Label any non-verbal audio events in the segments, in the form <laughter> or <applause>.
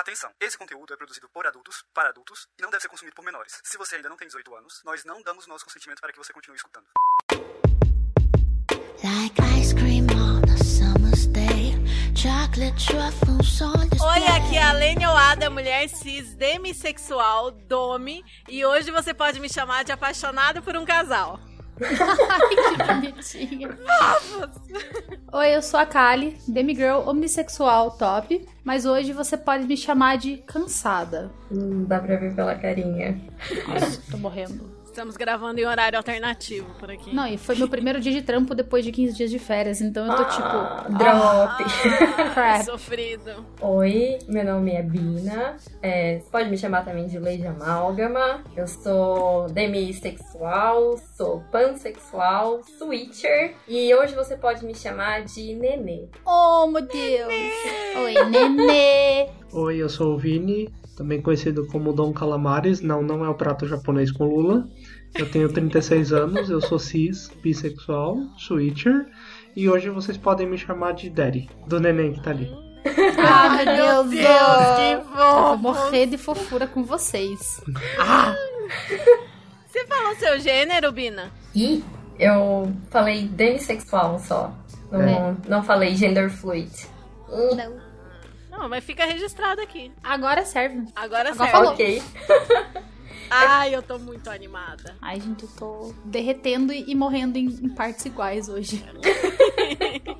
Atenção, esse conteúdo é produzido por adultos, para adultos, e não deve ser consumido por menores. Se você ainda não tem 18 anos, nós não damos nosso consentimento para que você continue escutando. Like ice cream on a summer's day. Chocolate truffles on display. Oi, aqui é a Lênia Oada, mulher cis, demissexual, dome, e hoje você pode me chamar de apaixonado por um casal. Ai, que bonitinha. Oi, eu sou a Kali, demigirl omnissexual top, mas hoje você pode me chamar de cansada. Não dá pra ver pela carinha. Nossa, tô morrendo. Estamos gravando em horário alternativo por aqui. Não, e foi meu primeiro dia de trampo depois de 15 dias de férias, então eu tô Ah, tipo. drop. <laughs> crap. Sofrido. Oi, meu nome é Bina. É, você pode me chamar também de Lady Amálgama. Eu sou demissexual, sou pansexual, switcher. E hoje você pode me chamar de Nenê. Oh, meu Deus! Oi, nenê! Oi, eu sou o Vini, também conhecido como Dom Calamares. Não, não é o prato japonês com lula. Eu tenho 36 anos, eu sou cis, bissexual, switcher. E hoje vocês podem me chamar de Daddy, do neném que tá ali. Ah, meu Deus! Deus, que Eu fofo. vou morrer de fofura com vocês. Você falou seu gênero, Bina? E eu falei demissexual só. Não, É. não falei gender fluid. Hum, Não, mas fica registrado aqui. Agora serve. Agora, Agora serve. falou. ok. <laughs> Ai, eu tô muito animada. Ai, gente, eu tô derretendo e morrendo em, em partes iguais hoje. <laughs>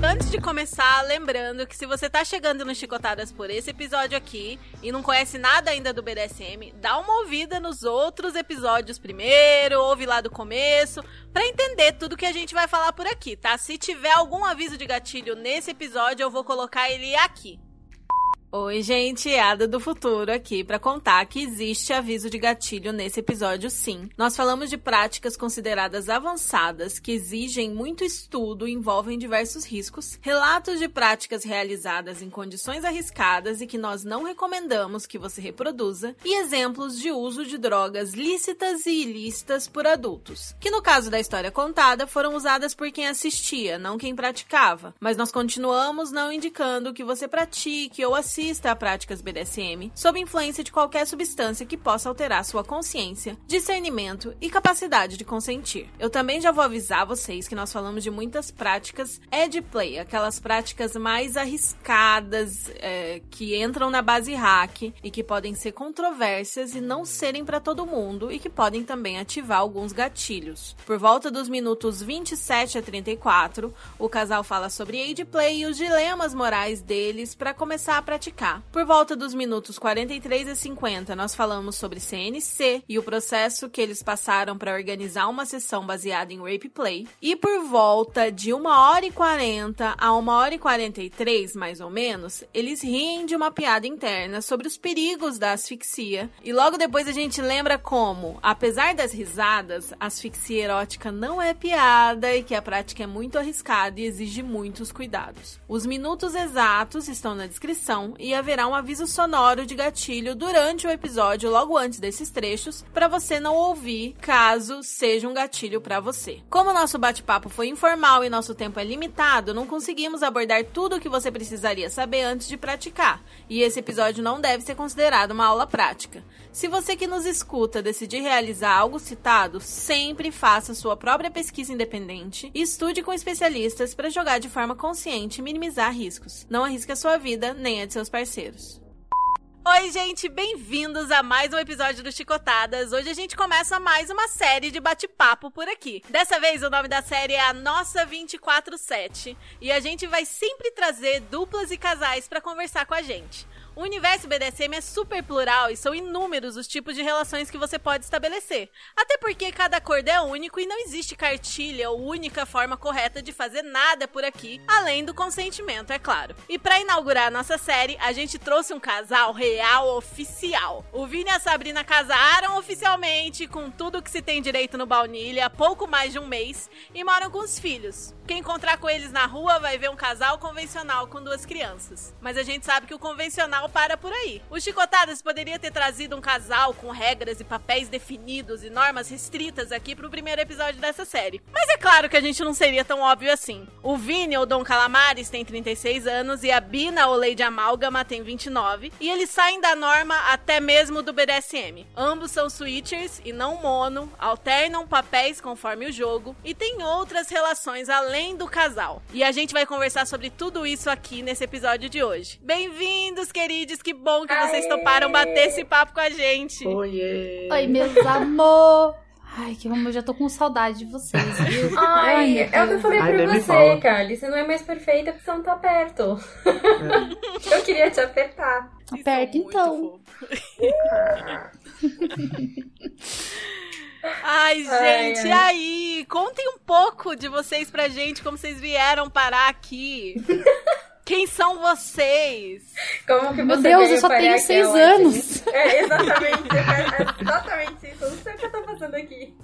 Antes de começar, lembrando que se você tá chegando no Chicotadas por esse episódio aqui e não conhece nada ainda do BDSM, dá uma ouvida nos outros episódios primeiro, ouve lá do começo, pra entender tudo que a gente vai falar por aqui, tá? Se tiver algum aviso de gatilho nesse episódio, eu vou colocar ele aqui. Oi, gente, Ada do Futuro aqui para contar que existe aviso de gatilho nesse episódio, sim. Nós falamos de práticas consideradas avançadas que exigem muito estudo e envolvem diversos riscos, relatos de práticas realizadas em condições arriscadas e que nós não recomendamos que você reproduza, e exemplos de uso de drogas lícitas e ilícitas por adultos, que no caso da história contada foram usadas por quem assistia, não quem praticava. Mas nós continuamos não indicando que você pratique ou assista a práticas BDSM sob influência de qualquer substância que possa alterar sua consciência, discernimento e capacidade de consentir. Eu também já vou avisar vocês que nós falamos de muitas práticas ed play, aquelas práticas mais arriscadas é, que entram na base hack e que podem ser controversas e não serem para todo mundo e que podem também ativar alguns gatilhos. Por volta dos minutos 27 a 34, o casal fala sobre age play e os dilemas morais deles para começar a praticar. Por volta dos minutos 43 a 50, nós falamos sobre CNC e o processo que eles passaram para organizar uma sessão baseada em rape play. E por volta de 1 hora e 40 a 1 hora e 43, mais ou menos, eles riem de uma piada interna sobre os perigos da asfixia. E logo depois a gente lembra como, apesar das risadas, asfixia erótica não é piada e que a prática é muito arriscada e exige muitos cuidados. Os minutos exatos estão na descrição e haverá um aviso sonoro de gatilho durante o episódio logo antes desses trechos para você não ouvir caso seja um gatilho para você. Como nosso bate-papo foi informal e nosso tempo é limitado, não conseguimos abordar tudo o que você precisaria saber antes de praticar, e esse episódio não deve ser considerado uma aula prática. Se você que nos escuta decidir realizar algo citado, sempre faça sua própria pesquisa independente e estude com especialistas para jogar de forma consciente e minimizar riscos. Não arrisque a sua vida nem a de seus parceiros. Oi, gente, bem-vindos a mais um episódio do Chicotadas. Hoje a gente começa mais uma série de bate-papo por aqui. Dessa vez o nome da série é a Nossa 247 e a gente vai sempre trazer duplas e casais para conversar com a gente. O universo BDSM é super plural e são inúmeros os tipos de relações que você pode estabelecer. Até porque cada acordo é único e não existe cartilha ou única forma correta de fazer nada por aqui, além do consentimento, é claro. E para inaugurar a nossa série, a gente trouxe um casal real oficial. O Vini e a Sabrina casaram oficialmente com tudo que se tem direito no Baunilha há pouco mais de um mês e moram com os filhos. Quem encontrar com eles na rua vai ver um casal convencional com duas crianças. Mas a gente sabe que o convencional para por aí. O Chicotadas poderia ter trazido um casal com regras e papéis definidos e normas restritas aqui pro primeiro episódio dessa série. Mas é claro que a gente não seria tão óbvio assim. O Vini, ou Dom Calamares, tem 36 anos e a Bina, ou Lady Amálgama, tem 29. E eles saem da norma até mesmo do BDSM. Ambos são switchers e não mono, alternam papéis conforme o jogo e tem outras relações além do casal. E a gente vai conversar sobre tudo isso aqui nesse episódio de hoje. Bem-vindos, queridos! Que bom que vocês Aê! toparam bater esse papo com a gente. Oiê! Oi, meus amor. Ai, que eu já tô com saudade de vocês, viu? <laughs> Ai, meu é o que eu falei Ai, pra você. Carly. Você não é mais perfeita porque você não tá perto. <laughs> eu queria te apertar. Aperta, então. <laughs> Ai, Ai, gente, e ai. aí? Contem um pouco de vocês pra gente, como vocês vieram parar aqui. Quem são vocês? Como que Meu você Deus, eu só tenho seis anos. É, exatamente. É exatamente isso. Eu não sei o que eu tô fazendo aqui.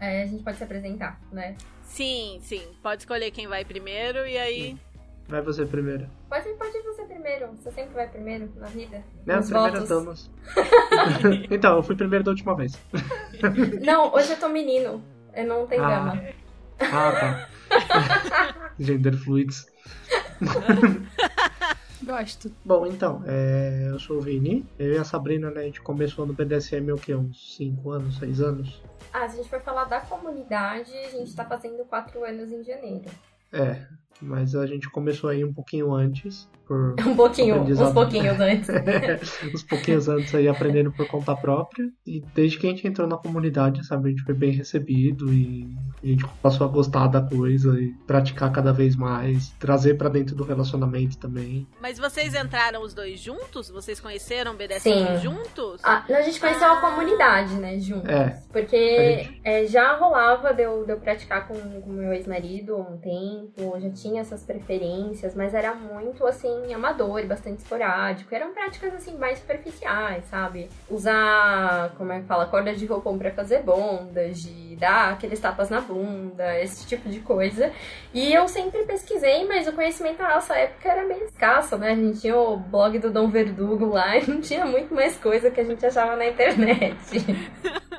É, a gente pode se apresentar, né? Sim, sim. Pode escolher quem vai primeiro e aí. Vai você primeiro. Pode, pode ir você primeiro. Você sempre vai primeiro na vida. Né, Nos votos. damas. <laughs> então, eu fui primeiro da última vez. Não, hoje eu tô menino. Eu não tenho Ah. dama. Ah, tá. <laughs> Gender fluids. <laughs> Gosto. Bom, então, é, eu sou o Vini. Eu e a Sabrina, né, a gente começou no BDSM o quê? Uns 5 anos, 6 anos? Ah, se a gente for falar da comunidade, a gente tá fazendo quatro anos em janeiro. É, mas a gente começou aí um pouquinho antes, por <laughs> Um pouquinho, uns pouquinhos antes. <laughs> uns pouquinhos antes aí aprendendo por conta própria. E desde que a gente entrou na comunidade, sabe, a gente foi bem recebido e a gente passou a gostar da coisa e praticar cada vez mais, trazer pra dentro do relacionamento também. Mas vocês entraram os dois juntos? Vocês conheceram o BDSM Sim. juntos? Ah, a gente conheceu a comunidade, né, juntos. É. Porque gente- é, já rolava de eu, de eu praticar com o meu ex-marido há um tempo, já tinha essas preferências, mas era muito, assim, amador, e bastante esporádico. Eram práticas, assim, mais superficiais, sabe? Usar, como é que fala, corda de roupão pra fazer bondage, dar aqueles tapas na bunda, esse tipo de coisa. E eu sempre pesquisei, mas o conhecimento na nossa época era bem escasso, né? A gente tinha o blog do Dom Verdugo lá e não tinha muito mais coisa que a gente achava na internet. <laughs>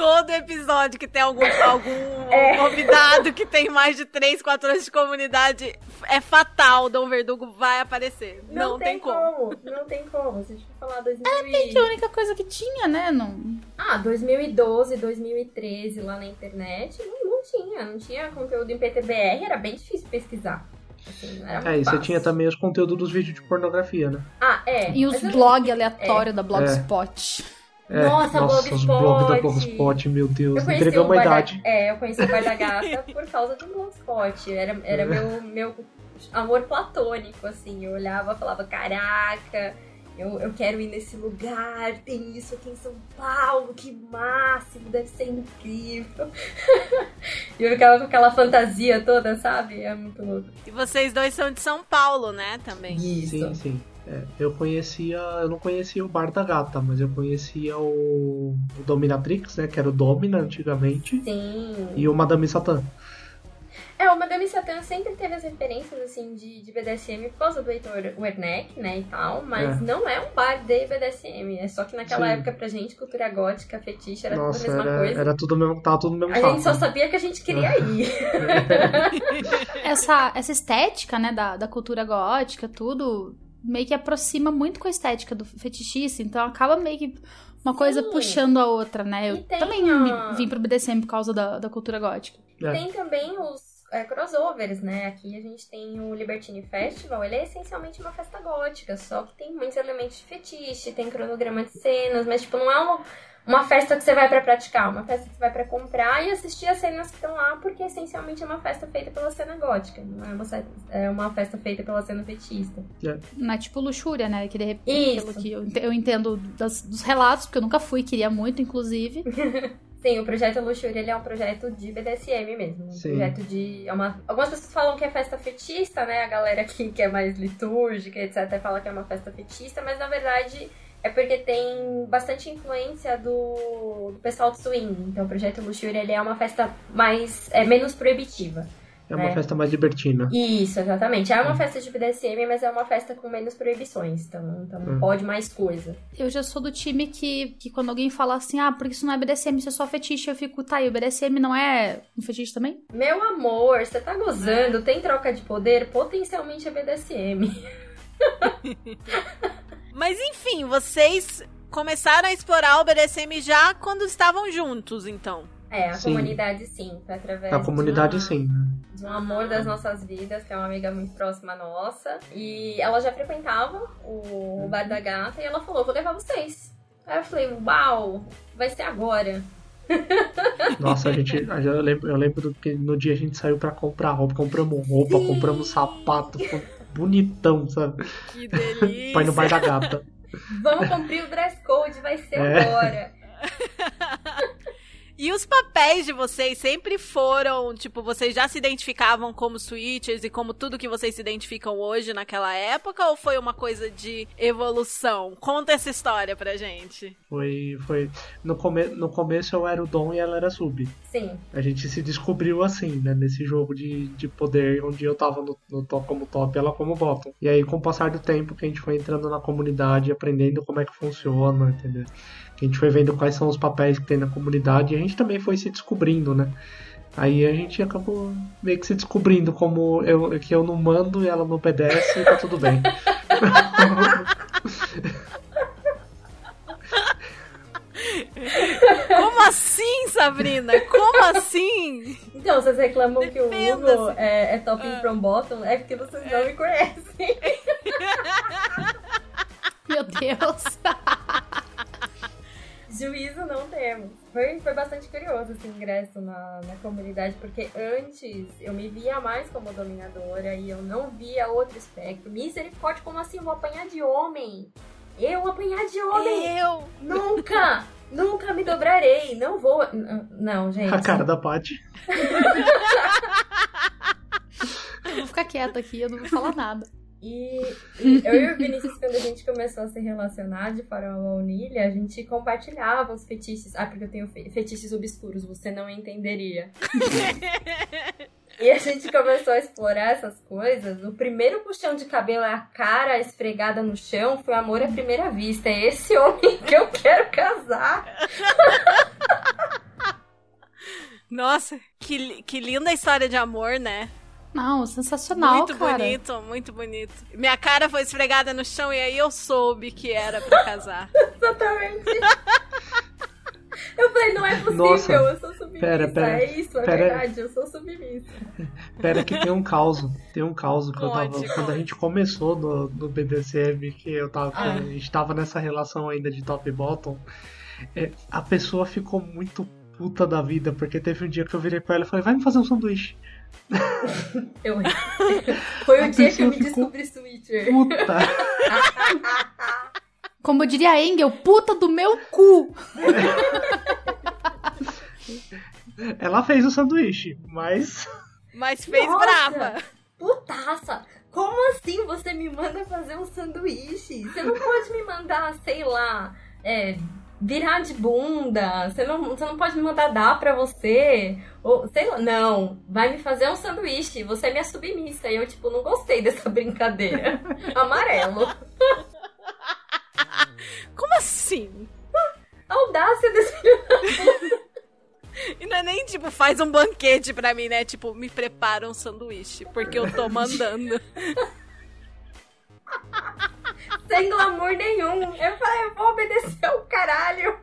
Todo episódio que tem algum, <laughs> algum É. convidado que tem mais de 3, 4 anos de comunidade é fatal. Dom Verdugo vai aparecer. Não, tem, como. Não tem como. Se a gente for falar 2000 Que a única coisa que tinha, né? Não... Ah, 2012, 2013 lá na internet, não, não tinha. Não tinha conteúdo em PTBR, era bem difícil pesquisar. Assim, não era É, e você tinha também os conteúdos dos vídeos de pornografia, né? Ah, é. E os blogs aleatórios da Blogspot. É, Nossa, os Blogspot. blogs da Blogspot, meu Deus, Eu conheci entregou o uma guarda... idade. É, eu conheci o guarda-gata <laughs> por causa do Blogspot. Era, era meu, meu amor platônico, assim. Eu olhava e falava, caraca, eu, eu quero ir nesse lugar, tem isso aqui em São Paulo, que máximo, deve ser incrível. <laughs> e eu ficava com aquela fantasia toda, sabe? É muito louco. E vocês dois são de São Paulo, né? Também. Isso. Sim, sim. É, eu conhecia, eu não conhecia o Bar da Gata, mas eu conhecia o, o Dominatrix, né, que era o Domina antigamente, Sim. e o Madame Satã. É, o Madame Satã sempre teve as referências, assim, de, de BDSM por causa do Heitor Werneck, né, e tal, mas É. não é um bar de BDSM, é só que naquela Sim. época pra gente, cultura gótica, fetiche, era Nossa, tudo a mesma era, coisa. era tudo mesmo, tava tudo no mesmo A saco. gente só sabia que a gente queria ir. <laughs> Essa, essa estética, né, da, da cultura gótica, tudo, meio que aproxima muito com a estética do fetichista, então acaba meio que uma coisa Sim. puxando a outra, né? Eu E também a- me- vim pro BDSM por causa da, da cultura gótica. É. Tem também os, é, crossovers, né? Aqui a gente tem o Libertine Festival, ele é essencialmente uma festa gótica, só que tem muitos elementos de fetiche, tem cronograma de cenas, mas tipo, não é uma, uma festa que você vai para praticar, uma festa que você vai para comprar e assistir as cenas que estão lá, porque essencialmente é uma festa feita pela cena gótica, não é uma, é uma festa feita pela cena fetista. Não é tipo luxúria, né? Que de repente, Isso. pelo que eu, eu entendo das- dos relatos, porque eu nunca fui, queria muito, inclusive. <laughs> Sim, o projeto Luxúria ele é um projeto de BDSM mesmo. Um Sim. projeto de. É uma... Algumas pessoas falam que é festa fetista, né? A galera que, que é mais litúrgica, etc., fala que é uma festa fetista, mas na verdade é porque tem bastante influência do, do pessoal do swing. Então o projeto Luxúria ele é uma festa mais. é menos proibitiva. É uma É. festa mais libertina. Isso, exatamente. É uma festa de BDSM, mas é uma festa com menos proibições. Então, então Hum. pode mais coisa. Eu já sou do time que, que quando alguém fala assim, ah, porque isso não é BDSM, isso é só fetiche, eu fico, tá, e o BDSM não é um fetiche também? Meu amor, você tá gozando, tem troca de poder, potencialmente é BDSM. <laughs> Mas enfim, vocês começaram a explorar o BDSM já quando estavam juntos, então. É, a Sim. comunidade sim, foi através A comunidade, de, uma- sim. de um amor das nossas vidas, que é uma amiga muito próxima nossa. E ela já frequentava o, Bar da Gata e ela falou, vou levar vocês. Aí eu falei, uau, vai ser agora. <laughs> Nossa, a gente. Eu lembro, eu lembro do que no dia a gente saiu pra comprar roupa. Compramos roupa, compramos sapato. Bonitão, sabe? Que <laughs> delícia. Pai no bar da gata. Vamos cumprir o dress code, vai ser É. agora. <laughs> E os papéis de vocês sempre foram, tipo, vocês já se identificavam como switchers e como tudo que vocês se identificam hoje naquela época? Ou foi uma coisa de evolução? Conta essa história pra gente. Foi. foi no, come, no começo eu era o Dom e ela era a Sub. Sim, A gente se descobriu assim, né? Nesse jogo de, de poder, onde eu tava no, no top como top e ela como bottom. E aí, com o passar do tempo, que a gente foi entrando na comunidade, aprendendo como é que funciona, entendeu? Que a gente foi vendo quais são os papéis que tem na comunidade e a gente também foi se descobrindo, né? Aí a gente acabou meio que se descobrindo como eu, que eu não mando e ela não obedece e tá tudo bem. <laughs> Como assim, Sabrina? Como assim? Então, vocês reclamam que o. Hugo é, é top from bottom, é porque vocês não me <laughs> conhecem. Meu Deus. <laughs> Juízo não temos. Foi, foi bastante curioso esse ingresso na, na comunidade, porque antes eu me via mais como dominadora e eu não via outro espectro. Misericórdia, como assim? Eu vou apanhar de homem? Eu apanhar de homem? Eu. Nunca! Nunca me dobrarei. Não vou. N- Não, gente. A cara da Paty. <laughs> Eu vou ficar quieta aqui, eu não vou falar nada. E, eu e o Vinícius, quando a gente começou a se relacionar de forma baunilha, a gente compartilhava os fetiches. Ah, porque eu tenho fe- fetiches obscuros, você não entenderia. e a gente começou a explorar essas coisas. O primeiro puxão de cabelo é a cara esfregada no chão, foi amor à primeira vista. É esse homem que eu quero casar. Nossa, que, que linda história de amor, né? Não, sensacional, muito cara. bonito, muito bonito. Minha cara foi esfregada no chão e aí eu soube que era pra casar. <laughs> Exatamente. Eu falei, não é possível, Nossa. eu sou submissa. Pera, pera, é isso, é pera. verdade, eu sou submissa. Pera que tem um caos. Tem um caos que eu tava. Conte, Quando a gente começou no, no BDSM, que eu tava. Ah. A gente tava nessa relação ainda de top e bottom. é, a pessoa ficou muito puta da vida, porque teve um dia que eu virei pra ela e falei, vai me fazer um sanduíche. <laughs> Eu... <laughs> Foi A o dia que eu me ficou- descobri switcher. Puta! <laughs> Como diria a Engel, puta do meu cu. ela fez o sanduíche, mas. Mas fez Nossa! brava. Putaça! Como assim você me manda fazer um sanduíche? Você não pode me mandar, sei lá, é, virar de bunda. Você não, você não pode me mandar dar pra você. Ou, sei lá, não. Vai me fazer um sanduíche. Você é minha submissa. E eu, tipo, não gostei <laughs> dessa brincadeira. Amarelo. <laughs> Como assim? A audácia desse <laughs> E não é nem tipo, faz um banquete pra mim, né? Tipo, me prepara um sanduíche, porque eu tô mandando. <laughs> sem glamour nenhum. Eu falei, eu vou obedecer o caralho.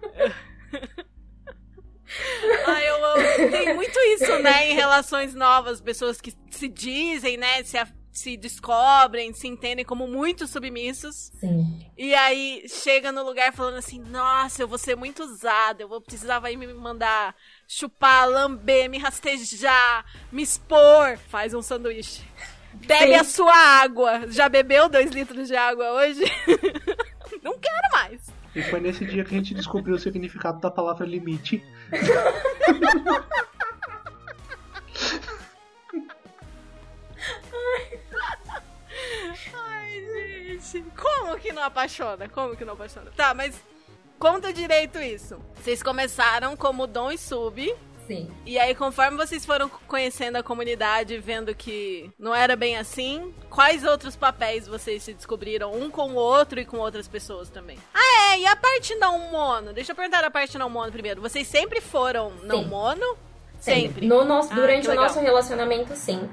Ai, <laughs> eu amo. Tem muito isso, né, em relações novas, pessoas que se dizem, né, se, a- se descobrem, se entendem como muito submissos. Sim. E aí chega no lugar falando assim: Nossa, eu vou ser muito usada, eu vou precisar vai me mandar chupar, lamber, me rastejar, me expor. Faz um sanduíche. Bebe Sim. a sua água. Já bebeu dois litros de água hoje? <laughs> Não quero mais. E foi nesse dia que a gente descobriu o significado da palavra limite. Ai, gente. Como que não apaixona? Como que não apaixona? Tá, mas conta direito isso. Vocês começaram como Dom e Sub. Sim. E aí, conforme vocês foram conhecendo a comunidade, vendo que não era bem assim, quais outros papéis vocês se descobriram, um com o outro e com outras pessoas também? Ah, é, e a parte não mono? Deixa eu perguntar a parte não mono primeiro. Vocês sempre foram não Sim. mono? Sempre. No nosso, Ah, durante o nosso relacionamento, sim.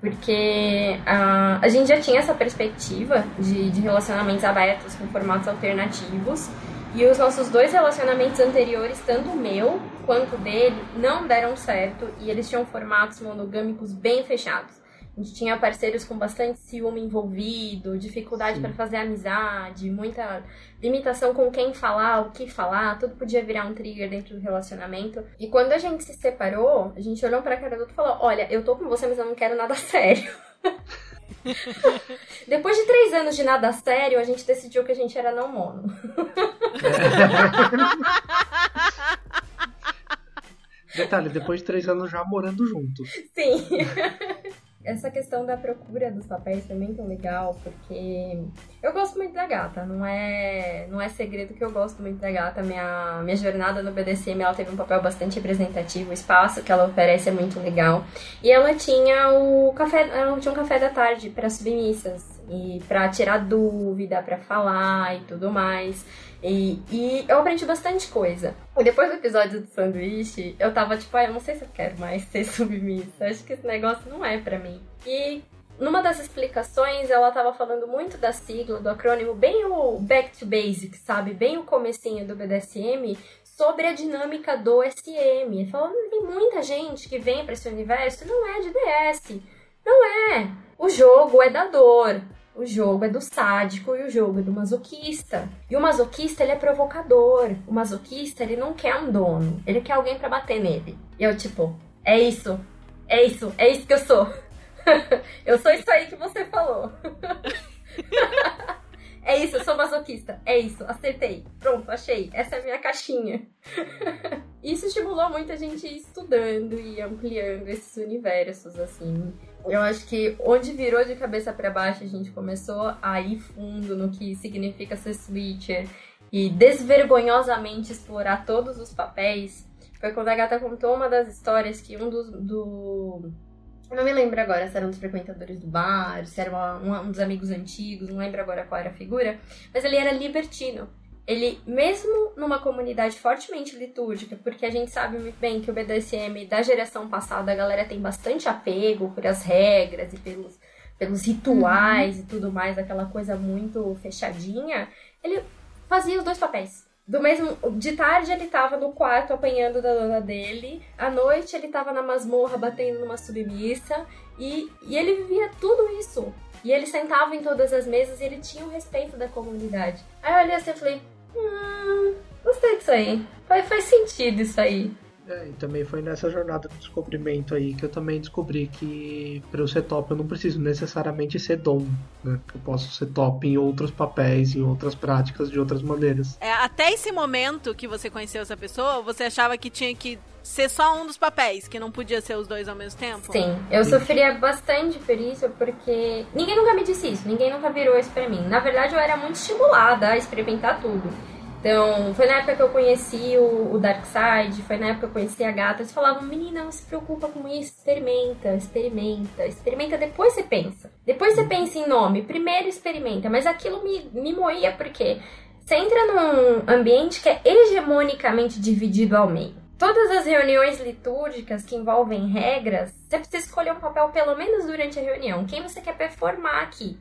Porque a, a gente já tinha essa perspectiva de, de relacionamentos abertos com formatos alternativos. E os nossos dois relacionamentos anteriores, tanto o meu quanto dele, não deram certo. E eles tinham formatos monogâmicos bem fechados. A gente tinha parceiros com bastante ciúme envolvido, dificuldade para fazer amizade, muita limitação com quem falar, o que falar, tudo podia virar um trigger dentro do relacionamento. E quando a gente se separou, a gente olhou pra cara do outro e falou: Olha, eu tô com você, mas eu não quero nada <laughs> sério. <laughs> Depois de três anos de nada sério, a gente decidiu que a gente era não mono. <laughs> Detalhe, depois de três anos já morando juntos. Sim. <laughs> Essa questão da procura dos papéis também tão legal, porque eu gosto muito da gata, não é, não é segredo que eu gosto muito da gata. Minha, minha jornada no BDSM ela teve um papel bastante representativo, o espaço que ela oferece é muito legal. E ela tinha o café, ela tinha um café da tarde para submissas e para tirar dúvida, para falar e tudo mais. E, e eu aprendi bastante coisa. E depois do episódio do sanduíche, eu tava tipo, ah, eu não sei se eu quero mais <laughs> ser submissa. Acho que esse negócio não é pra mim. E numa das explicações, ela tava falando muito da sigla, do acrônimo, bem o back to basics, sabe? Bem o comecinho do BDSM, sobre a dinâmica do SM. Falando que tem muita gente que vem pra esse universo não é de DS. Não é. O jogo é da dor. O jogo é do sádico e o jogo é do masoquista. E o masoquista, ele é provocador. O masoquista, ele não quer um dono. Ele quer alguém pra bater nele. E eu, tipo, é isso. É isso. É isso que eu sou. <laughs> eu sou isso aí que você falou. <laughs> é isso, eu sou masoquista. É isso, acertei. Pronto, achei. Essa é a minha caixinha. <laughs> isso estimulou muito a gente estudando e ampliando esses universos, assim. Eu acho que onde virou de cabeça para baixo, a gente começou a ir fundo no que significa ser switcher e desvergonhosamente explorar todos os papéis. Foi quando a gata contou uma das histórias que um dos. Do... Não me lembro agora se era um dos frequentadores do bar, se era uma- um, um dos amigos antigos, não lembro agora qual era a figura, mas ele era libertino. Ele, mesmo numa comunidade fortemente litúrgica, porque a gente sabe muito bem que o BDSM da geração passada, a galera tem bastante apego por as regras e pelos, pelos rituais e tudo mais, aquela coisa muito fechadinha, ele fazia os dois papéis. Do mesmo, de tarde ele tava no quarto apanhando da dona dele, à noite ele tava na masmorra batendo numa submissa, e, e ele vivia tudo isso. E ele sentava em todas as mesas e ele tinha o respeito da comunidade. Aí eu olhei assim e falei, hum, gostei disso aí. Faz, faz sentido isso aí. É, e também foi nessa jornada de descobrimento aí que eu também descobri que para eu ser top eu não preciso necessariamente ser dom, né? Eu posso ser top em outros papéis, em outras práticas, de outras maneiras. É, até esse momento que você conheceu essa pessoa, você achava que tinha que ser só um dos papéis, que não podia ser os dois ao mesmo tempo? Sim, eu sofria bastante por isso, porque ninguém nunca me disse isso, ninguém nunca virou isso pra mim. Na verdade, eu era muito estimulada a experimentar tudo. Então, foi na época que eu conheci o, o Darkseid, foi na época que eu conheci a gata. Eles falavam, menina, não se preocupa com isso, experimenta, experimenta, experimenta, depois você pensa. Depois você pensa em nome, primeiro experimenta. Mas aquilo me, me moía porque você entra num ambiente que é hegemonicamente dividido ao meio. Todas as reuniões litúrgicas que envolvem regras, você precisa escolher um papel pelo menos durante a reunião. Quem você quer performar aqui?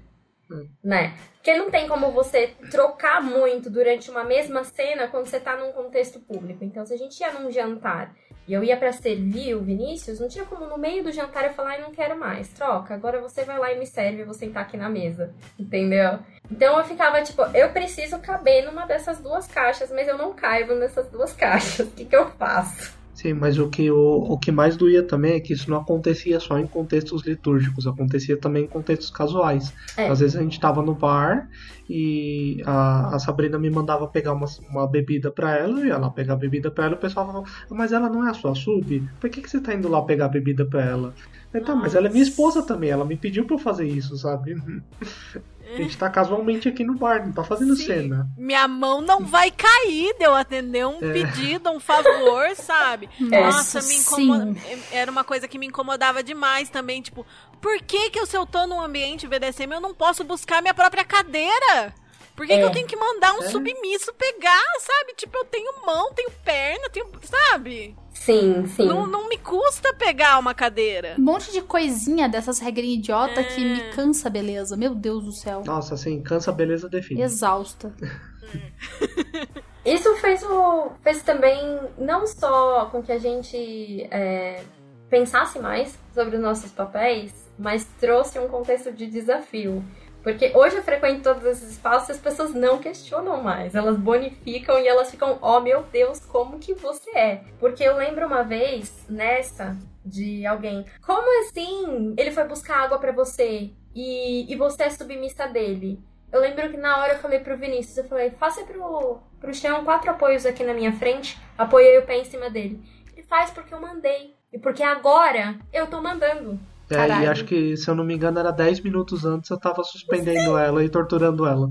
Hum. Né? Porque não tem como você trocar muito durante uma mesma cena quando você tá num contexto público. Então, se a gente ia num jantar e eu ia pra servir o Vinícius, não tinha como no meio do jantar eu falar, ai, não quero mais, troca, agora você vai lá e me serve, eu vou sentar aqui na mesa, entendeu? Então eu ficava tipo, eu preciso caber numa dessas duas caixas, mas eu não caibo nessas duas <laughs> caixas, o que que eu faço? Sim, mas o que, o, o que mais doía também é que isso não acontecia só em contextos litúrgicos, acontecia também em contextos casuais. É. Às vezes a gente tava no bar e a, a Sabrina me mandava pegar uma, uma bebida pra ela, e ela pegar a bebida pra ela, o pessoal falava, "Ah, mas ela não é a sua sub? Por que, que você tá indo lá pegar a bebida pra ela? Eu, tá, mas ela é minha esposa também, ela me pediu pra eu fazer isso, sabe? <laughs> A gente tá casualmente aqui no bar, não tá fazendo Sim. cena. Minha mão não vai cair de eu atender um É. pedido, um favor, <laughs> sabe? Nossa, me incomoda. Era uma coisa que me incomodava demais também. Tipo, por que que se eu tô num ambiente BDSM eu não posso buscar minha própria cadeira? Por que, que É. eu tenho que mandar um É. submisso pegar, sabe? Tipo, eu tenho mão, tenho perna, tenho. Sabe? Sim, sim. Não, não me custa pegar uma cadeira. Um monte de coisinha dessas regrinhas idiota que É. me cansa, beleza. Meu Deus do céu. Nossa, assim, cansa, beleza, define. Exausta. <laughs> Isso fez, o, fez também não só com que a gente é, pensasse mais sobre os nossos papéis, mas trouxe um contexto de desafio. Porque hoje eu frequento todos esses espaços e as pessoas não questionam mais. Elas bonificam e elas ficam, oh meu Deus, como que você é? Porque eu lembro uma vez nessa de alguém, como assim? Ele foi buscar água pra você e, e você é submissa dele. Eu lembro que na hora eu falei pro Vinícius, eu falei, faça pro, pro chão quatro apoios aqui na minha frente, apoiei o pé em cima dele. Ele faz porque eu mandei. E porque agora eu tô mandando. É, e acho que, se eu não me engano, era 10 minutos antes eu tava suspendendo ela e torturando ela.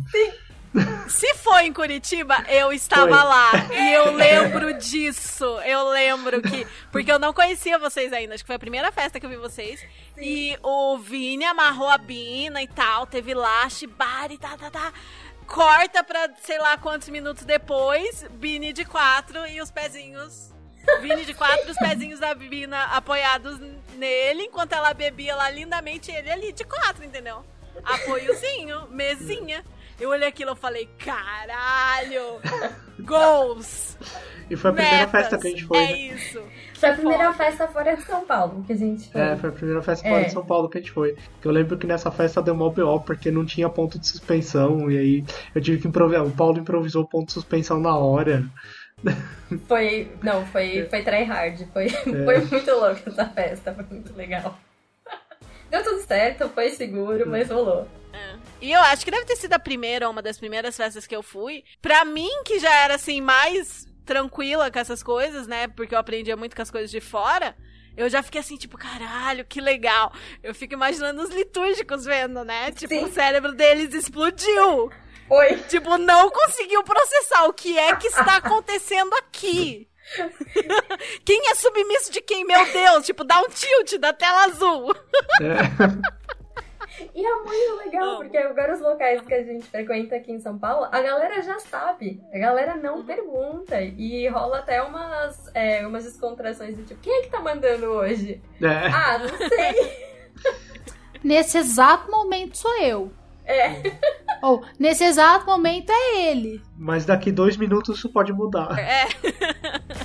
Se foi em Curitiba, eu estava Foi. lá. E eu lembro disso. Eu lembro que. Porque eu não conhecia vocês ainda. Acho que foi a primeira festa que eu vi vocês. E o Vini amarrou a Bina e tal. Teve lá, Shibari, tá, tá, tá. Corta pra sei lá quantos minutos depois. Bini de quatro e os pezinhos. Vini de quatro, os pezinhos da Bina apoiados nele, enquanto ela bebia lá lindamente, ele ali de quatro, entendeu? Apoiozinho, mesinha. Eu olhei aquilo e falei, caralho! Goals! E foi a primeira metas, festa que a gente foi. É né? isso. Foi a primeira Foda. festa fora de São Paulo que a gente foi. É, foi a primeira festa É. fora de São Paulo que a gente foi. Eu lembro que nessa festa deu mó BO porque não tinha ponto de suspensão. E aí eu tive que improvisar. O Paulo improvisou o ponto de suspensão na hora. <laughs> Foi. Não, foi, foi tryhard. Foi, <laughs> foi muito louco essa festa. Foi muito legal. <laughs> Deu tudo certo, foi seguro, mas rolou. É. E eu acho que deve ter sido a primeira, uma das primeiras festas que eu fui. Pra mim, que já era assim, mais tranquila com essas coisas, né? Porque eu aprendia muito com as coisas de fora. Eu já fiquei assim, tipo, caralho, que legal. Eu fico imaginando os litúrgicos vendo, né? Tipo, Sim. o cérebro deles explodiu. Oi. Tipo, não conseguiu processar o que é que está acontecendo aqui. quem é submisso de quem? Meu Deus, tipo, dá um tilt da tela azul. É. E é muito legal, porque agora os locais que a gente frequenta aqui em São Paulo, a galera já sabe. A galera não pergunta. E rola até umas, é, umas descontrações do tipo, quem é que tá mandando hoje? É. Ah, não sei. Nesse exato momento sou eu. É. Ou, nesse exato momento é ele. Mas daqui dois minutos isso pode mudar. É. <laughs>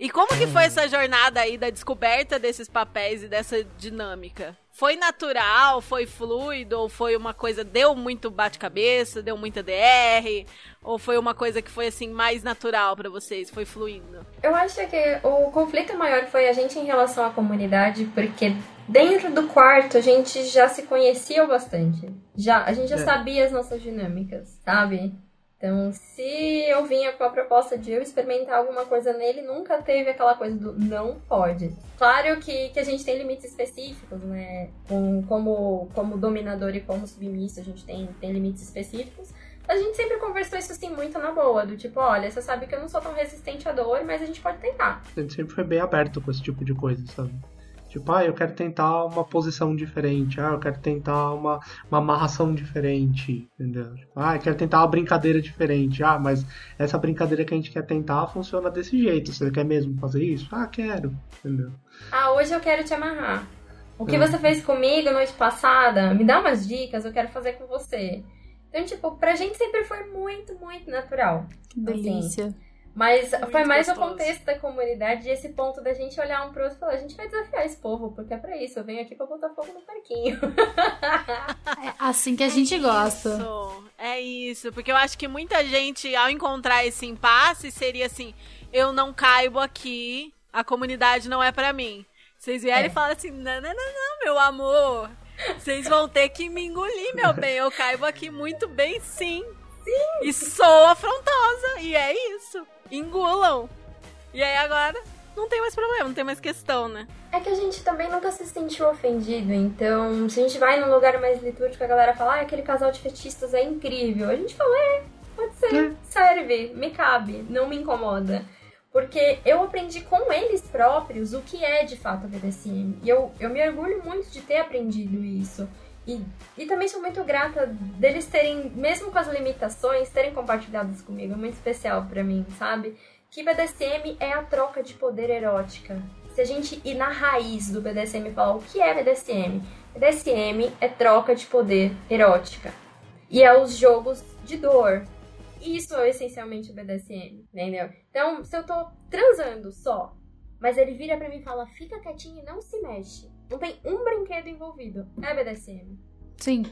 E como que foi essa jornada aí da descoberta desses papéis e dessa dinâmica? Foi natural, foi fluido, ou foi uma coisa, deu muito bate-cabeça, deu muita DR? Ou foi uma coisa que foi assim, mais natural pra vocês, foi fluindo? Eu acho que o conflito maior foi a gente em relação à comunidade, porque dentro do quarto a gente já se conhecia bastante. Já, a gente já É. sabia as nossas dinâmicas, sabe? Então, se eu vinha com a proposta de eu experimentar alguma coisa nele, nunca teve aquela coisa do não pode. Claro que, que a gente tem limites específicos, né? Com, como, como dominador e como submisso, a gente tem, tem limites específicos. A gente sempre conversou isso assim muito na boa, do tipo, olha, você sabe que eu não sou tão resistente à dor, mas a gente pode tentar. A gente sempre foi bem aberto com esse tipo de coisa, sabe? Tipo, ah, eu quero tentar uma posição diferente, ah, eu quero tentar uma, uma amarração diferente, entendeu? Tipo, ah, eu quero tentar uma brincadeira diferente, ah, mas essa brincadeira que a gente quer tentar funciona desse jeito, você quer mesmo fazer isso? Ah, quero, entendeu? Ah, hoje eu quero te amarrar. O que Hum. você fez comigo noite passada, me dá umas dicas, eu quero fazer com você. Então, tipo, pra gente sempre foi muito, muito natural. Que delícia. Mas Muito foi mais o gostoso. contexto da comunidade e esse ponto da gente olhar um pro outro e falar: a gente vai desafiar esse povo, porque é pra isso. Eu venho aqui pra botar fogo no parquinho. <laughs> É assim que a gente gosta. Isso, é isso, porque eu acho que muita gente, ao encontrar esse impasse, seria assim: eu não caibo aqui, a comunidade não é pra mim. Vocês vierem É. e falam assim: não, não, não, não, meu amor. Vocês vão ter que me engolir, meu bem. Eu caibo aqui muito bem, sim. Sim. E sou afrontosa. E é isso. Engulam. E aí agora não tem mais problema, não tem mais questão, né? É que a gente também nunca se sentiu ofendido, então se a gente vai num lugar mais litúrgico, a galera fala, ah, aquele casal de fetistas é incrível. A gente fala, é, pode ser, serve, me cabe, não me incomoda. Porque eu aprendi com eles próprios o que é de fato a BDSM. E eu, eu me orgulho muito de ter aprendido isso. E, e também sou muito grata deles terem, mesmo com as limitações, terem compartilhado isso comigo. É muito especial pra mim, sabe? Que BDSM é a troca de poder erótica. Se a gente ir na raiz do BDSM e falar o que é BDSM, BDSM é troca de poder erótica. E é os jogos de dor. Isso é essencialmente o BDSM, entendeu? Então, se eu tô transando só, mas ele vira pra mim e fala, fica quietinho e não se mexe. Não tem um brinquedo envolvido. É BDSM. Sim.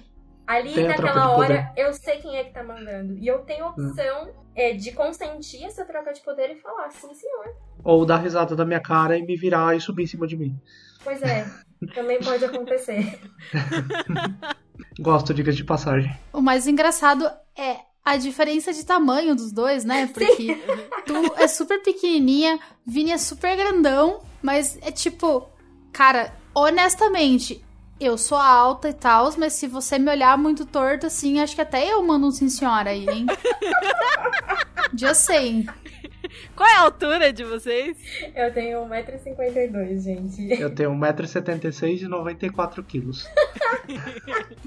Ali Tem naquela hora eu sei quem é que tá mandando. E eu tenho a opção é, de consentir essa troca de poder e falar, sim, senhor. Ou dar risada da minha cara e me virar e subir em cima de mim. Pois é, também pode acontecer. <laughs> Gosto, diga de passagem. O mais engraçado é a diferença de tamanho dos dois, né? Porque tu é super pequenininha, Vini é super grandão, mas é tipo, cara, honestamente, eu sou alta e tal, mas se você me olhar muito torto assim, acho que até eu mando um sim senhora aí, hein? <laughs> Já sei. Qual é a altura de vocês? Eu tenho 1,52m, gente. Eu tenho 1,76m e 94kg. <laughs>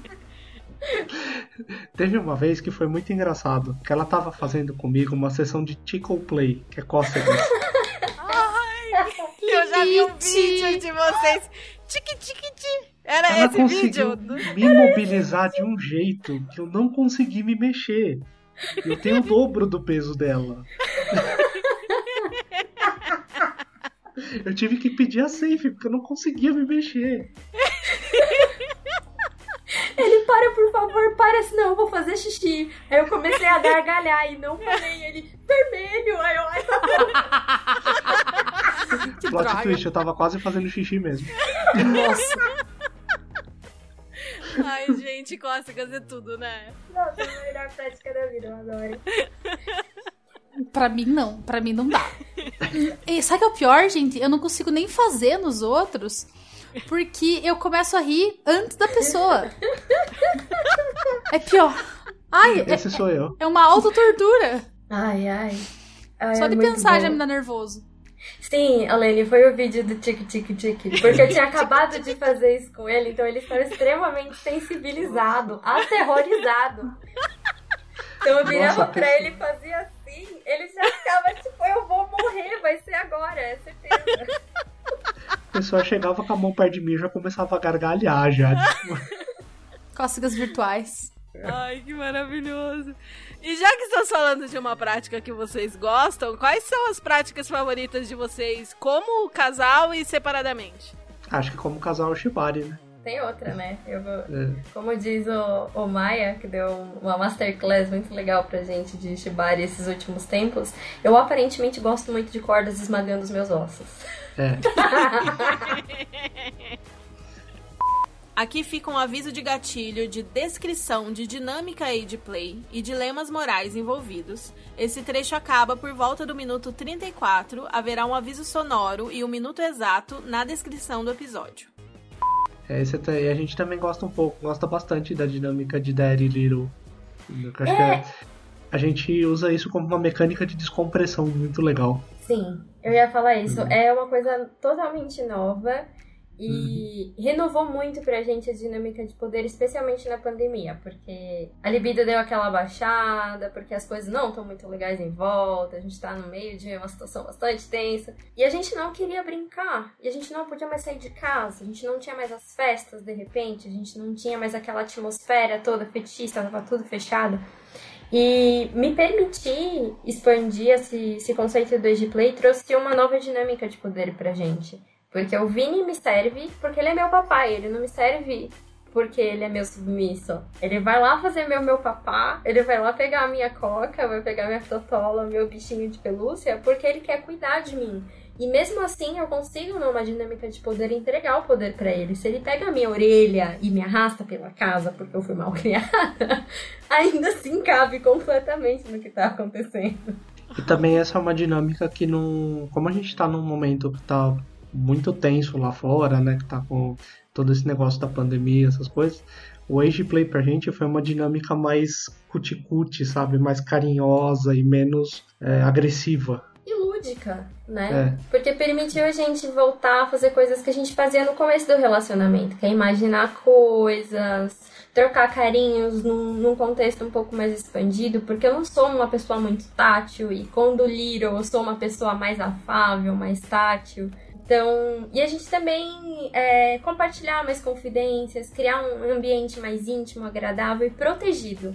Teve uma vez que foi muito engraçado, que ela tava fazendo comigo uma sessão de tickle play, que é cócegas. Eu já vi um vídeo de vocês. Tique, tique, tique. Era Ela esse vídeo? me <laughs> mobilizar de um jeito que eu não consegui me mexer. Eu tenho o dobro do peso dela. <laughs> Eu tive que pedir a safe, porque eu não conseguia me mexer. Ele para, por favor, para, senão eu vou fazer xixi. Aí eu comecei a gargalhar e não parei. Ele, vermelho. Aí eu, ai, tá <laughs> <laughs> Que Plot droga. twist, eu tava quase fazendo xixi mesmo. Nossa. Ai, gente, cócegas é tudo, né? Nossa, é a melhor prática da vida, eu adoro. Pra mim, não. Pra mim, não dá. E sabe o que é o pior, gente? Eu não consigo nem fazer nos outros porque eu começo a rir antes da pessoa. É pior. Ai, é, Esse sou eu. é uma autotortura. Ai, ai. Ai, Só é de pensar bom. já me dá nervoso. Sim, Alene, foi o vídeo do tique tique tique. Porque eu tinha <laughs> acabado de fazer isso com ele, então ele estava extremamente sensibilizado, aterrorizado. Então eu virava Nossa, pra ele e fazia assim, ele já ficava tipo, eu vou morrer, vai ser agora, é certeza. A pessoa chegava com a mão perto de mim e já começava a gargalhar já. Tipo, <laughs> Cócegas virtuais. Ai, que maravilhoso. E já que estamos falando de uma prática que vocês gostam, quais são as práticas favoritas de vocês como casal e separadamente? acho que como casal é o Shibari, né? Tem outra, né? Eu vou, É. como diz o, o Maia, que deu uma masterclass muito legal pra gente de Shibari esses últimos tempos, eu aparentemente gosto muito de cordas esmagando os meus ossos. É. <laughs> Aqui fica um aviso de gatilho de descrição de dinâmica e de play e dilemas morais envolvidos. Esse trecho acaba por volta do minuto 34. Haverá um aviso sonoro e o minuto exato na descrição do episódio. É, esse até- e a gente também gosta um pouco, gosta bastante da dinâmica de Daddy Little. Acho que é- a gente usa isso como uma mecânica de descompressão muito legal. Sim, eu ia falar isso. É uma coisa totalmente nova e renovou muito pra gente a dinâmica de poder, especialmente na pandemia, porque a libido deu aquela baixada, porque as coisas não estão muito legais em volta, a gente tá no meio de uma situação bastante tensa. E a gente não queria brincar, e a gente não podia mais sair de casa, a gente não tinha mais as festas de repente, a gente não tinha mais aquela atmosfera toda fetichista, tava tudo fechado. E me permitir expandir esse, esse conceito do play trouxe uma nova dinâmica de poder pra gente. Porque o Vini me serve porque ele é meu papai, ele não me serve porque ele é meu submisso. Ele vai lá fazer meu meu papá, ele vai lá pegar a minha coca, vai pegar minha totola, meu bichinho de pelúcia, porque ele quer cuidar de mim. E mesmo assim eu consigo, numa dinâmica de poder, entregar o poder para ele. Se ele pega a minha orelha e me arrasta pela casa porque eu fui mal <laughs> criada, ainda assim cabe completamente no que tá acontecendo. E também essa é uma dinâmica que não. Como a gente tá num momento que tá muito tenso lá fora, né? Que tá com todo esse negócio da pandemia, essas coisas. O Age Play pra gente foi uma dinâmica mais cuticute, sabe? Mais carinhosa e menos é, agressiva. E lúdica, né? É. Porque permitiu a gente voltar a fazer coisas que a gente fazia no começo do relacionamento, que é imaginar coisas, trocar carinhos num, num, contexto um pouco mais expandido, porque eu não sou uma pessoa muito tátil, e com o Little eu sou uma pessoa mais afável, mais tátil. Então, e a gente também é, compartilhar mais confidências, criar um ambiente mais íntimo, agradável e protegido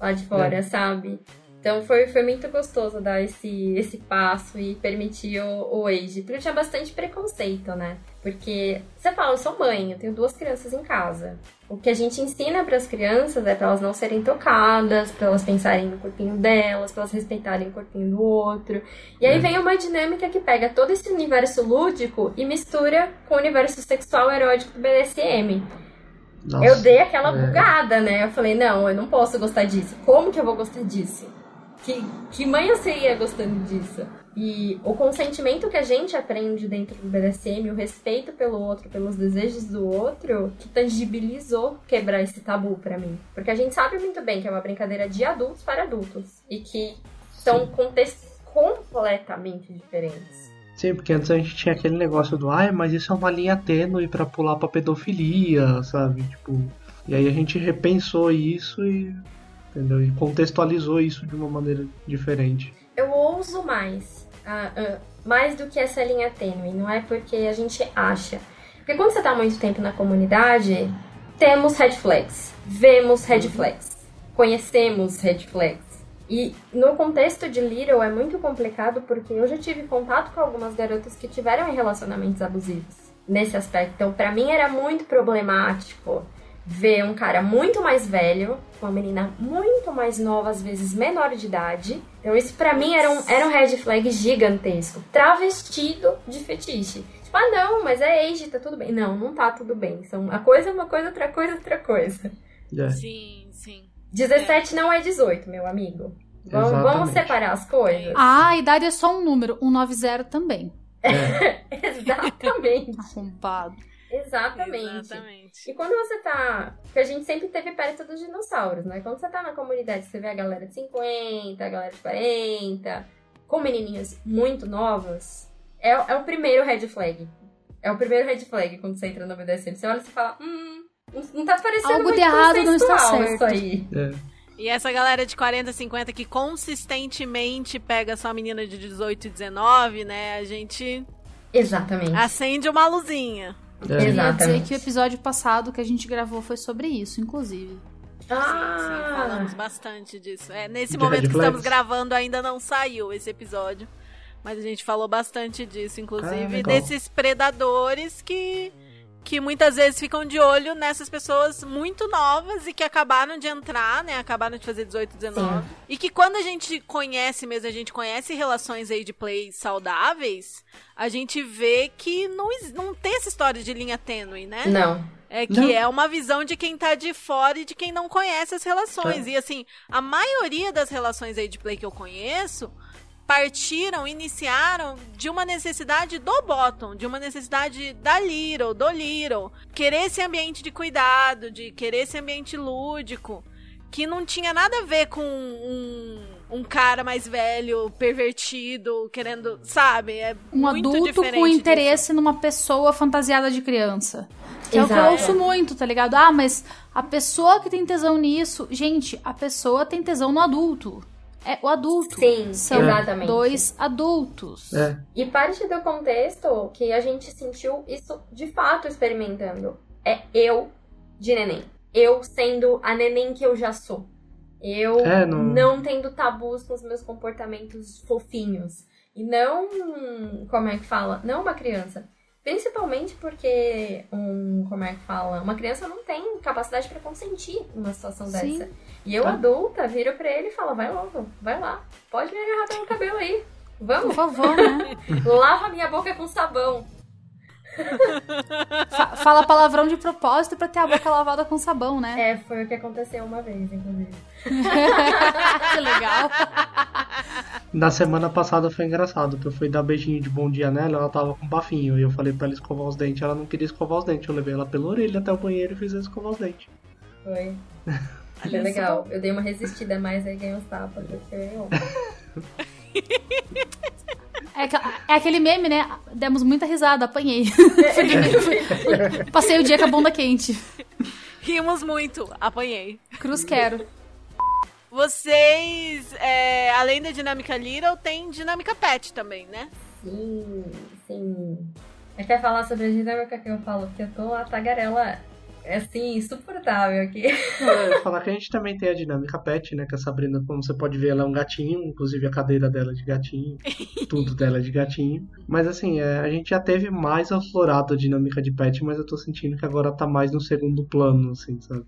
lá de fora, é. sabe? Então foi, foi muito gostoso dar esse, esse passo e permitir o, o age. Porque eu tinha bastante preconceito, né? Porque você fala, eu sou mãe, eu tenho duas crianças em casa. O que a gente ensina para as crianças é para elas não serem tocadas, para elas pensarem no corpinho delas, para elas respeitarem o corpinho do outro. E aí é. vem uma dinâmica que pega todo esse universo lúdico e mistura com o universo sexual erótico do BDSM. Nossa, eu dei aquela é. bugada, né? Eu falei, não, eu não posso gostar disso. Como que eu vou gostar disso? Que, que mãe eu seria gostando disso? E o consentimento que a gente aprende dentro do BDSM, o respeito pelo outro, pelos desejos do outro, que tangibilizou quebrar esse tabu para mim. Porque a gente sabe muito bem que é uma brincadeira de adultos para adultos e que são contextos completamente diferentes. Sim, porque antes a gente tinha aquele negócio do, ai, mas isso é uma linha tênue para pular pra pedofilia, sabe? Tipo, e aí a gente repensou isso e entendeu? E contextualizou isso de uma maneira diferente. Eu ouso mais, uh, uh, mais do que essa linha tênue, não é porque a gente acha. Porque quando você está muito tempo na comunidade, temos red flags, vemos red uhum. flags, conhecemos red flags. E no contexto de Little é muito complicado porque eu já tive contato com algumas garotas que tiveram relacionamentos abusivos nesse aspecto. Então, para mim era muito problemático ver um cara muito mais velho, uma menina muito mais nova, às vezes menor de idade. Então isso para mim era um, era um red flag gigantesco. Travestido de fetiche. Tipo, ah não, mas é age, tá tudo bem. Não, não tá tudo bem. São, uma coisa é uma coisa, outra coisa é outra coisa. Yeah. Sim, sim. 17 é. não é 18, meu amigo. Vamos, vamos, separar as coisas. Ah, a idade é só um número. 190 também. É. <laughs> Exatamente. Arrombado. Exatamente. Exatamente. E quando você tá. Porque a gente sempre teve perto dos dinossauros, né? Quando você tá na comunidade, você vê a galera de 50, a galera de 40, com menininhas muito novas, é, é o primeiro red flag. É o primeiro red flag quando você entra no BDSM. Você olha e fala, hum, não tá parecendo Algo muito de errado não está certo. isso aí. É. E essa galera de 40, 50 que consistentemente pega só menina de 18 e 19, né? A gente. Exatamente. Acende uma luzinha. É. Queria dizer que o episódio passado que a gente gravou foi sobre isso, inclusive. Ah. Sim, sim, falamos bastante disso. É, nesse de momento que estamos gravando, ainda não saiu esse episódio. Mas a gente falou bastante disso, inclusive, ah, desses predadores que que muitas vezes ficam de olho nessas pessoas muito novas e que acabaram de entrar, né? Acabaram de fazer 18, 19. Sim. E que quando a gente conhece mesmo, a gente conhece relações aí de play saudáveis, a gente vê que não, não tem essa história de linha tênue, né? Não. É que não. é uma visão de quem tá de fora e de quem não conhece as relações. É. E assim, a maioria das relações aí de play que eu conheço partiram, iniciaram de uma necessidade do bottom, de uma necessidade da Little, do Little. Querer esse ambiente de cuidado, de querer esse ambiente lúdico, que não tinha nada a ver com um, um cara mais velho, pervertido, querendo, sabe? É um adulto com interesse disso. numa pessoa fantasiada de criança. Que Exato. é o que eu ouço muito, tá ligado? Ah, mas a pessoa que tem tesão nisso. Gente, a pessoa tem tesão no adulto é o adulto. Sim, São exatamente. dois adultos. É. E parte do contexto que a gente sentiu isso de fato experimentando é eu de neném. Eu sendo a neném que eu já sou. Eu É, não- não tendo tabus com os meus comportamentos fofinhos. E não, como é que fala? Não uma criança. Principalmente porque um, como é que fala? Uma criança não tem capacidade pra consentir numa situação Sim. dessa. E eu, Tá. adulta, viro pra ele e falo, vai logo, vai lá. Pode me agarrar pelo cabelo aí. Por Vamos, favor, né? <laughs> lava minha boca com sabão. <laughs> Fa- fala palavrão de propósito pra ter a boca lavada com sabão, né? É, foi o que aconteceu uma vez, inclusive. <laughs> que legal. <laughs> Na semana passada foi engraçado, que eu fui dar beijinho de bom dia nela, ela tava com bafinho. E eu falei pra ela escovar os dentes, ela não queria escovar os dentes. Eu levei ela pela orelha até o banheiro e fiz ela escovar os dentes. Foi. <laughs> Foi legal. Eu dei uma resistida, mas aí ganhei uns tapas. Porque eu... É, é aquele meme, né? Demos muita risada, apanhei. <laughs> Passei o dia com a bunda quente. Rimos muito, apanhei. Cruz quero. Vocês, é, além da dinâmica Little, tem dinâmica Pet também, né? Sim, sim. Você quer falar sobre a dinâmica que eu falo? Porque eu tô a tagarela, assim, insuportável aqui. <laughs> É, falar que a gente também tem a dinâmica pet, né? Que a Sabrina, como você pode ver, ela é um gatinho, inclusive a cadeira dela é de gatinho, <laughs> tudo dela é de gatinho. Mas assim, é, a gente já teve mais aflorado a dinâmica de pet, mas eu tô sentindo que agora tá mais no segundo plano, assim, sabe?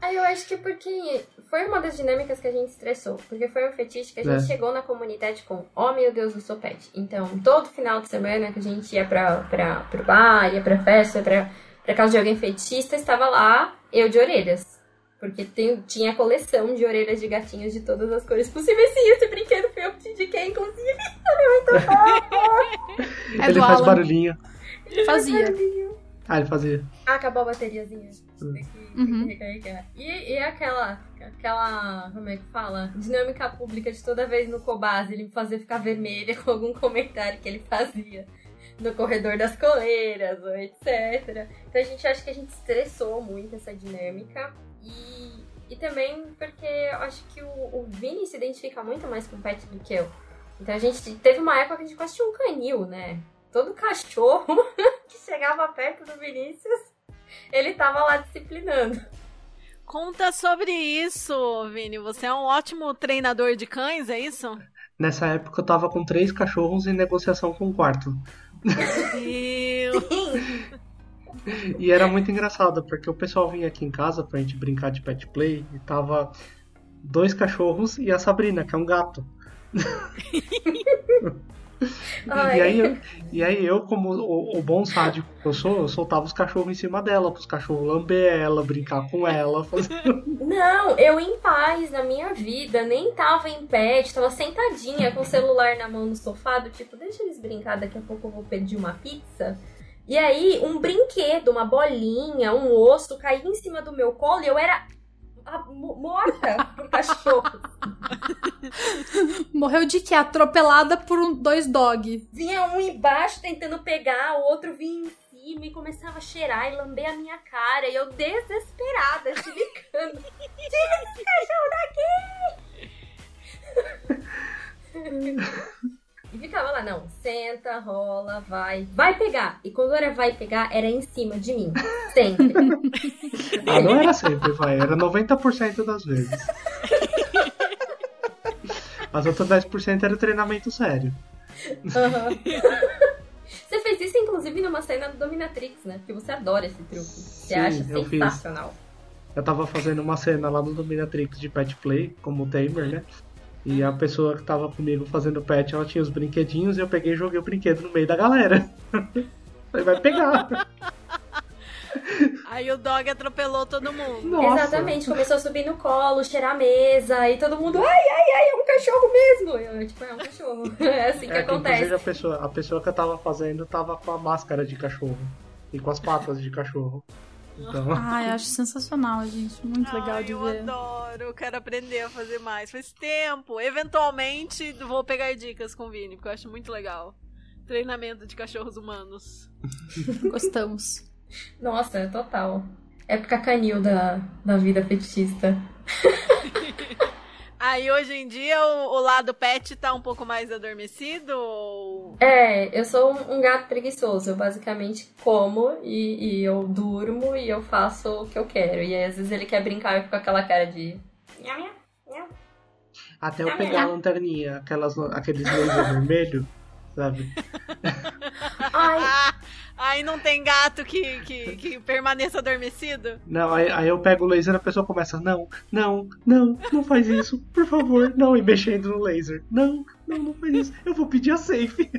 Aí eu acho que porque foi uma das dinâmicas que a gente estressou. Porque foi um fetiche que a gente É. chegou na comunidade com, oh meu Deus, eu sou pet. Então, todo final de semana que a gente ia pra, pra, pro bar, ia pra festa, pra, pra casa de alguém fetichista, estava lá eu de orelhas. Porque tem, tinha coleção de orelhas de gatinhos de todas as cores possíveis. Sim, esse brinquedo foi <laughs> eu que te indiquei, inclusive. É ele do faz Alan. barulhinho. Fazia. Ah, ele fazia. Ah, acabou a bateriazinha. Hum. Tem que, tem Uhum. que recarregar. E, e aquela, aquela, como é que fala? Dinâmica pública de toda vez no Cobase ele me fazer ficar vermelha <laughs> com algum comentário que ele fazia no corredor das coleiras, ou etc. Então a gente acha que a gente estressou muito essa dinâmica. E, e também porque eu acho que o, o Vini se identifica muito mais com o pet do que eu. Então a gente teve uma época que a gente quase tinha um canil, né? Todo cachorro <laughs> que chegava perto do Vinícius, ele tava lá disciplinando. Conta sobre isso, Vini. Você é um ótimo treinador de cães, é isso? Nessa época eu tava com três cachorros em negociação com o quarto. Meu E era muito engraçado, porque o pessoal vinha aqui em casa pra gente brincar de pet play e tava dois cachorros e a Sabrina, que é um gato. <laughs> <laughs> E aí, eu, e aí eu, como o, o bom sádico que eu sou, eu soltava os cachorros em cima dela, pros cachorros lamber ela, brincar com ela. Fazer... <laughs> Não, eu em paz na minha vida, nem tava em pé, tava sentadinha com o celular na mão no sofá, do tipo, deixa eles brincar, daqui a pouco eu vou pedir uma pizza. E aí, um brinquedo, uma bolinha, um osso caía em cima do meu colo e eu era morta por cachorro. <laughs> Morreu de quê? Atropelada por um- dois dog. Vinha um embaixo tentando pegar, o outro vinha em cima e começava a cheirar e lamber a minha cara. E eu desesperada, chilicando. <laughs> Tira esse cachorro daqui! <laughs> e ficava lá, não, senta, rola, vai, vai pegar. E quando era vai pegar, era em cima de mim. Sempre. <laughs> Ah, não era sempre, vai, era 90% das vezes. As outras 10% era treinamento sério. Aham. Você fez isso, inclusive, numa cena do Dominatrix, né? Porque você adora esse truque. Você Sim, acha eu fiz. sensacional. Eu tava fazendo uma cena lá no Dominatrix de pet play, como tamer, né? E a pessoa que tava comigo fazendo pet, ela tinha os brinquedinhos e eu peguei e joguei o brinquedo no meio da galera. <laughs> Falei, vai pegar. <laughs> Aí o dog atropelou todo mundo. Nossa. Exatamente, começou a subir no colo, cheirar a mesa, e todo mundo, ai, ai, ai, é um cachorro mesmo. Eu, tipo, é um cachorro. <laughs> É assim que É, que, acontece. inclusive a pessoa, a pessoa que eu tava fazendo tava com a máscara de cachorro. E com as patas de cachorro. Então, <laughs> Ai, acho sensacional, gente. Muito legal Ai, de eu ver. adoro, eu quero aprender a fazer mais. Faz tempo. Eventualmente vou pegar dicas com o Vini, porque eu acho muito legal. Treinamento de cachorros humanos. <laughs> Gostamos. Nossa, total. Época canil da, da vida fetichista. <laughs> Aí hoje em dia o, o lado pet tá um pouco mais adormecido? Ou... É, eu sou um, um gato preguiçoso. Eu basicamente como e, e eu durmo e eu faço o que eu quero. E aí, às vezes ele quer brincar e eu fico com aquela cara de. Até eu pegar a lanterninha, aquelas, aqueles laser vermelho, sabe? Ai, <laughs> aí não tem gato que, que, que permaneça adormecido? Não, aí, aí eu pego o laser e a pessoa começa, não, não, não, não faz isso, por favor, não, e mexendo no laser. Não, não, não faz isso. Eu vou pedir a safe. <laughs>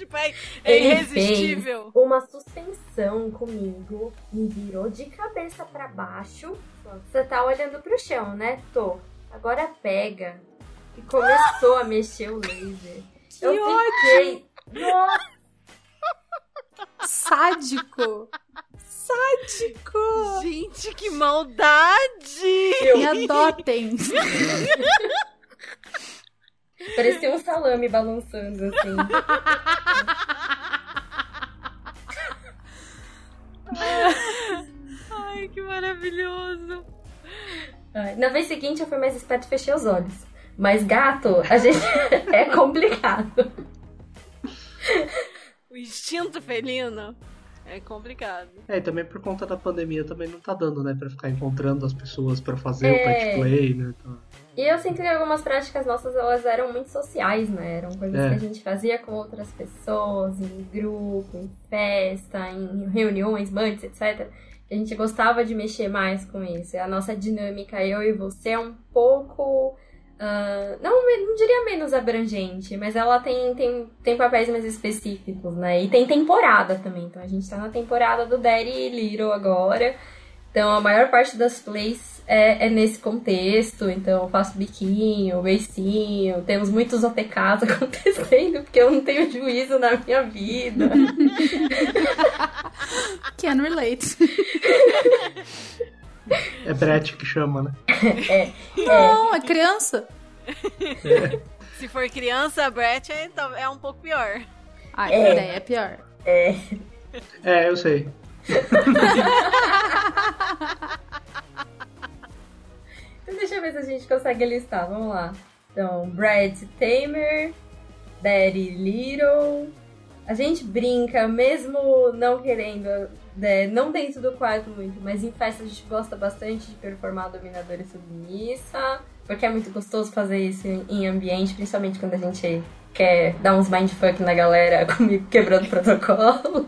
Tipo, é, é irresistível. uma suspensão comigo, me virou de cabeça pra baixo. Você tá olhando pro chão, né? Tô. Agora pega. E começou a mexer o laser. Eu fiquei. Nossa, Sádico! Sádico! Gente, que maldade! Me adotem! <laughs> parecia um salame balançando assim. Ai, que maravilhoso. Na vez seguinte eu fui mais esperto e fechei os olhos. Mas gato, a gente <laughs> é complicado. O instinto felino é complicado. É, e também por conta da pandemia também não tá dando, né, pra ficar encontrando as pessoas pra fazer É. o pet play, né? Então, E eu sinto que algumas práticas nossas elas eram muito sociais, né? Eram coisas É. que a gente fazia com outras pessoas, em grupo, em festa, em reuniões, bands, etc. A gente gostava de mexer mais com isso. A nossa dinâmica, eu e você, é um pouco. Ah, não, não diria menos abrangente, mas ela tem, tem, tem papéis mais específicos, né? E tem temporada também. Então a gente tá na temporada do Daddy Little agora. Então a maior parte das plays é, é nesse contexto. Então eu faço biquinho, beicinho, temos muitos OTKs <laughs> acontecendo, porque eu não tenho juízo na minha vida. <laughs> Can relate. <laughs> é Brett que chama, né? Não, é criança. <laughs> Se for criança, a Brett é, é um pouco pior. Ai, É. ideia é pior. É. É, eu sei. <laughs> Então deixa eu ver se a gente consegue listar. Vamos lá. Então, Brad Tamer, Daddy Little. A gente brinca, mesmo não querendo, né, não dentro do quarto muito, mas em festa a gente gosta bastante de performar dominadora e submissa, porque é muito gostoso fazer isso em- ambiente, principalmente quando a gente quer dar uns mindfuck na galera <laughs> comigo quebrando protocolo.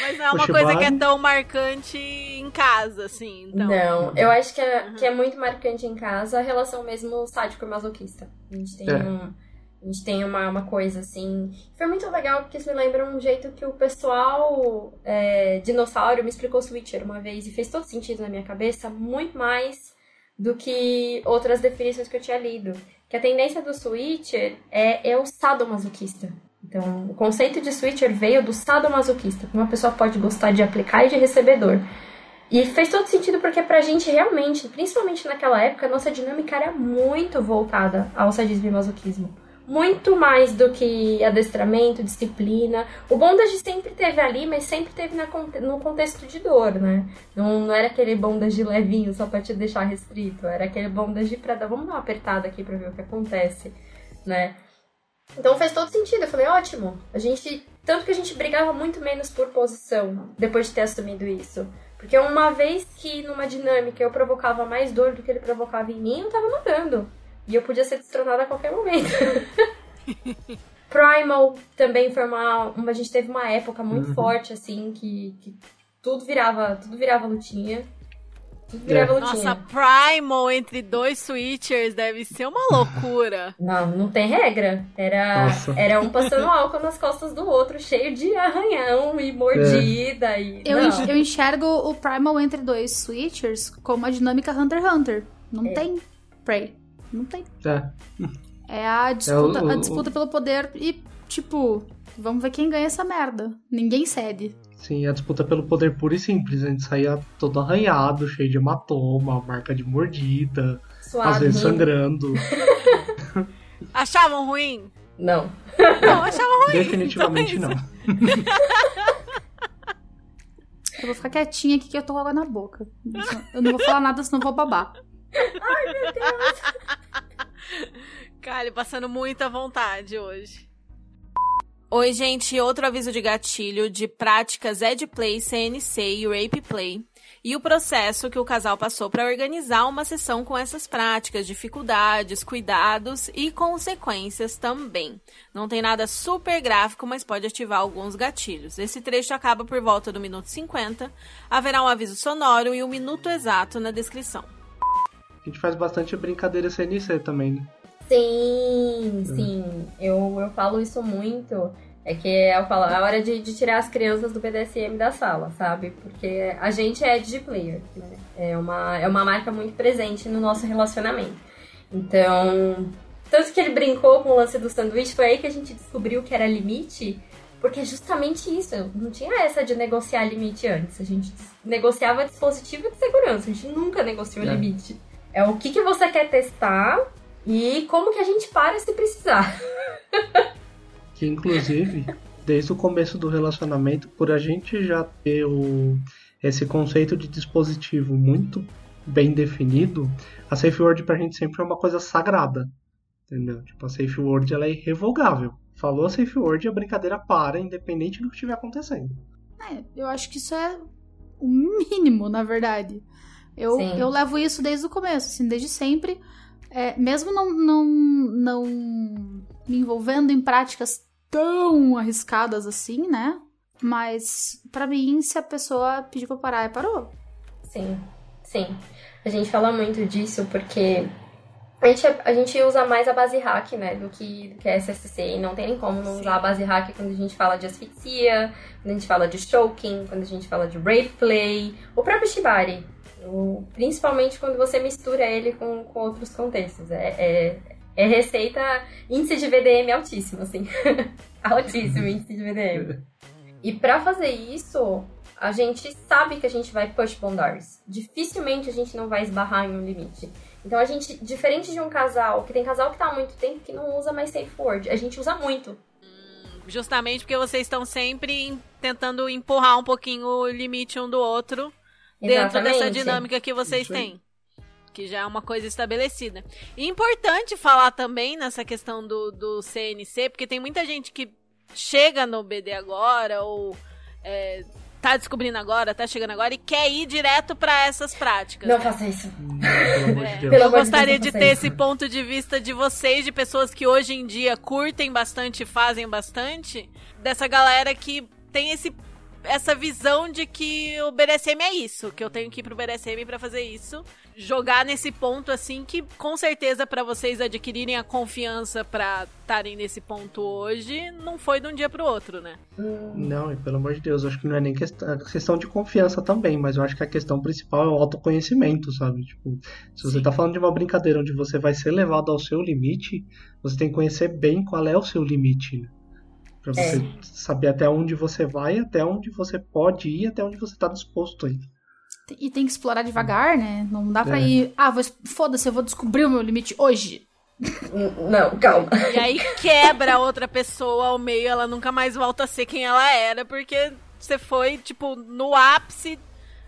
Mas não é uma O coisa que é tão marcante em casa, assim. Então. Não, eu acho que é, que é muito marcante em casa a relação mesmo sádico e masoquista. A gente tem, É. um, a gente tem uma, uma coisa assim. Foi muito legal porque isso me lembra um jeito que o pessoal é, dinossauro me explicou Switcher uma vez e fez todo sentido na minha cabeça, muito mais do que outras definições que eu tinha lido. Que a tendência do Switcher é, é o sadomasoquista. Então, o conceito de Switcher veio do sadomasoquista, que uma pessoa pode gostar de aplicar e de recebedor. E fez todo sentido porque pra gente realmente, principalmente naquela época, nossa dinâmica era muito voltada ao sadismo e masoquismo. Muito mais do que adestramento, disciplina. O bondage sempre teve ali, mas sempre teve na no contexto de dor, né? Não, não era aquele bondage levinho só pra te deixar restrito. Era aquele bondage pra dar, vamos dar uma apertada aqui pra ver o que acontece, né? Então fez todo sentido. Eu falei, ótimo. A gente. Tanto que a gente brigava muito menos por posição depois de ter assumido isso. Porque uma vez que numa dinâmica eu provocava mais dor do que ele provocava em mim, eu tava mandando. E eu podia ser destronada a qualquer momento. <laughs> Primal também foi uma, uma. A gente teve uma época muito Uhum. forte, assim, que, que tudo virava. Tudo virava lutinha. Tudo virava É. lutinha. Nossa, Primal entre dois Switchers deve ser uma loucura. <laughs> Não, não tem regra. Era, Nossa. era um passando álcool nas costas do outro, cheio de arranhão e mordida. E, Eu, eu enxergo o Primal entre dois Switchers como a dinâmica Hunter x Hunter. Não tem Prey. Não tem. É. É a disputa, o- a disputa pelo poder e, tipo, vamos ver quem ganha essa merda. Ninguém cede. Sim, a disputa pelo poder puro e simples. A gente saía todo arranhado, cheio de hematoma, marca de mordida, Suave. às vezes sangrando. <laughs> Achavam ruim? Não. Não, achavam ruim. Definitivamente Então, não. Eu vou ficar quietinha aqui que eu tô com água na boca. Eu não vou falar nada, senão eu vou babar. Cara, <laughs> passando muita vontade hoje. Oi, gente. Outro aviso de gatilho de práticas Edplay, CNC e Rape Play. E o processo que o casal passou para organizar uma sessão com essas práticas, dificuldades, cuidados e consequências também. Não tem nada super gráfico, mas pode ativar alguns gatilhos. Esse trecho acaba por volta do minuto 50. Haverá um aviso sonoro e um minuto exato na descrição. A gente faz bastante brincadeira CNC também, né? Sim, sim. Eu, eu falo isso muito. É que eu falo, é hora de, de tirar as crianças do BDSM da sala, sabe? Porque a gente é DJ player, né? É uma, é uma marca muito presente no nosso relacionamento. Então, tanto que ele brincou com o lance do sanduíche, foi aí que a gente descobriu que era limite, porque é justamente isso. Não tinha essa de negociar limite antes. A gente negociava dispositivo de segurança, a gente nunca negociou É. limite. É o que, que você quer testar e como que a gente para se precisar. Que inclusive, desde o começo do relacionamento, por a gente já ter o, esse conceito de dispositivo muito bem definido, a safe word pra gente sempre é uma coisa sagrada. Entendeu? Tipo, a safe word ela é irrevogável. Falou a safe word, a brincadeira para, independente do que estiver acontecendo. É, eu acho que isso é o mínimo, na verdade. Eu, Sim. eu levo isso desde o começo, assim, desde sempre. É, mesmo não, não, não me envolvendo em práticas tão arriscadas assim, né? Mas, pra mim, se a pessoa pedir pra parar, é parou. Sim, sim. A gente fala muito disso porque a gente, a gente usa mais a base hack, né, do que, do que a SSC. E não tem nem como não usar a base hack quando a gente fala de asfixia, quando a gente fala de choking, quando a gente fala de rape play, o próprio shibari. Principalmente quando você mistura ele com, com outros contextos. É, é, é receita, índice de VDM altíssimo, assim. <laughs> altíssimo índice de VDM. E pra fazer isso, a gente sabe que a gente vai push boundaries. Dificilmente a gente não vai esbarrar em um limite. Então a gente, diferente de um casal, que tem casal que tá há muito tempo que não usa mais safe word, a gente usa muito. Justamente porque vocês estão sempre em- tentando empurrar um pouquinho o limite um do outro dentro dessa dinâmica que vocês Isso têm. Que já é uma coisa estabelecida. E importante falar também nessa questão do, do CNC, porque tem muita gente que chega no BD agora, ou é, tá descobrindo agora, tá chegando agora, e quer ir direto pra essas práticas. Não faça isso. Hum, Pelo amor de Deus. Pelo Eu amor de gostaria Deus, de ter faça esse ponto de vista de vocês, de pessoas que hoje em dia curtem bastante, fazem bastante, dessa galera que tem esse, essa visão de que o BDSM é isso, que eu tenho que ir pro BDSM pra fazer isso. Jogar nesse ponto assim que com certeza pra vocês adquirirem a confiança pra estarem nesse ponto hoje, não foi de um dia pro outro, né? Não, e pelo amor de Deus, acho que não é nem questão, é questão de confiança também, mas eu acho que a questão principal é o autoconhecimento, sabe? Tipo, se você tá falando de uma brincadeira onde você vai ser levado ao seu limite, você tem que conhecer bem qual é o seu limite, né? Pra você saber até onde você vai, até onde você pode ir, até onde você tá disposto a ir. E tem que explorar devagar, né? Não dá pra É. ir. Ah, vou, foda-se, eu vou descobrir o meu limite hoje. Não, calma. E aí quebra a outra pessoa ao meio, ela nunca mais volta a ser quem ela era, porque você foi, tipo, no ápice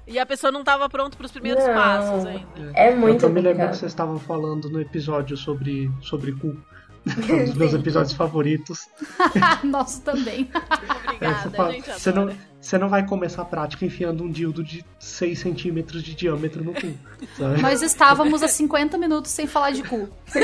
e a pessoa não tava pronta pros primeiros Não. passos ainda. É eu muito tô me lembrando que vocês estavam falando no episódio sobre, sobre cu. Um dos meus episódios favoritos. <laughs> Nosso também. É, Obrigada, você, fala- gente você não, você não vai começar a prática enfiando um dildo de 6 centímetros de diâmetro no cu. sabe? Nós estávamos há 50 minutos sem falar de cu. <laughs>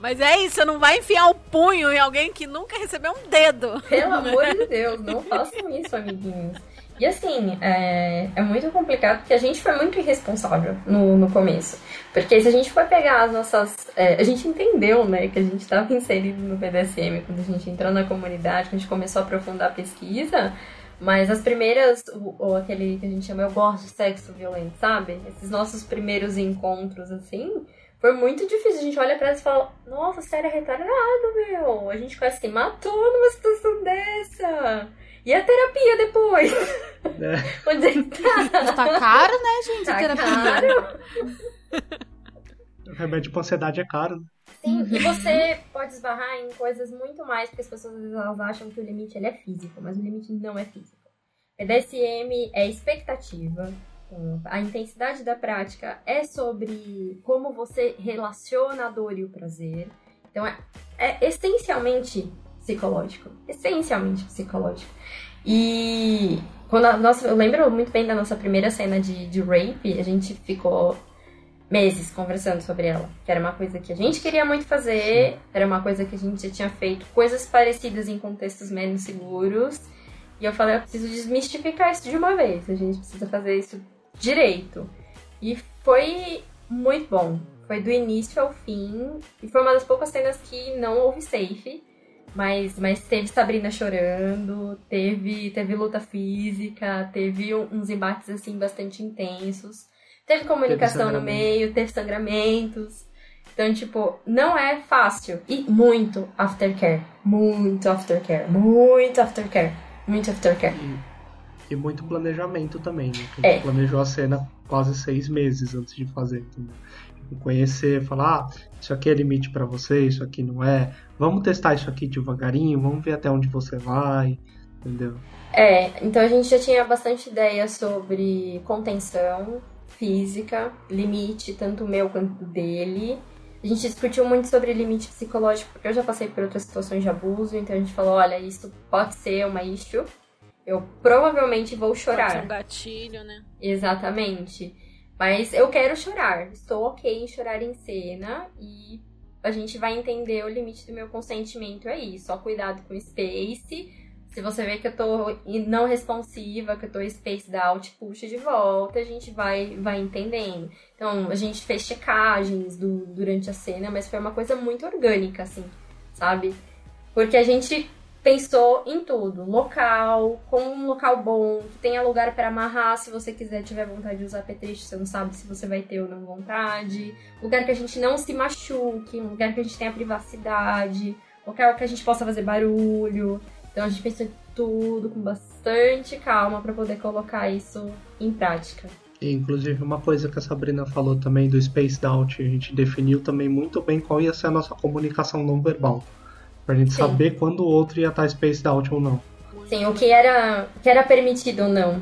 Mas é isso, você não vai enfiar o punho em alguém que nunca recebeu um dedo. Pelo amor de Deus, não façam isso, amiguinhos. E assim, é, é muito complicado porque a gente foi muito irresponsável no, no começo. Porque se a gente for pegar as nossas. é, a gente entendeu, né, que a gente estava inserido no BDSM quando a gente entrou na comunidade, quando a gente começou a aprofundar a pesquisa. Mas as primeiras, o, o aquele que a gente chama Eu Gosto de Sexo Violento, sabe? Esses nossos primeiros encontros, assim, foi muito difícil. A gente olha pra elas e fala: Nossa, sério, é retardado, meu. A gente quase se matou numa situação dessa. E a terapia depois? É. <laughs> Onde é que tá? Tá caro, né, gente? a Tá terapia. caro? Remédio pra ansiedade é caro. né? Sim, e você pode esbarrar em coisas muito mais, porque as pessoas às vezes elas acham que o limite ele é físico, mas o limite não é físico. BDSM é expectativa, com a intensidade da prática é sobre como você relaciona a dor e o prazer. Então é, é essencialmente psicológico. Essencialmente psicológico. E quando a nossa, eu lembro muito bem da nossa primeira cena de, de rape, a gente ficou meses conversando sobre ela. Que era uma coisa que a gente queria muito fazer, era uma coisa que a gente já tinha feito, coisas parecidas em contextos menos seguros. E eu falei, eu preciso desmistificar isso de uma vez, a gente precisa fazer isso direito. E foi muito bom. Foi do início ao fim. E foi uma das poucas cenas que não houve safe. Mas, mas teve Sabrina chorando, teve, teve luta física, teve uns embates assim bastante intensos. Teve comunicação Teve no meio, teve sangramentos. Então, tipo, não é fácil. E muito aftercare. Muito aftercare. Muito aftercare. Muito aftercare. E, e muito planejamento também, né? Que É. gente planejou a cena quase seis meses antes de fazer, entendeu? Conhecer, falar, ah, isso aqui é limite pra você, isso aqui não é. Vamos testar isso aqui devagarinho, vamos ver até onde você vai, entendeu? É, então a gente já tinha bastante ideia sobre contenção física, limite, tanto meu quanto dele. A gente discutiu muito sobre limite psicológico, porque eu já passei por outras situações de abuso, então a gente falou, olha, isso pode ser uma issue. Eu provavelmente vou Pode ser chorar. um gatilho, né? Exatamente. Mas eu quero chorar. Estou ok em chorar em cena e a gente vai entender o limite do meu consentimento aí. Só cuidado com o space. Se você vê que eu tô não responsiva, que eu tô spaced out, puxa de volta, a gente vai, vai entendendo. Então, a gente fez checagens do, durante a cena, mas foi uma coisa muito orgânica, assim, sabe? Porque a gente pensou em tudo. Local, com um local bom, que tenha lugar para amarrar se você quiser, tiver vontade de usar petriste, você não sabe se você vai ter ou não vontade. Lugar que a gente não se machuque, lugar que a gente tenha privacidade, local que a gente possa fazer barulho. Então a gente pensou em tudo com bastante calma para poder colocar isso em prática. E, inclusive, uma coisa que a Sabrina falou também do Spaced Out, a gente definiu também muito bem qual ia ser a nossa comunicação não verbal. Pra gente Sim. saber quando o outro ia estar Spaced Out ou não. Sim, o que era, o que era permitido ou não.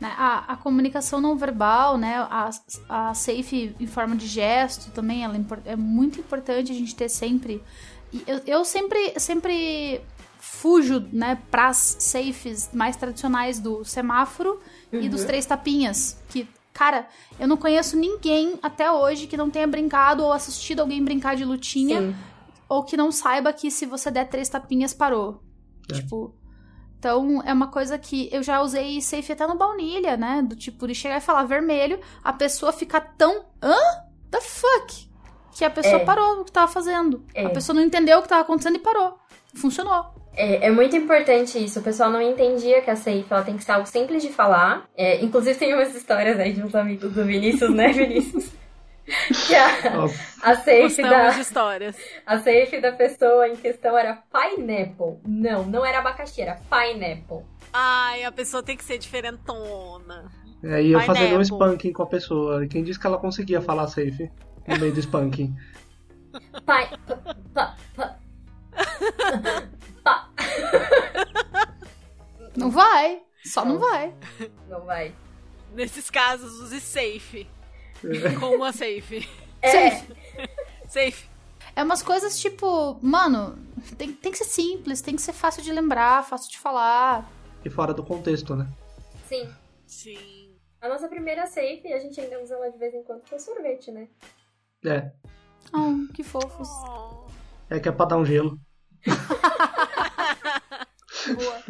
né, A, a comunicação não verbal, né? A, a safe em forma de gesto também ela é é muito importante a gente ter sempre. Eu, eu sempre, sempre fujo, né, pras safes mais tradicionais do semáforo e dos três tapinhas. Que, cara, eu não conheço ninguém até hoje que não tenha brincado ou assistido alguém brincar de lutinha Sim. Ou que não saiba que se você der três tapinhas, parou. É. Tipo. Então, é uma coisa que eu já usei safe até no baunilha, né? Do tipo, de chegar e falar vermelho, a pessoa ficar tão. Hã? The fuck? Que a pessoa É. parou o que tava fazendo. É. A pessoa não entendeu o que tava acontecendo e parou. Funcionou. É, é muito importante isso. O pessoal não entendia que a safe ela tem que ser algo simples de falar. É, inclusive, tem umas histórias aí de uns amigos do Vinícius, né, Vinícius? <laughs> que a, Nossa, a safe Gostamos da, histórias. a safe da pessoa em questão era pineapple. Não, não era abacaxi, era pineapple. Ai, a pessoa tem que ser diferentona. é, ia fazendo um spanking com a pessoa. E quem disse que ela conseguia falar safe no meio do spanking? Pi, pa, pa, pa. Pa. Não vai. Só não vai. Não vai. Nesses casos, use safe. <laughs> Como a safe. É, Safe. É umas coisas tipo, mano, tem, tem que ser simples, tem que ser fácil de lembrar, fácil de falar. E fora do contexto, né? sim. Sim. A nossa primeira safe, a gente ainda usa ela de vez em quando, foi sorvete, né? É. Oh, que fofos. Oh. É que é pra dar um gelo. <laughs> Boa.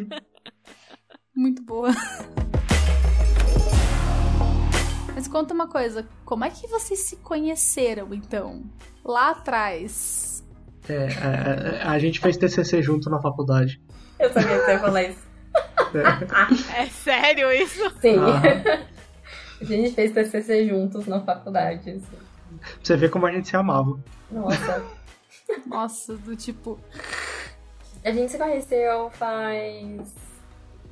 Muito boa. Mas conta uma coisa, como é que vocês se conheceram, então? Lá atrás. É, a, a- a gente fez TCC junto na faculdade. Eu sabia que você ia falar isso. É. <laughs> É sério isso? Sim. Ah. A gente fez TCC juntos na faculdade. assim. Pra você ver como a gente se amava. Nossa. Nossa, do tipo. A gente se conheceu faz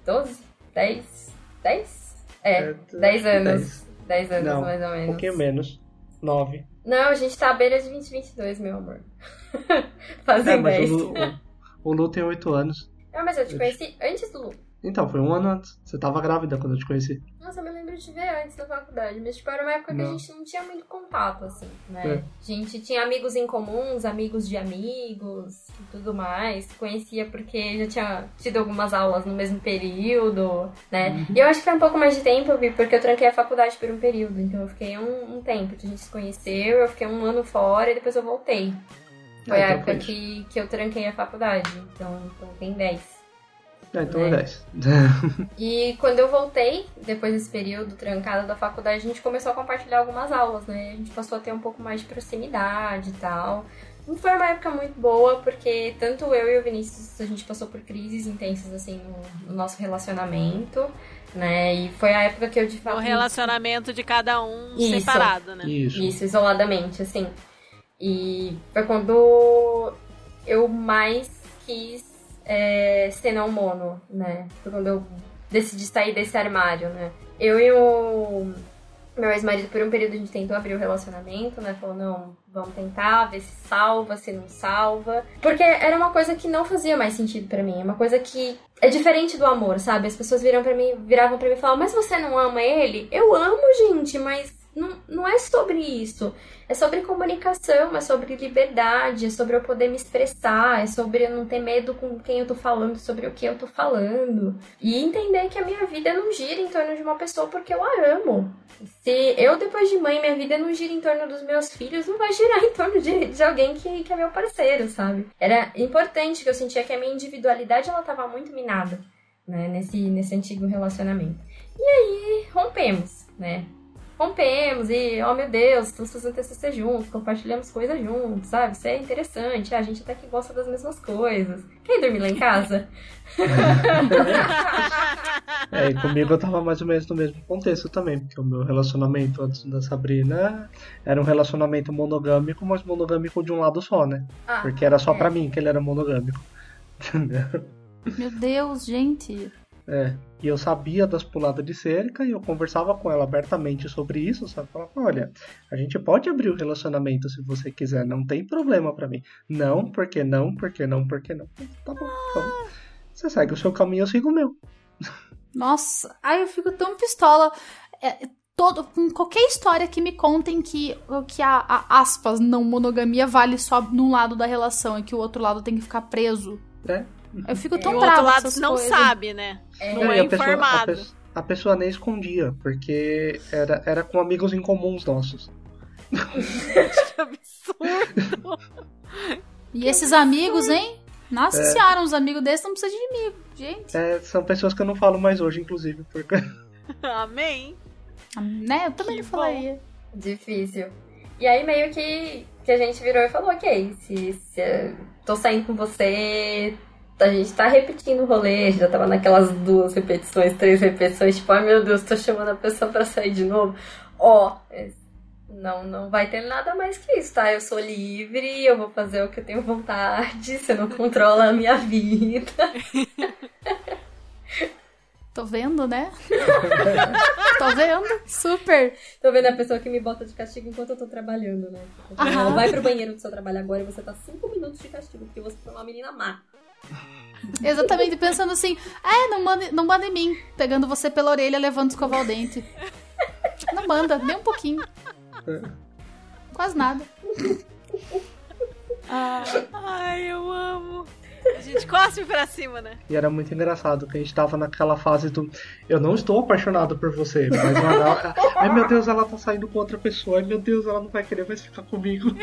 12? 10? 10? É, É, 10 anos. dez. 10 anos, Não, mais ou Um menos. pouquinho menos. Nove. Não, a gente tá à beira de 2022, meu amor. Fazem <laughs> É, mas 10. o Lu, o, o Lu tem oito anos. Não, mas eu te conheci antes do Lu. Então, foi um ano antes. Você tava grávida quando eu te conheci. Nossa, eu me lembro de ver antes da faculdade, mas tipo, era uma época que Não. a gente não tinha muito contato, assim, né? É. A gente tinha amigos em comuns, amigos de amigos e tudo mais. Conhecia porque já tinha tido algumas aulas no mesmo período, né? E eu acho que foi um pouco mais de tempo, Vi, porque eu tranquei a faculdade por um período. Então eu fiquei um, um tempo. A gente se conheceu, eu fiquei um ano fora e depois eu voltei. Foi Ah, a então época que, que eu tranquei a faculdade. Então, então tem 10. Ah, então é É. 10. <laughs> E quando eu voltei, depois desse período trancado da faculdade, a gente começou a compartilhar algumas aulas, né? A gente passou a ter um pouco mais de proximidade e tal. Não foi uma época muito boa, porque tanto eu e o Vinícius, a gente passou por crises intensas, assim, no, no nosso relacionamento, né? E foi a época que eu, de fato... O relacionamento de cada um Isso. separado, né? Isso. Isso, isoladamente, assim. E foi quando eu mais quis é, ser não mono, né? Foi quando eu decidi sair desse armário, né? Eu e o meu ex-marido, por um período, a gente tentou abrir o relacionamento, né? Falou, não, vamos tentar, ver se salva, se não salva. Porque era uma coisa que não fazia mais sentido pra mim. É uma coisa que é diferente do amor, sabe? As pessoas viram para mim, viravam pra mim e falavam, mas você não ama ele? Eu amo, gente, mas não, não é sobre isso. É sobre comunicação, é sobre liberdade, é sobre eu poder me expressar, é sobre eu não ter medo com quem eu tô falando, sobre o que eu tô falando. E entender que a minha vida não gira em torno de uma pessoa porque eu a amo. Se eu, depois de mãe, minha vida não gira em torno dos meus filhos, não vai girar <laughs> em torno de, de alguém que, que é meu parceiro, sabe? Era importante que eu sentia que a minha individualidade, ela tava muito minada, né? Nesse, nesse antigo relacionamento. E aí, rompemos, né? Rompemos e, oh meu Deus, estamos fazendo TCC juntos, compartilhamos coisas juntos, sabe? Isso é interessante, a gente até que gosta das mesmas coisas. Quer ir dormir lá em casa? É, e comigo eu tava mais ou menos no mesmo contexto também, porque o meu relacionamento antes da Sabrina era um relacionamento monogâmico, mas monogâmico de um lado só, né? Ah, Porque era só é. pra mim que ele era monogâmico. <laughs> Entendeu? Meu Deus, gente. É. E eu sabia das puladas de cerca e eu conversava com ela abertamente sobre isso, sabe? Falava, olha, a gente pode abrir o relacionamento se você quiser, não tem problema pra mim. Não, porque não, porque não, porque não. Tá bom, então. Você segue o seu caminho, eu sigo o meu. Nossa, ai, eu fico tão pistola. É, todo, com qualquer história que me contem que, que a, a aspas não monogamia vale só num lado da relação e que o outro lado tem que ficar preso. É. Eu fico E tão o brava outro lado não coisas. sabe, né? É, Não é e a pessoa, a, informado. pessoa, a pessoa nem escondia, porque era, era com amigos em comuns nossos. Que <laughs> absurdo. E esses amigos, hein? Nossa senhora, uns amigos desses não precisam de inimigo, gente. É, são pessoas que eu não falo mais hoje, inclusive, porque <laughs> Amém. Né? Eu também Que não falaria. Difícil. E aí meio que, que a gente virou e falou, ok, se, se tô saindo com você, a gente tá repetindo o rolê, já tava naquelas duas repetições, três repetições, tipo, ai meu Deus, tô chamando a pessoa pra sair de novo. Ó, é, não, não vai ter nada mais que isso, tá? Eu sou livre, eu vou fazer o que eu tenho vontade, você não controla a minha vida. <laughs> Tô vendo, né? <laughs> Tô vendo. Super. Tô vendo a pessoa que me bota de castigo enquanto eu tô trabalhando, né? Aham. Vai pro banheiro do seu trabalho agora e você tá cinco minutos de castigo, porque você foi uma menina má. Exatamente, pensando assim, é, não manda, não manda em mim, pegando você pela orelha, levando escovar o dente. Não manda, nem um pouquinho. Quase nada. Ai, eu amo. A gente cospe pra cima, né? E era muito engraçado que a gente tava naquela fase do eu não estou apaixonado por você, mas ela, ai meu Deus, ela tá saindo com outra pessoa, ai meu Deus, ela não vai querer mais ficar comigo.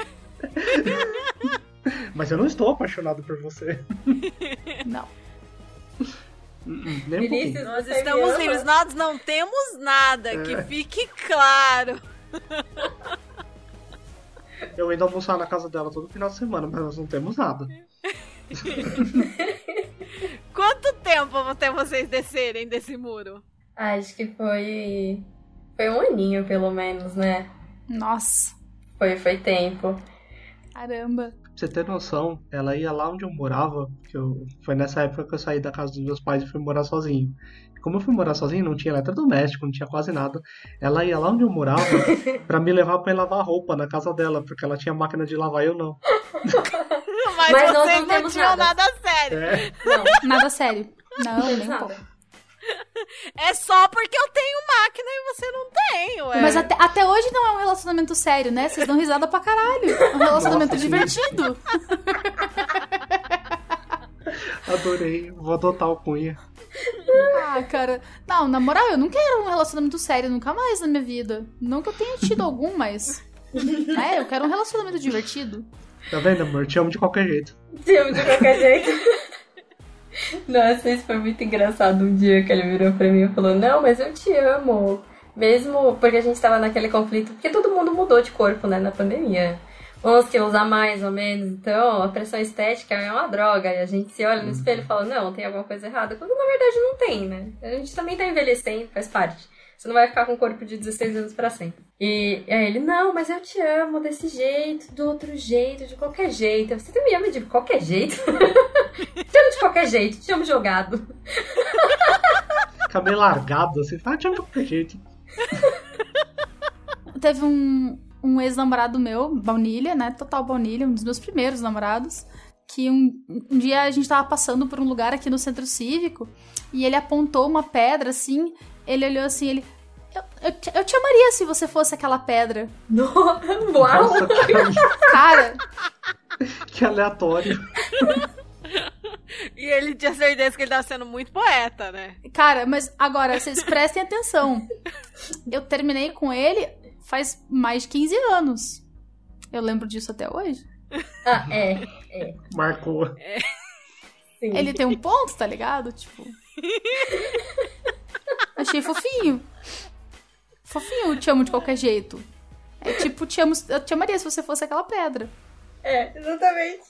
<laughs> mas eu não estou apaixonado por você. <laughs> Não. Nem um. Vinícius, Nós estamos livres, nós não temos nada, É. que fique claro. <laughs> Eu indo almoçar na casa dela todo final de semana, mas nós não temos nada. Quanto tempo até vocês descerem desse muro? Acho que foi. Foi um aninho, pelo menos, né? Nossa. Foi, foi tempo. Caramba. Pra você ter noção, ela ia lá onde eu morava, que eu, foi nessa época que eu saí da casa dos meus pais e fui morar sozinho. Como eu fui morar sozinho, não tinha eletrodoméstico, não tinha quase nada. Ela ia lá onde eu morava <laughs> pra me levar pra ir lavar roupa na casa dela, porque ela tinha máquina de lavar e eu não. <laughs> Mas, Mas nós vocês não não, temos tinham nada. nada, sério. É, Não, Nada sério. Não, não nem pouco. É só porque eu tenho máquina e você não tem, ué. Mas até, até hoje não é um relacionamento sério, né? Vocês dão risada pra caralho. É um relacionamento Nossa, divertido. <laughs> Adorei. Vou adotar o Cunha. Ah, cara. Não, na moral, eu não quero um relacionamento sério nunca mais na minha vida. Não que eu tenha tido algum, mas. É, eu quero um relacionamento divertido. Tá vendo, amor? Te amo de qualquer jeito. Te amo de qualquer jeito. <laughs> Nossa, isso foi muito engraçado um dia que ele virou pra mim e falou: Não, mas eu te amo. Mesmo porque a gente tava naquele conflito, porque todo mundo mudou de corpo, né, na pandemia. Uns quilos a mais ou menos, então a pressão estética é uma droga. E a gente se olha no espelho e fala: Não, tem alguma coisa errada. Quando na verdade não tem, né? A gente também tá envelhecendo, faz parte. Você não vai ficar com um corpo de 16 anos pra sempre. E aí ele, não, mas eu te amo desse jeito, do outro jeito, de qualquer jeito. Você me ama de qualquer jeito? <laughs> te amo de qualquer jeito, te amo jogado. <laughs> Fica meio largado, assim. Ah, te amo de qualquer jeito. <laughs> Teve um, um ex-namorado meu, baunilha, né? Total baunilha, um dos meus primeiros namorados. Que um, um dia a gente tava passando por um lugar aqui no centro cívico e ele apontou uma pedra assim. Ele olhou assim, ele. Eu, eu, te, eu te amaria se você fosse aquela pedra. No- <laughs> Uau! Nossa, <laughs> cara, Cara, que aleatório. E ele tinha certeza que ele tava sendo muito poeta, né? cara, mas agora vocês prestem atenção. Eu terminei com ele faz mais de 15 anos. Eu lembro disso até hoje. Ah, é, Marcou. sim. Ele tem um ponto, tá ligado? Tipo. <laughs> Achei fofinho. Fofinho, te amo de qualquer jeito. É tipo, te amo, eu te amaria se você fosse aquela pedra. É, exatamente.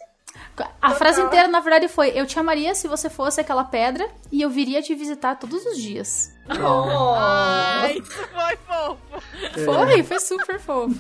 A frase inteira, na verdade, foi: Eu te amaria se você fosse aquela pedra e eu viria te visitar todos os dias. Oh. Ai, isso foi fofo. É. Foi, foi super fofo.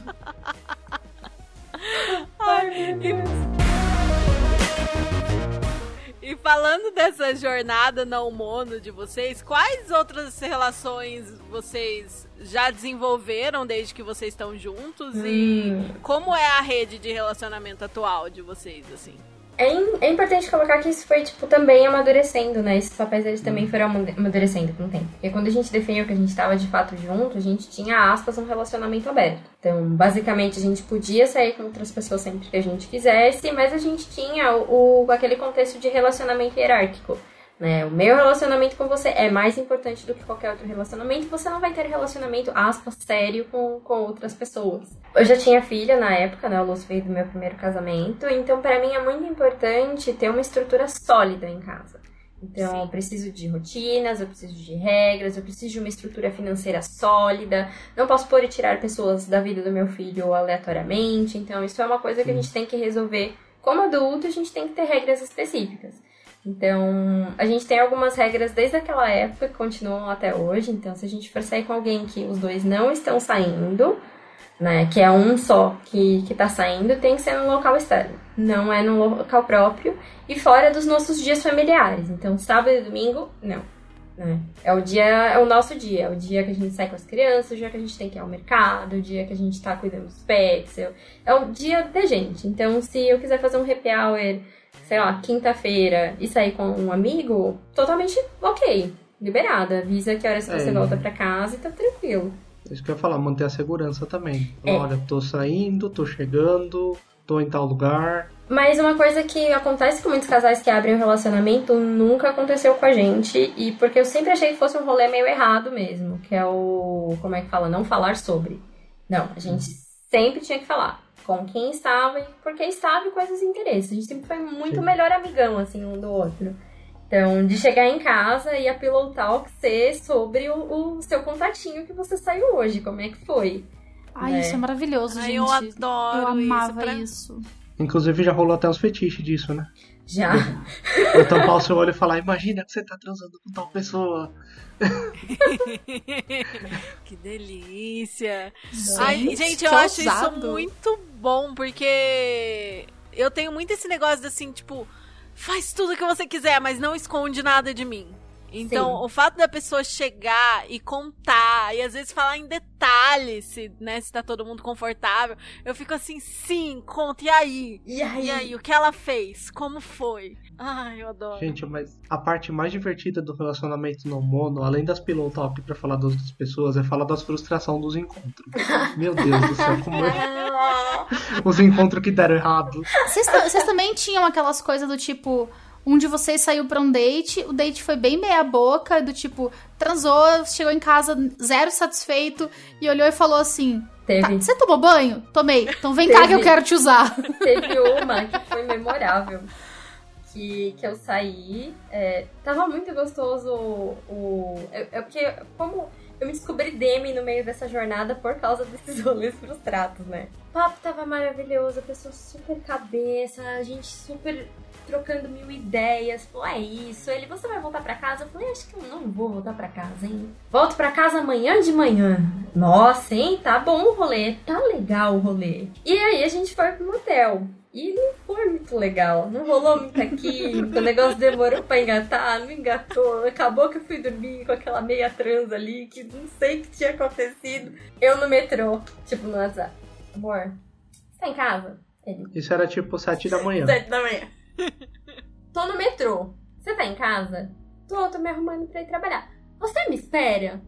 E falando dessa jornada não mono de vocês, quais outras relações vocês já desenvolveram desde que vocês estão juntos? E como é a rede de relacionamento atual de vocês, assim? É, im- é importante colocar que isso foi, tipo, também amadurecendo, né? Esses papéis eles também foram amade- amadurecendo com o tempo. Porque quando a gente definiu que a gente tava de fato junto, a gente tinha, aspas, um relacionamento aberto. Então, basicamente, a gente podia sair com outras pessoas sempre que a gente quisesse, mas a gente tinha o, o- aquele contexto de relacionamento hierárquico. Né? O meu relacionamento com você é mais importante do que qualquer outro relacionamento. Você não vai ter relacionamento, aspas, sério com, com outras pessoas. Eu já tinha filha na época, né? O Lúcio veio do meu primeiro casamento. Então, pra mim, é muito importante ter uma estrutura sólida em casa. Então, Sim. eu preciso de rotinas, eu preciso de regras, eu preciso de uma estrutura financeira sólida. Não posso pôr e tirar pessoas da vida do meu filho aleatoriamente. Então, isso é uma coisa que a gente tem que resolver como adulto, a gente tem que ter regras específicas. Então, a gente tem algumas regras desde aquela época que continuam até hoje. Então, se a gente for sair com alguém que os dois não estão saindo, né, que é um só que, que tá saindo, tem que ser no local externo. Não é no local próprio e fora dos nossos dias familiares. Então, sábado e domingo, não. né? É o dia, é o nosso dia, é o dia que a gente sai com as crianças, o dia que a gente tem que ir ao mercado, o dia que a gente tá cuidando dos pets, é o- é dia da gente. Então, se eu quiser fazer um happy hour sei lá, quinta-feira e sair com um amigo, totalmente ok. Liberada. Avisa que horas que você É. volta pra casa e tá tranquilo. Isso que eu ia falar, manter a segurança também. É. Olha, tô saindo, tô chegando, tô em tal lugar. Mas uma coisa que acontece com muitos casais que abrem um relacionamento nunca aconteceu com a gente. E porque eu sempre achei que fosse um rolê meio errado mesmo. Que é o. Como é que fala? Não falar sobre. Não, a gente sempre tinha que falar com quem estava e por que estava e quais os interesses. A gente sempre foi muito Sim. melhor amigão, assim, um do outro. Então, de chegar em casa e a Pillow Talk ser sobre o, o seu contatinho que você saiu hoje, como é que foi. Ai, É. isso é maravilhoso, Ai, gente. eu adoro Eu amava isso. pra- isso. Inclusive já rolou até uns fetiches disso, né? Já. Eu tampar o seu olho e falar, imagina que você tá transando com tal pessoa. <laughs> que delícia. Gente, Ai, gente, eu acho isso muito bom, porque eu tenho muito esse negócio de assim, tipo, faz tudo que você quiser, mas não esconde nada de mim. Então, Sim. o fato da pessoa chegar e contar, e às vezes falar em detalhes, se, né, se tá todo mundo confortável, eu fico assim, sim, conta, e aí? E aí? E aí, o que ela fez? Como foi? Ai, eu adoro. Gente, mas a parte mais divertida do relacionamento no mono, além das pillow talk pra falar das outras pessoas, é falar das frustrações dos encontros. <laughs> Meu Deus do céu, como é. Os encontros que deram errado. Vocês, ta- vocês também tinham aquelas coisas do tipo. Um de vocês saiu pra um date, o date foi bem meia boca, do tipo, transou, chegou em casa zero satisfeito e olhou e falou assim: "Tá, Teve, Você tomou banho? Tomei. Então vem cá Teve. que eu quero te usar. <laughs> teve uma que foi memorável. Que, que eu saí. é, tava muito gostoso o. É, é porque, como eu me descobri Demi no meio dessa jornada por causa desses <laughs> rolês frustrados, né? O papo tava maravilhoso, a pessoa super cabeça, a gente super trocando mil ideias. Falou, é isso. Ele, você vai voltar pra casa? Eu falei, acho que eu não vou voltar pra casa, hein? Volto pra casa amanhã de manhã. Nossa, hein? Tá bom o rolê. Tá legal o rolê. E aí a gente foi pro motel. E não foi muito legal. Não rolou muita química. O negócio demorou pra engatar, não engatou. Acabou que eu fui dormir com aquela meia transa ali, que não sei o que tinha acontecido. Eu no metrô, tipo no WhatsApp. Amor, você tá em casa? Ele, Isso era tipo sete da manhã. Sete da manhã. Tô no metrô. Você tá em casa? Tô, tô me arrumando pra ir trabalhar. Você me espera?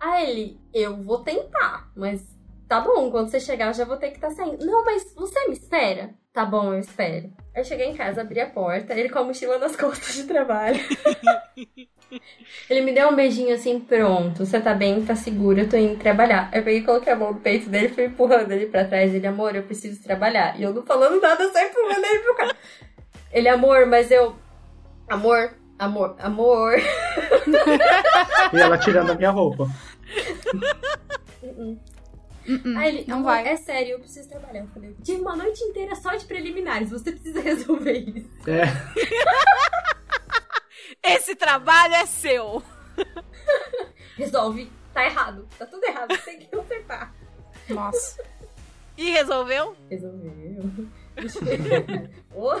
Aí ele, eu vou tentar, mas tá bom, quando você chegar eu já vou ter que estar tá saindo. Não, mas você me espera? Tá bom, eu espero. Aí eu cheguei em casa, abri a porta, ele com a mochila nas <laughs> costas de trabalho. <laughs> ele me deu um beijinho assim, pronto, você tá bem, tá seguro, eu tô indo trabalhar. Eu peguei e coloquei a mão no peito dele, fui empurrando ele pra trás. Ele, amor, eu preciso trabalhar. E eu não falando nada, só empurrando ele pro carro. Ele, amor, mas eu. Amor, amor, amor. <laughs> E ela tirando a minha roupa. Uh-uh. Hum, Aí ele, não amor, vai. é sério, eu preciso trabalhar. Eu falei, tive uma noite inteira só de preliminares, você precisa <laughs> resolver isso. É. <laughs> Esse trabalho é seu. Resolve, tá errado, tá tudo errado, tem que consertar. Nossa. E resolveu? Resolveu. Ô.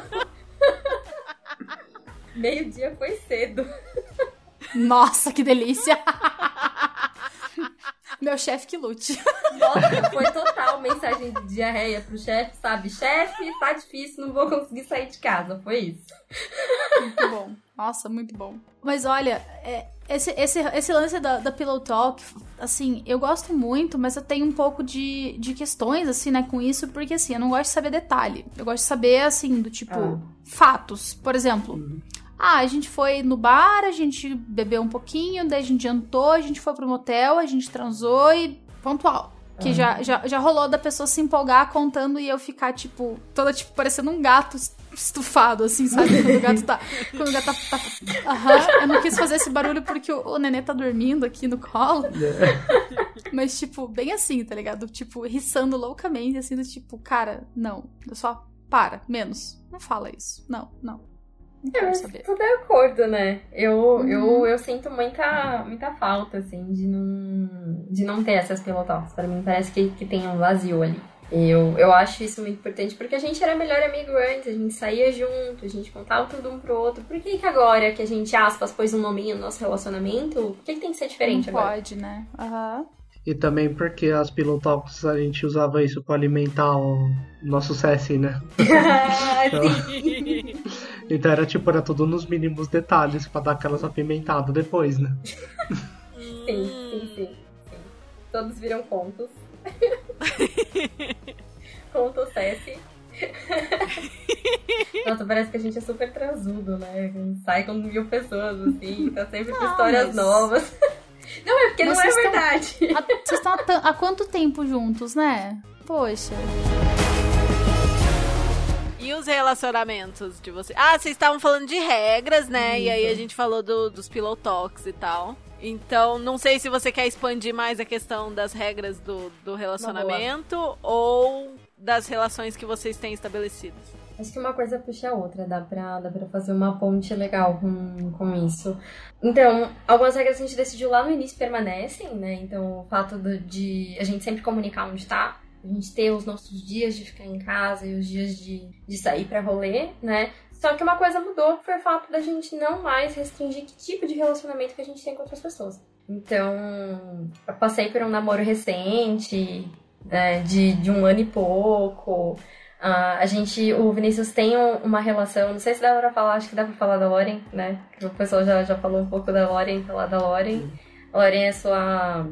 Meio-dia foi cedo. Nossa, que delícia. Meu chefe que lute. Nossa, foi total mensagem de diarreia pro chefe, sabe? Chefe, tá difícil, não vou conseguir sair de casa. Foi isso. Muito bom. Nossa, muito bom. Mas olha, é, esse, esse, esse lance da, da Pillow Talk, assim, eu gosto muito, mas eu tenho um pouco de, de questões, assim, né, com isso, porque, assim, eu não gosto de saber detalhe. Eu gosto de saber, assim, do tipo, Ah. fatos. Por exemplo, ah, a gente foi no bar, a gente bebeu um pouquinho, daí a gente jantou, a gente foi pro motel, a gente transou e pontual. Que já, já, já rolou da pessoa se empolgar contando e eu ficar, tipo, toda, tipo, parecendo um gato estufado, assim, sabe? Quando o gato tá. Quando o gato tá. tá- Aham, eu não quis fazer esse barulho porque o, o nenê tá dormindo aqui no colo. Mas, tipo, bem assim, tá ligado? Tipo, riçando loucamente, assim, do tipo, cara, não. Eu só para, menos. Não fala isso. Não, não. Não É, saber. tô de acordo, né? Eu, eu, eu sinto muita, muita falta, assim, de não, de não ter essas pilotos. Pra mim parece que, que tem um vazio ali. Eu, eu acho isso muito importante, porque a gente era melhor amigo antes, a gente saía junto, a gente contava tudo um pro outro. Por que que agora que a gente, aspas, pôs um nominho no nosso relacionamento, por que, que tem que ser diferente não agora? pode, né? Aham. E também porque as pillow talks a gente usava isso pra alimentar o nosso CS, né? Ah, <laughs> <laughs> sim. Então era tipo, era tudo nos mínimos detalhes pra dar aquelas apimentadas depois, né? <laughs> Sim, sim, sim, sim. Todos viram contos. <laughs> Conto Cessi. <laughs> Nossa, parece que a gente é super transudo, né? Sai com mil pessoas, assim, tá sempre com histórias mas- novas. Não, é porque Mas não é estão- verdade. Vocês estão há, há quanto tempo juntos, né? Poxa. E os relacionamentos de vocês? Ah, vocês estavam falando de regras, né? E aí a Isso. gente falou do- dos pillow talks e tal. Então, não sei se você quer expandir mais a questão das regras do, do relacionamento ou das relações que vocês têm estabelecidas. Acho que uma coisa puxa a outra, dá pra, dá pra fazer uma ponte legal com, com isso. Então, algumas regras que a gente decidiu lá no início permanecem, né? Então, o fato do- de a gente sempre comunicar onde tá, a gente ter os nossos dias de ficar em casa e os dias de, de sair pra rolê, né? Só que uma coisa mudou, foi o fato da gente não mais restringir que tipo de relacionamento que a gente tem com outras pessoas. Então, eu passei por um namoro recente, né, de, de um ano e pouco. Ah, a gente, o Vinícius tem um- uma relação, não sei se dá pra falar, acho que dá pra falar da Loren, né? O pessoal já, já falou um pouco da Loren, falar da Loren. A Loren é sua.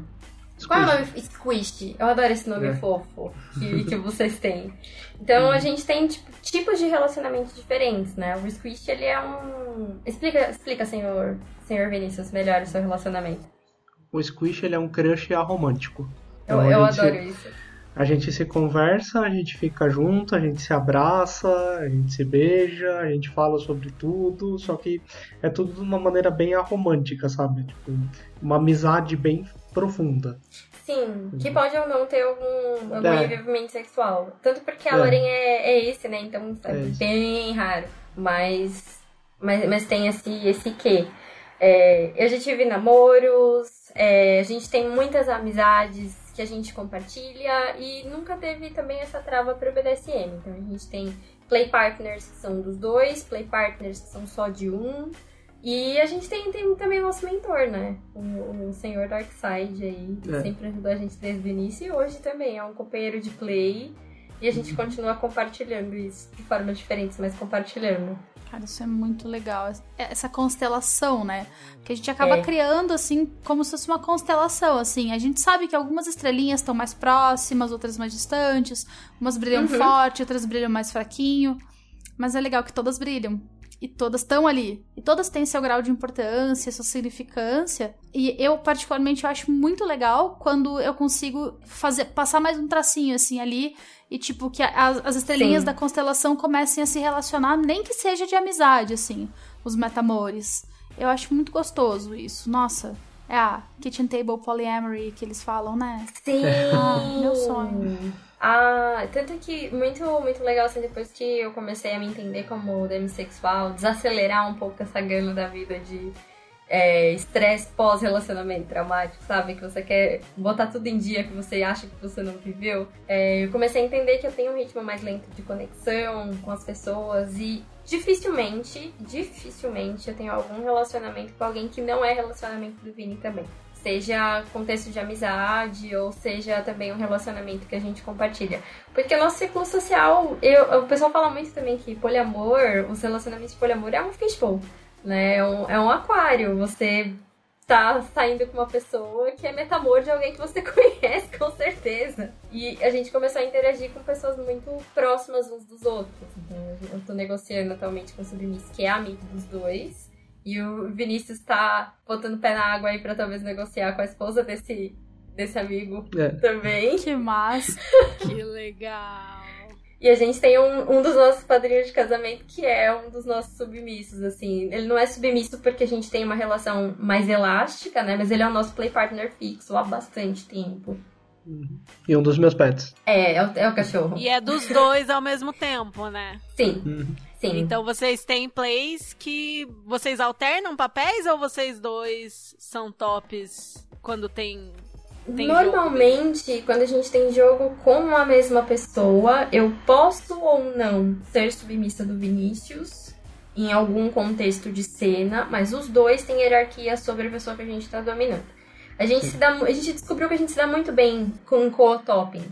Qual é o nome? Squish. Eu adoro esse nome É. fofo que, que vocês têm. Então a gente tem tipo, tipos de relacionamento diferentes, né? O Squish, ele é um. Explica, explica senhor, senhor Vinícius, melhor o seu relacionamento. O Squish ele é um crush aromântico. Eu, Então, a eu gente adoro isso. A gente se conversa, a gente fica junto, a gente se abraça, a gente se beija, a gente fala sobre tudo, só que é tudo de uma maneira bem aromântica, sabe? Tipo, uma amizade bem profunda. Sim, que pode ou não ter algum, algum É. envolvimento sexual. Tanto porque a É. Loren é, é esse, né? Então é, É bem raro. Mas, mas, mas tem esse, esse quê. É, eu já tive namoros, é, a gente tem muitas amizades que a gente compartilha e nunca teve também essa trava pro BDSM. Então a gente tem play partners que são dos dois, play partners que são só de um. E a gente tem, tem também o nosso mentor, né? O, o senhor Darkseid aí, que É. sempre ajudou a gente desde o início e hoje também é um companheiro de play. E a gente continua compartilhando isso de formas diferentes, mas compartilhando. Cara, isso é muito legal. É- Essa constelação, né? Que a gente acaba É. criando, assim, como se fosse uma constelação, assim. A gente sabe que algumas estrelinhas estão mais próximas, outras mais distantes. Umas brilham Uhum. forte, outras brilham mais fraquinho. Mas é legal que todas brilham. E todas estão ali. E todas têm seu grau de importância, sua significância. E eu, particularmente, eu acho muito legal quando eu consigo fazer passar mais um tracinho, assim, ali. E, tipo, que a- as, as estrelinhas Sim. da constelação comecem a se relacionar, nem que seja de amizade, assim, os metamores. Eu acho muito gostoso isso. Nossa, é a Kitchen Table Polyamory que eles falam, né? Sim! Ah, meu sonho. Ah, tanto que muito, muito legal assim, depois que eu comecei a me entender como demissexual, desacelerar um pouco essa gana da vida de é, estresse pós-relacionamento traumático, sabe? Que você quer botar tudo em dia que você acha que você não viveu. É, eu comecei a entender que eu tenho um ritmo mais lento de conexão com as pessoas e dificilmente, dificilmente eu tenho algum relacionamento com alguém que não é relacionamento do Vini também. Seja contexto de amizade ou seja também um relacionamento que a gente compartilha. Porque nosso ciclo social, eu, o pessoal fala muito também que poliamor, os relacionamentos de poliamor é um fishbowl, né? É um, é um aquário. Você tá saindo com uma pessoa que é metamor de alguém que você <laughs> conhece, com certeza. E a gente começou a interagir com pessoas muito próximas uns dos outros. Então, eu tô negociando atualmente com o Submiss, que é amigo dos dois. E o Vinícius tá botando pé na água aí pra talvez negociar com a esposa desse, desse amigo É. também. Que massa. Que legal. E a gente tem um, um dos nossos padrinhos de casamento que é um dos nossos submissos, assim. Ele não é submisso porque a gente tem uma relação mais elástica, né? Mas ele é o nosso play partner fixo há bastante tempo. E um dos meus pets. É, é o, é o cachorro. E é dos dois ao mesmo tempo, né? Sim, Uhum. Sim. Então vocês têm plays que vocês alternam papéis ou vocês dois são tops quando tem. tem Normalmente, quando a gente tem jogo com a mesma pessoa, eu posso ou não ser submissa do Vinícius em algum contexto de cena, mas os dois têm hierarquia sobre a pessoa que a gente tá dominando. A gente, se dá, a gente descobriu que a gente se dá muito bem com co-topping.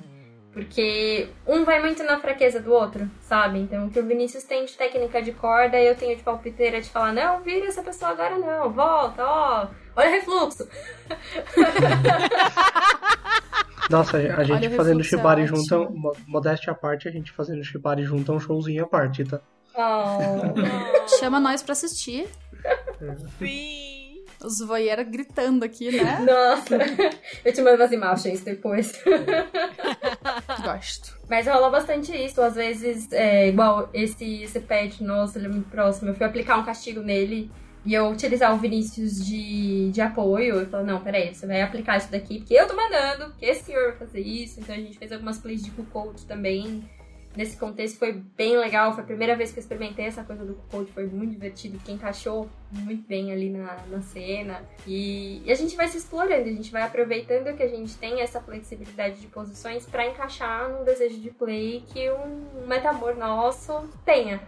Porque um vai muito na fraqueza do outro, sabe? Então, o que o Vinícius tem de técnica de corda, eu tenho de palpiteira de falar: não, vira essa pessoa agora não, volta, ó, olha o refluxo. <laughs> Nossa, a Olha, gente o fazendo shibari junto, é um- modéstia à parte, a gente fazendo shibari junto é um showzinho à parte, tá? Oh. <laughs> Chama nós pra assistir. Sim. Os voyeurs gritando aqui, né? <laughs> Nossa, eu te mando as imagens depois. <laughs> Gosto. Mas rola bastante isso, às vezes, é, igual esse, esse pet nosso, ele é muito próximo, eu fui aplicar um castigo nele e eu utilizar o Vinícius de, de apoio, eu falo, não, peraí, você vai aplicar isso daqui, porque eu tô mandando, porque esse senhor vai fazer isso, então a gente fez algumas plays de coach também. Nesse contexto foi bem legal, foi a primeira vez que eu experimentei essa coisa do coach, foi muito divertido, porque encaixou muito bem ali na, na cena. E, e a gente vai se explorando, a gente vai aproveitando que a gente tem essa flexibilidade de posições pra encaixar num desejo de play que um metamor nosso tenha.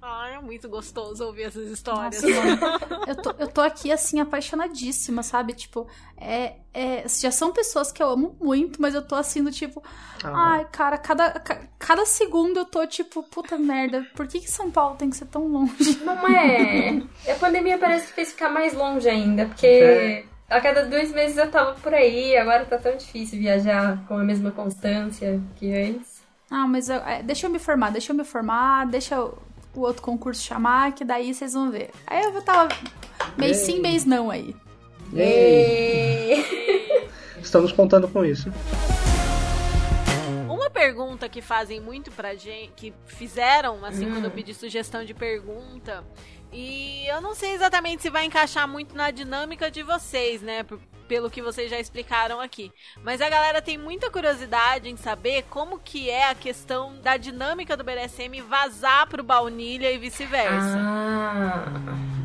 Ai, é muito gostoso ouvir essas histórias. Nossa, eu, tô, eu tô aqui, assim, apaixonadíssima, sabe? Tipo, é, é, já são pessoas que eu amo muito, mas eu tô assim, do tipo... Ah, Ai, cara, cada, ca- cada segundo eu tô tipo, puta merda, por que, que São Paulo tem que ser tão longe? Não é. A pandemia parece que fez ficar mais longe ainda, porque É. a cada dois meses eu tava por aí, agora tá tão difícil viajar com a mesma constância que antes. Ah, mas eu- é, deixa eu me formar, deixa eu me formar, deixa o o outro concurso chamar, que daí vocês vão ver. Aí eu vou estar mês sim, mês não aí. Yay! E... Estamos contando com isso. Uma pergunta que fazem muito pra gente, que fizeram, assim, Hum. quando eu pedi sugestão de pergunta, e eu não sei exatamente se vai encaixar muito na dinâmica de vocês, né? Pelo que vocês já explicaram aqui. Mas a galera tem muita curiosidade em saber como que é a questão da dinâmica do BDSM vazar pro baunilha e vice-versa. Ah,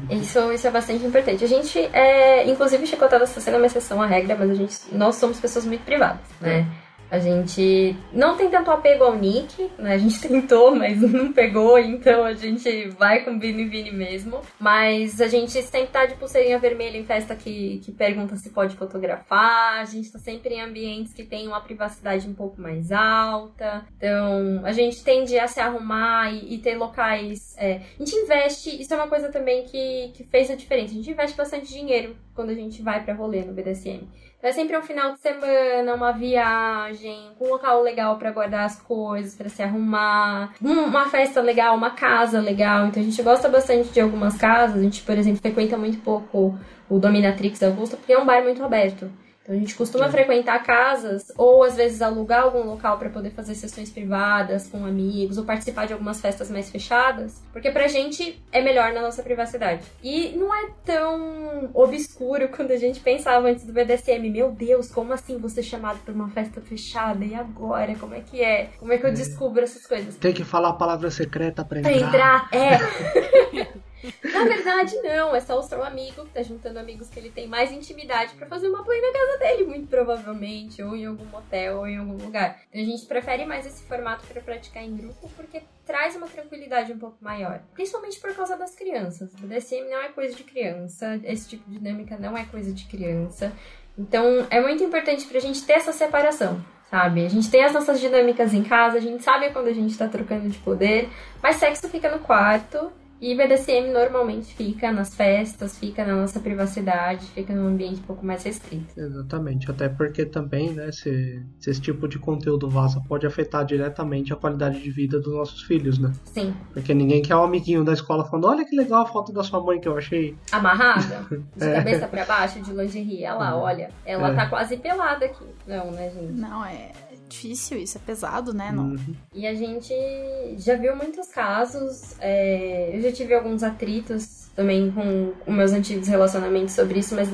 isso, isso é bastante importante. A gente, é, inclusive, Chicotada está sendo uma exceção à regra, mas a gente, nós somos pessoas muito privadas, né? A gente não tem tanto apego ao Nick, né? A gente <laughs> tentou, mas não pegou, então a gente vai com Vini Vini mesmo. Mas a gente sempre tá de pulseirinha vermelha em festa que, que pergunta se pode fotografar. A gente tá sempre em ambientes que tem uma privacidade um pouco mais alta. Então, a gente tende a se arrumar e, e ter locais. é, a gente investe, isso é uma coisa também que, que fez a diferença. A gente investe bastante dinheiro quando a gente vai pra rolê no BDSM. É sempre um final de semana, uma viagem, um local legal pra guardar as coisas, pra se arrumar, um- uma festa legal, uma casa legal. Então a gente gosta bastante de algumas casas. A gente, por exemplo, frequenta muito pouco o Dominatrix Augusta porque é um bar muito aberto. Então a gente costuma frequentar casas ou às vezes alugar algum local pra poder fazer sessões privadas com amigos ou participar de algumas festas mais fechadas, porque pra gente é melhor na nossa privacidade. E não é tão obscuro <laughs> quando a gente pensava antes do BDSM, meu Deus, como assim você chamado pra uma festa fechada e agora, como é que é? Como é que eu descubro essas coisas? Tem que falar a palavra secreta pra Pra entrar. entrar, é. <laughs> Na verdade, não. É só o seu amigo que tá juntando amigos que ele tem mais intimidade pra fazer uma play na casa dele, muito provavelmente, ou em algum motel, ou em algum lugar. Então a gente prefere mais esse formato pra praticar em grupo, porque traz uma tranquilidade um pouco maior. Principalmente por causa das crianças. O BDSM não é coisa de criança, esse tipo de dinâmica não é coisa de criança. Então é muito importante pra gente ter essa separação. Sabe? A gente tem as nossas dinâmicas em casa, a gente sabe quando a gente tá trocando de poder, mas sexo fica no quarto e BDSM normalmente fica nas festas, fica na nossa privacidade, fica num ambiente um pouco mais restrito. Exatamente, até porque também, né, se, se esse tipo de conteúdo vaza pode afetar diretamente a qualidade de vida dos nossos filhos, né? Sim, Porque ninguém quer um amiguinho da escola falando, olha que legal a foto da sua mãe que eu achei. amarrada, <laughs> de É. cabeça pra baixo, de lingerie. Olha lá, olha, ela É. tá quase pelada aqui. Não, né, gente? Não, é difícil isso, é pesado, né? Não. Uhum. E a gente já viu muitos casos, é, eu já tive alguns atritos também com, com meus antigos relacionamentos sobre isso, mas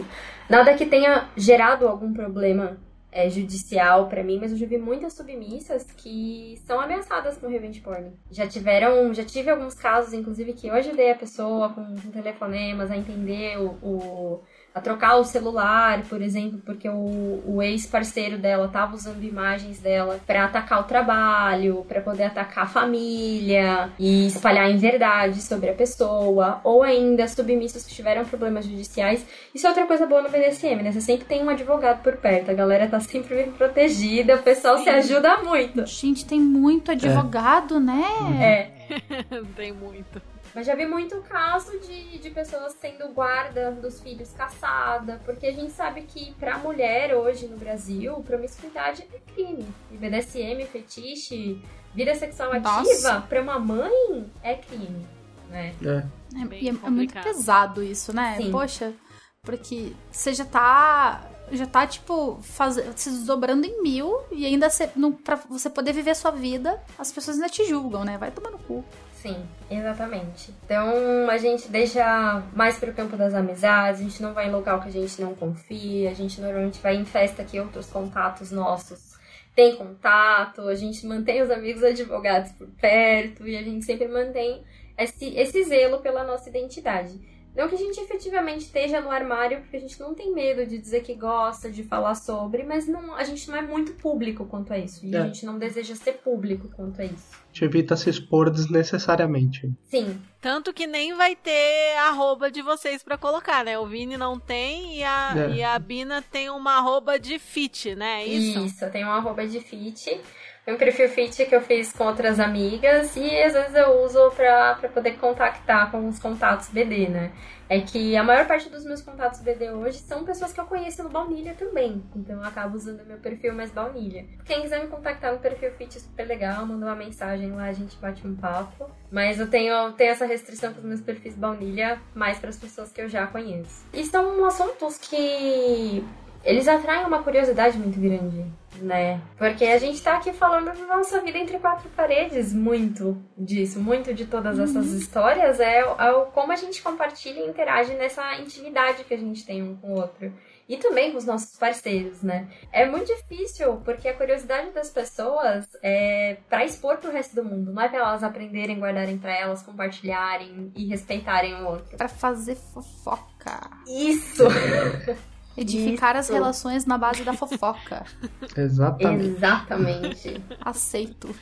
nada que tenha gerado algum problema é, judicial pra mim, mas eu já vi muitas submissas que são ameaçadas com revenge porn. Já tiveram, já tive alguns casos, inclusive, que eu ajudei a pessoa com, com telefonemas a entender o, o- a trocar o celular, por exemplo, porque o, o ex-parceiro dela tava usando imagens dela pra atacar o trabalho, pra poder atacar a família e espalhar inverdades sobre a pessoa, ou ainda submissos que tiveram problemas judiciais. Isso é outra coisa boa no BDSM, né? Você sempre tem um advogado por perto, a galera tá sempre bem protegida, o pessoal se ajuda muito. Gente, tem muito advogado, né? É. <laughs> Tem muito. Mas já vi muito caso de, de pessoas sendo guarda dos filhos caçada, porque a gente sabe que pra mulher hoje no Brasil, promiscuidade é crime. E BDSM, fetiche, vida sexual Nossa. ativa, pra uma mãe é crime, né? É. É, Bem e é- é muito pesado isso, né? Sim. Poxa, porque você já tá. Já tá, tipo, faz... se desdobrando em mil e ainda você, não, pra você poder viver sua vida, as pessoas ainda te julgam, né? Vai tomar no cu. Sim, exatamente. Então a gente deixa mais pro campo das amizades, a gente não vai em local que a gente não confia, a gente normalmente vai em festa que outros contatos nossos têm contato, a gente mantém os amigos advogados por perto e a gente sempre mantém esse, esse zelo pela nossa identidade. Não que a gente efetivamente esteja no armário, porque a gente não tem medo de dizer que gosta, de falar sobre, mas não, a gente não é muito público quanto a isso. E a É. gente não deseja ser público quanto a isso. gente evita se expor desnecessariamente. Sim. Tanto que nem vai ter arroba de vocês pra colocar, né? O Vini não tem e a, É. e a Bina tem uma arroba de fit, né? É isso? Isso, eu tenho uma arroba de fit. Um perfil fit que eu fiz com outras amigas e às vezes eu uso pra poder contactar com os contatos BD, né? É que a maior parte dos meus contatos BD hoje são pessoas que eu conheço no Baunilha também. Então eu acabo usando meu perfil mais Baunilha. Quem quiser me contactar no perfil fit é super legal, manda uma mensagem lá, a gente bate um papo. Mas eu tenho, tenho essa restrição com os meus perfis Baunilha mais para as pessoas que eu já conheço. E são assuntos que eles atraem uma curiosidade muito grande, né? Porque a gente tá aqui falando da nossa vida entre quatro paredes, muito disso, muito de todas essas histórias é, é o como a gente compartilha e interage nessa intimidade que a gente tem um com o outro. E também com os nossos parceiros, né? É muito difícil, porque a curiosidade das pessoas é pra expor pro resto do mundo, não é pra elas aprenderem, guardarem pra elas, compartilharem e respeitarem o outro. Pra fazer fofoca. Isso! <laughs> Edificar as Isso. relações na base da fofoca. <laughs> Exatamente. Exatamente. Aceito. <laughs>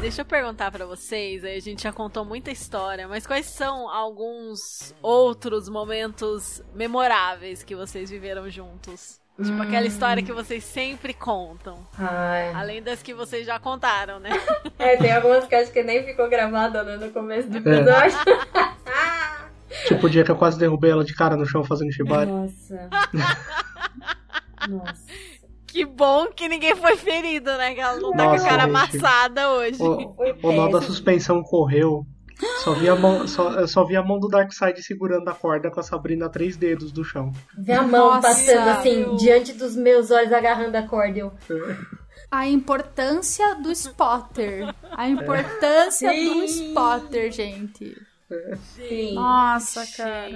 Deixa eu perguntar pra vocês, aí a gente já contou muita história, mas quais são alguns outros momentos memoráveis que vocês viveram juntos? Tipo aquela história que vocês sempre contam. Ai. Além das que vocês já contaram, né? <laughs> É, tem algumas que acho que nem ficou gravada né, no começo do episódio. Tipo o dia que eu quase derrubei ela de cara no chão fazendo shibari. Nossa. <laughs> Nossa. Que bom que ninguém foi ferido, né? Que ela não tá com a cara gente. amassada hoje. O, o nó da suspensão correu. Só vi, a mão, só, eu só vi a mão do Darkseid segurando a corda com a Sabrina a três dedos do chão. Ver a mão Nossa, passando assim, meu. diante dos meus olhos, agarrando a corda. Eu, A importância do spotter. A importância do Sim. spotter, gente. Sim. Nossa, cara.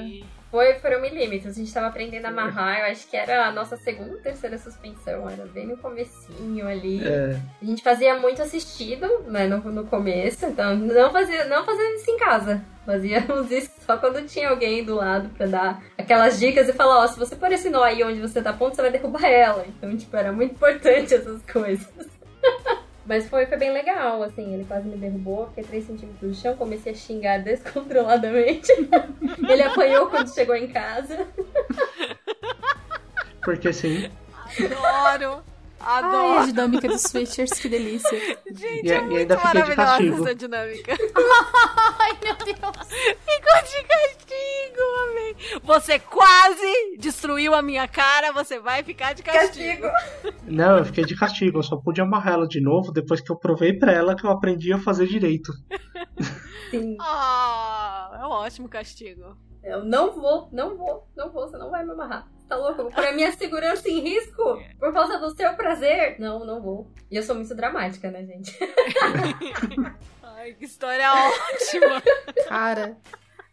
Foi, foram milímetros. A gente tava aprendendo a amarrar. Eu acho que era a nossa segunda ou terceira suspensão. Era bem no comecinho ali. É, A gente fazia muito assistido, né, no, no começo. Então, não fazia, não fazia isso em casa. Fazíamos <laughs> isso só quando tinha alguém do lado pra dar aquelas dicas e falar, ó, se você pôr esse nó aí onde você tá pondo, você vai derrubar ela. Então, tipo, era muito importante essas coisas. <laughs> Mas foi, foi bem legal, assim, ele quase me derrubou, fiquei 3 centímetros no chão, comecei a xingar <laughs> descontroladamente. <laughs> ele apanhou quando chegou em casa. porque sim. Adoro! Ai, a Adoro! dinâmica dos switchers, que delícia. Gente, E- é e muito ainda fiquei de maravilhosa castigo. essa dinâmica. <laughs> Ai, meu Deus. Ficou de castigo, amém. Você quase destruiu a minha cara, você vai ficar de castigo. Castigo. Não, eu fiquei de castigo. Eu só pude amarrar ela de novo depois que eu provei pra ela que eu aprendi a fazer direito. Sim. <laughs> Ah, é um ótimo castigo. Eu não vou, não vou, não vou, você não vai me amarrar. Tá louco? Eu vou pôr a minha segurança em risco por causa do seu prazer? Não, não vou. E eu sou muito dramática, né, gente? <laughs> Ai, que história ótima. Cara.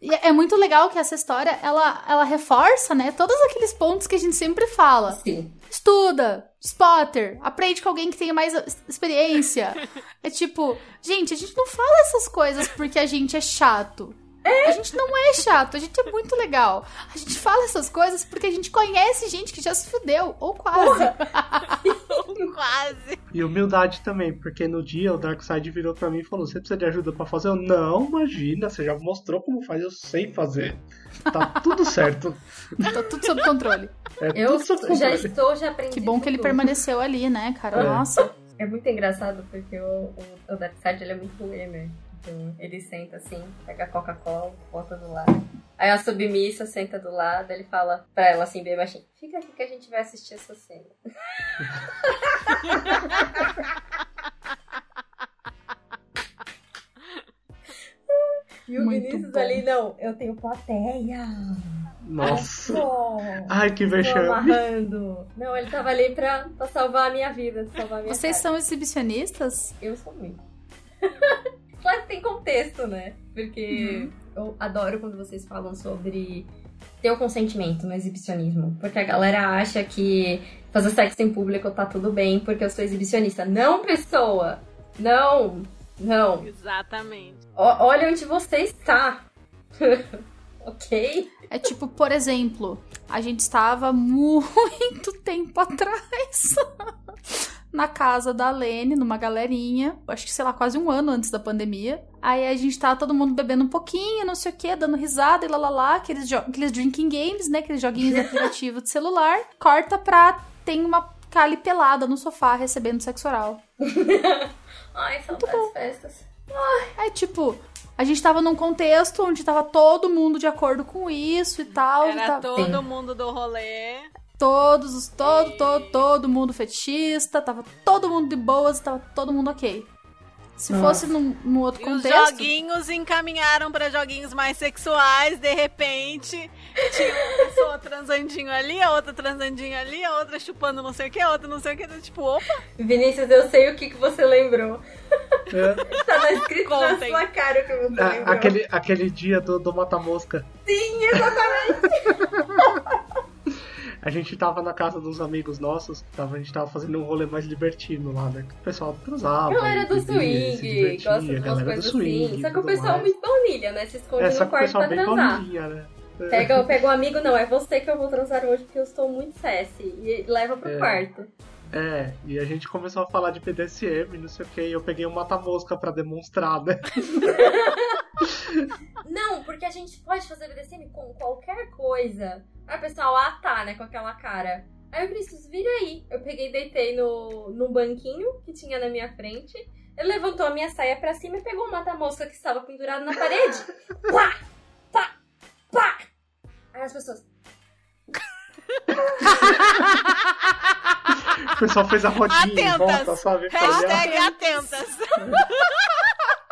E é muito legal que essa história, ela, ela reforça, né, todos aqueles pontos que a gente sempre fala. Sim. Estuda, spotter, aprende com alguém que tenha mais experiência. É tipo, gente, a gente não fala essas coisas porque a gente é chato. A gente não é chato, a gente é muito legal. A gente fala essas coisas porque a gente conhece gente que já se fudeu, ou quase. <laughs> Quase. E humildade também, porque no dia o Darkseid virou pra mim e falou: Você precisa de ajuda pra fazer? Eu, não, imagina, você já mostrou como faz, eu sei fazer. Tá tudo <laughs> certo. Tá tudo sob controle. É Eu tudo sob já controle. estou, já aprendi. Que bom que ele tudo. permaneceu ali, né, cara? É. Nossa. É muito engraçado porque o, o, o Darkseid ele é muito ruim, né? Ele senta assim, pega a Coca-Cola, bota do lado. Aí a submissa senta do lado, ele fala pra ela assim, bem baixinho: Fica aqui que a gente vai assistir essa cena. <laughs> E o Muito Vinícius bom. ali, não, eu tenho plateia. Nossa. Só. Ai, que vexame. amarrando. Não, ele tava ali pra, pra salvar a minha vida, salvar a minha Vocês cara. são exibicionistas? Eu sou muito. <laughs> claro que tem contexto, né? Porque eu adoro quando vocês falam sobre ter o consentimento no exibicionismo. Porque a galera acha que fazer sexo em público tá tudo bem porque eu sou exibicionista. Não, pessoa! Não! Não! Exatamente. O- olha onde você está! <laughs> ok? É tipo, por exemplo, a gente estava <laughs> muito tempo atrás na casa da Lene, numa galerinha, acho que, sei lá, quase um ano antes da pandemia. Aí a gente tava todo mundo bebendo um pouquinho, não sei o que, dando risada e lá lá lá, aqueles, aqueles drinking games, né? Aqueles joguinhos <laughs> apelativos de celular. Corta pra. Tem uma Kali pelada no sofá recebendo sexo oral. <laughs> Ai, saudades festas. Aí, tipo, a gente tava num contexto onde tava todo mundo de acordo com isso e tal. Era tava- todo Sim. mundo do rolê. Todos, os- todo, todo, todo mundo fetichista, tava todo mundo de boas, tava todo mundo ok. Se Nossa. fosse num, num outro E os contexto. joguinhos encaminharam pra joguinhos mais sexuais, de repente. Tinha uma pessoa transandinho ali, a outra transandinho ali, a outra chupando não sei o que, a outra não sei o que. Tipo, opa, Vinícius, eu sei o que, que você lembrou. É, <laughs> Tá escrito na Contem. sua cara o que você a- lembrou. aquele, aquele dia do, do Mata-Mosca. Sim, exatamente. <laughs> A gente tava na casa dos amigos nossos, tava, a gente tava fazendo um rolê mais libertino lá, né? O pessoal transava. Galera do bebia, swing, gosta de umas coisas swing. assim. Só que o pessoal é mais. muito baunilha, né? Se esconde É, só no quarto pessoal pra bem transar. baunilha, né? Pega, pega o amigo, não, é você que eu vou transar hoje porque eu estou muito sassy. E leva pro É. quarto. É, e a gente começou a falar de BDSM, não sei o que, e eu peguei um mata-mosca pra demonstrar, né? <laughs> Não, porque a gente pode fazer BDSM com qualquer coisa. Aí o pessoal, ah tá, né, com aquela cara. Aí o Vinícius, vira aí. Eu peguei e deitei no, no banquinho que tinha na minha frente. Ele levantou a minha saia pra cima e pegou o mata-mosca que estava pendurado na parede. Pá! Pá! Pá! Aí as pessoas, O pessoal fez a rodinha em Atentas. volta, sabe? Hashtag atentas. <laughs>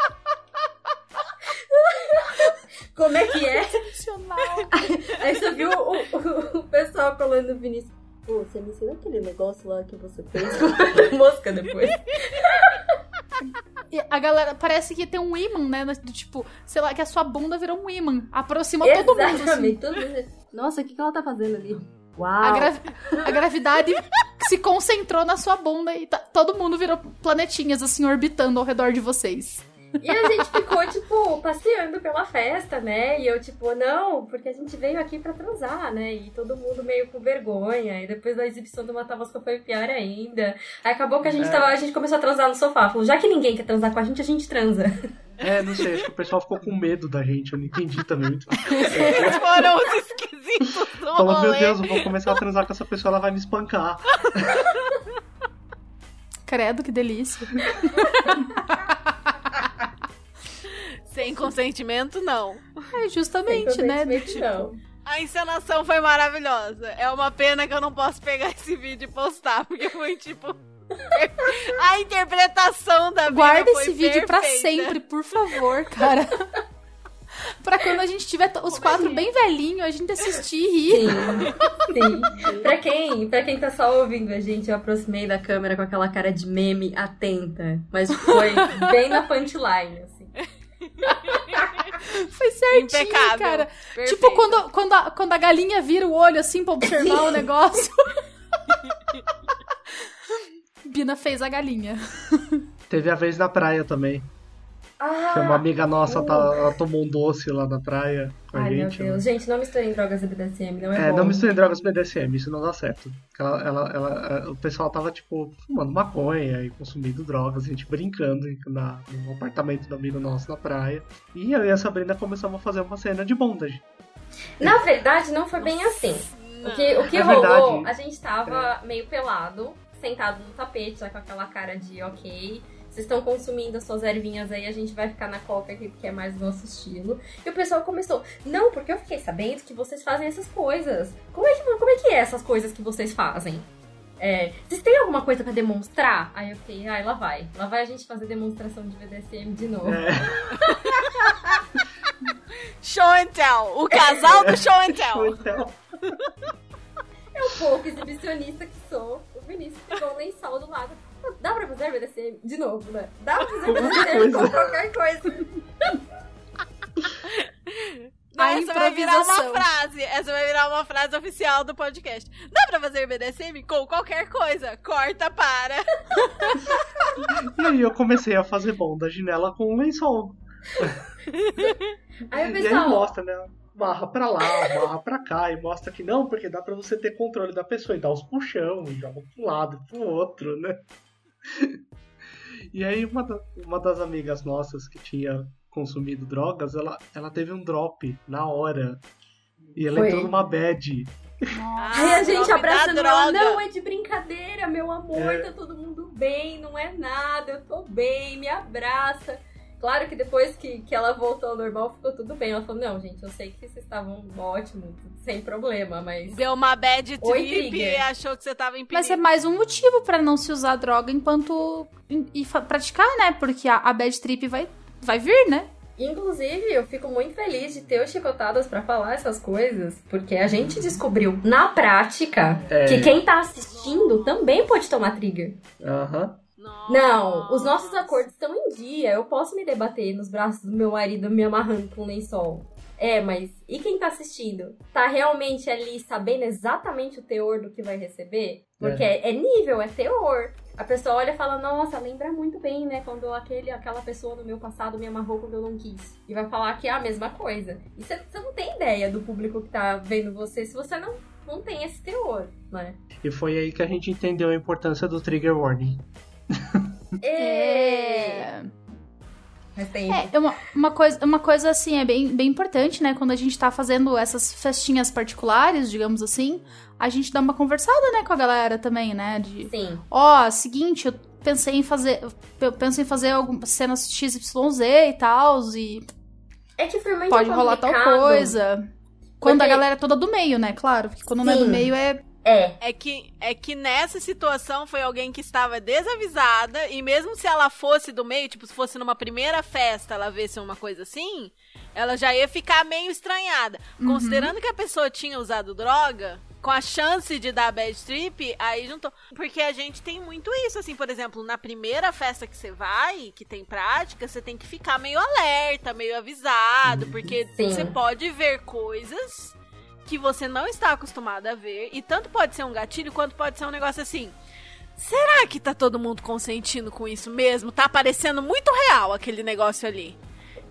<laughs> como é que é? <laughs> Aí você viu o, o, o pessoal falando do Vinícius. Pô, você me ensinou aquele negócio lá que você fez com a <laughs> mosca depois? E a galera, parece que tem um imã, né? Do tipo, sei lá, que a sua bunda virou um imã. Aproxima todo mundo, assim. Exatamente. Todo mundo... Nossa, o que, que ela tá fazendo ali? Uau! A, gravi- a gravidade se concentrou na sua bunda e tá- todo mundo virou planetinhas, assim, orbitando ao redor de vocês. E a gente ficou, tipo, passeando pela festa, né? E eu, tipo, não, porque a gente veio aqui pra transar, né? E todo mundo meio com vergonha. E depois da exibição do Matavasca foi pior ainda. Aí acabou que a gente É. tava, a gente começou a transar no sofá. Falou, já que ninguém quer transar com a gente, a gente transa. É, não sei, acho que o pessoal ficou com medo da gente, eu não entendi também. Eles foram os esquisitos do Falou, meu. Deus, eu vou começar a transar com essa pessoa, ela vai me espancar. Credo, que delícia. <laughs> Sem consentimento, não. É justamente, Sem né? do consentimento, tipo, não. A encenação foi maravilhosa. É uma pena que eu não posso pegar esse vídeo e postar, porque foi tipo. <laughs> A interpretação da Guarda foi esse vídeo pra perfeita. sempre, por favor, cara. <laughs> pra quando a gente tiver os quatro bem velhinhos, a gente assistir e rir. Sim, sim. Pra quem, pra quem tá só ouvindo a gente, eu aproximei da câmera com aquela cara de meme atenta. Mas foi bem na punchline, assim. <laughs> Foi certinho, Impecável. cara. Perfeito. Tipo quando, quando, a, quando a galinha vira o olho assim pra observar o <laughs> negócio. <laughs> Bina fez a galinha. Teve a vez na praia também. Que uma Ah! amiga nossa tá, ela tomou um doce lá na praia com a Ai, meu gente. né? Deus. Gente, não misturem drogas e BDSM, não é, É, bom. não misturem drogas BDSM, isso não dá certo. Ela, ela, ela- o pessoal tava, tipo, fumando maconha e consumindo drogas, a gente brincando na, no apartamento do amigo nosso na praia. E eu e a Sabrina começamos a fazer uma cena de bondage. Na verdade, não foi bem assim. O que, o que É rolou, verdade. a gente tava meio pelado, sentado no tapete, já com aquela cara de ok. Vocês estão consumindo as suas ervinhas aí, a gente vai ficar na coca aqui, porque é mais nosso estilo. E o pessoal começou, não, porque eu fiquei sabendo que vocês fazem essas coisas. Como é que, como é, que é essas coisas que vocês fazem? É, vocês têm alguma coisa pra demonstrar? Aí eu fiquei, ai, lá vai. Lá vai a gente fazer demonstração de BDSM de novo. É, <laughs> Show and tell. O casal do show and tell. então, Eu, pouco exibicionista que sou, o Vinícius pegou um lençol do lado. Dá pra fazer BDSM? De novo, né? Dá pra fazer BDSM com qualquer coisa. Não, essa vai virar uma frase. Essa vai virar uma frase oficial do podcast. Dá pra fazer BDSM com qualquer coisa. Corta para. e aí eu comecei a fazer bondage nela com um lençol. Aí E aí mostra, né? Barra pra lá, barra pra cá, e mostra que não, porque dá pra você ter controle da pessoa, e dá os puxão, e joga pro lado e pro outro, né? E aí uma, da- uma das amigas nossas que tinha consumido drogas, ela, ela teve um drop na hora. E ela Foi. entrou numa bad. Aí a gente drop da abraçando ela, droga. não, é de brincadeira, meu amor, É. tá todo mundo bem, não é nada, eu tô bem, me abraça. Claro que depois que, que ela voltou ao normal, ficou tudo bem. Ela falou, não, gente, eu sei que vocês estavam ótimos, sem problema, mas... Deu uma bad trip e achou que você tava em perigo. Mas é mais um motivo pra não se usar droga enquanto. e praticar, né? Porque a, a bad trip vai, vai vir, né? Inclusive, eu fico muito feliz de ter o Chicotadas pra falar essas coisas, porque a gente descobriu na prática É. que quem tá assistindo também pode tomar trigger. Aham. Nossa. Não, os nossos acordos estão em dia. Eu posso me debater nos braços do meu marido me amarrando com um lençol. É, mas e quem tá assistindo? Tá realmente ali sabendo exatamente o teor do que vai receber? Porque é, é nível, é teor. A pessoa olha e fala, nossa, lembra muito bem, né? Quando aquele, aquela pessoa no meu passado me amarrou quando eu não quis. E vai falar que é a mesma coisa. E você você não tem ideia do público que tá vendo você se você não, não tem esse teor, né? E foi aí que a gente entendeu a importância do trigger warning. <laughs> É. Mas tem. É, uma, uma, coisa, uma coisa assim, é bem, bem importante, né? Quando a gente tá fazendo essas festinhas particulares, digamos assim, a gente dá uma conversada, né, com a galera também, né? De, Sim. ó, seguinte, eu pensei em fazer. Eu penso em fazer algumas cenas XYZ e tal, e É que foi muito pode rolar tal coisa. Quando a Porque- galera é toda do meio, né? Claro, porque quando não é do Sim. meio é. É. É que, é que nessa situação foi alguém que estava desavisada e mesmo se ela fosse do meio, tipo, se fosse numa primeira festa, ela visse uma coisa assim, ela já ia ficar meio estranhada. Considerando que a pessoa tinha usado droga, com a chance de dar bad trip, aí juntou. Porque a gente tem muito isso, assim, por exemplo, na primeira festa que você vai, que tem prática, você tem que ficar meio alerta, meio avisado, porque Sim. você pode ver coisas que você não está acostumado a ver. E tanto pode ser um gatilho, quanto pode ser um negócio assim. Será que tá todo mundo consentindo com isso mesmo? Tá parecendo muito real aquele negócio ali.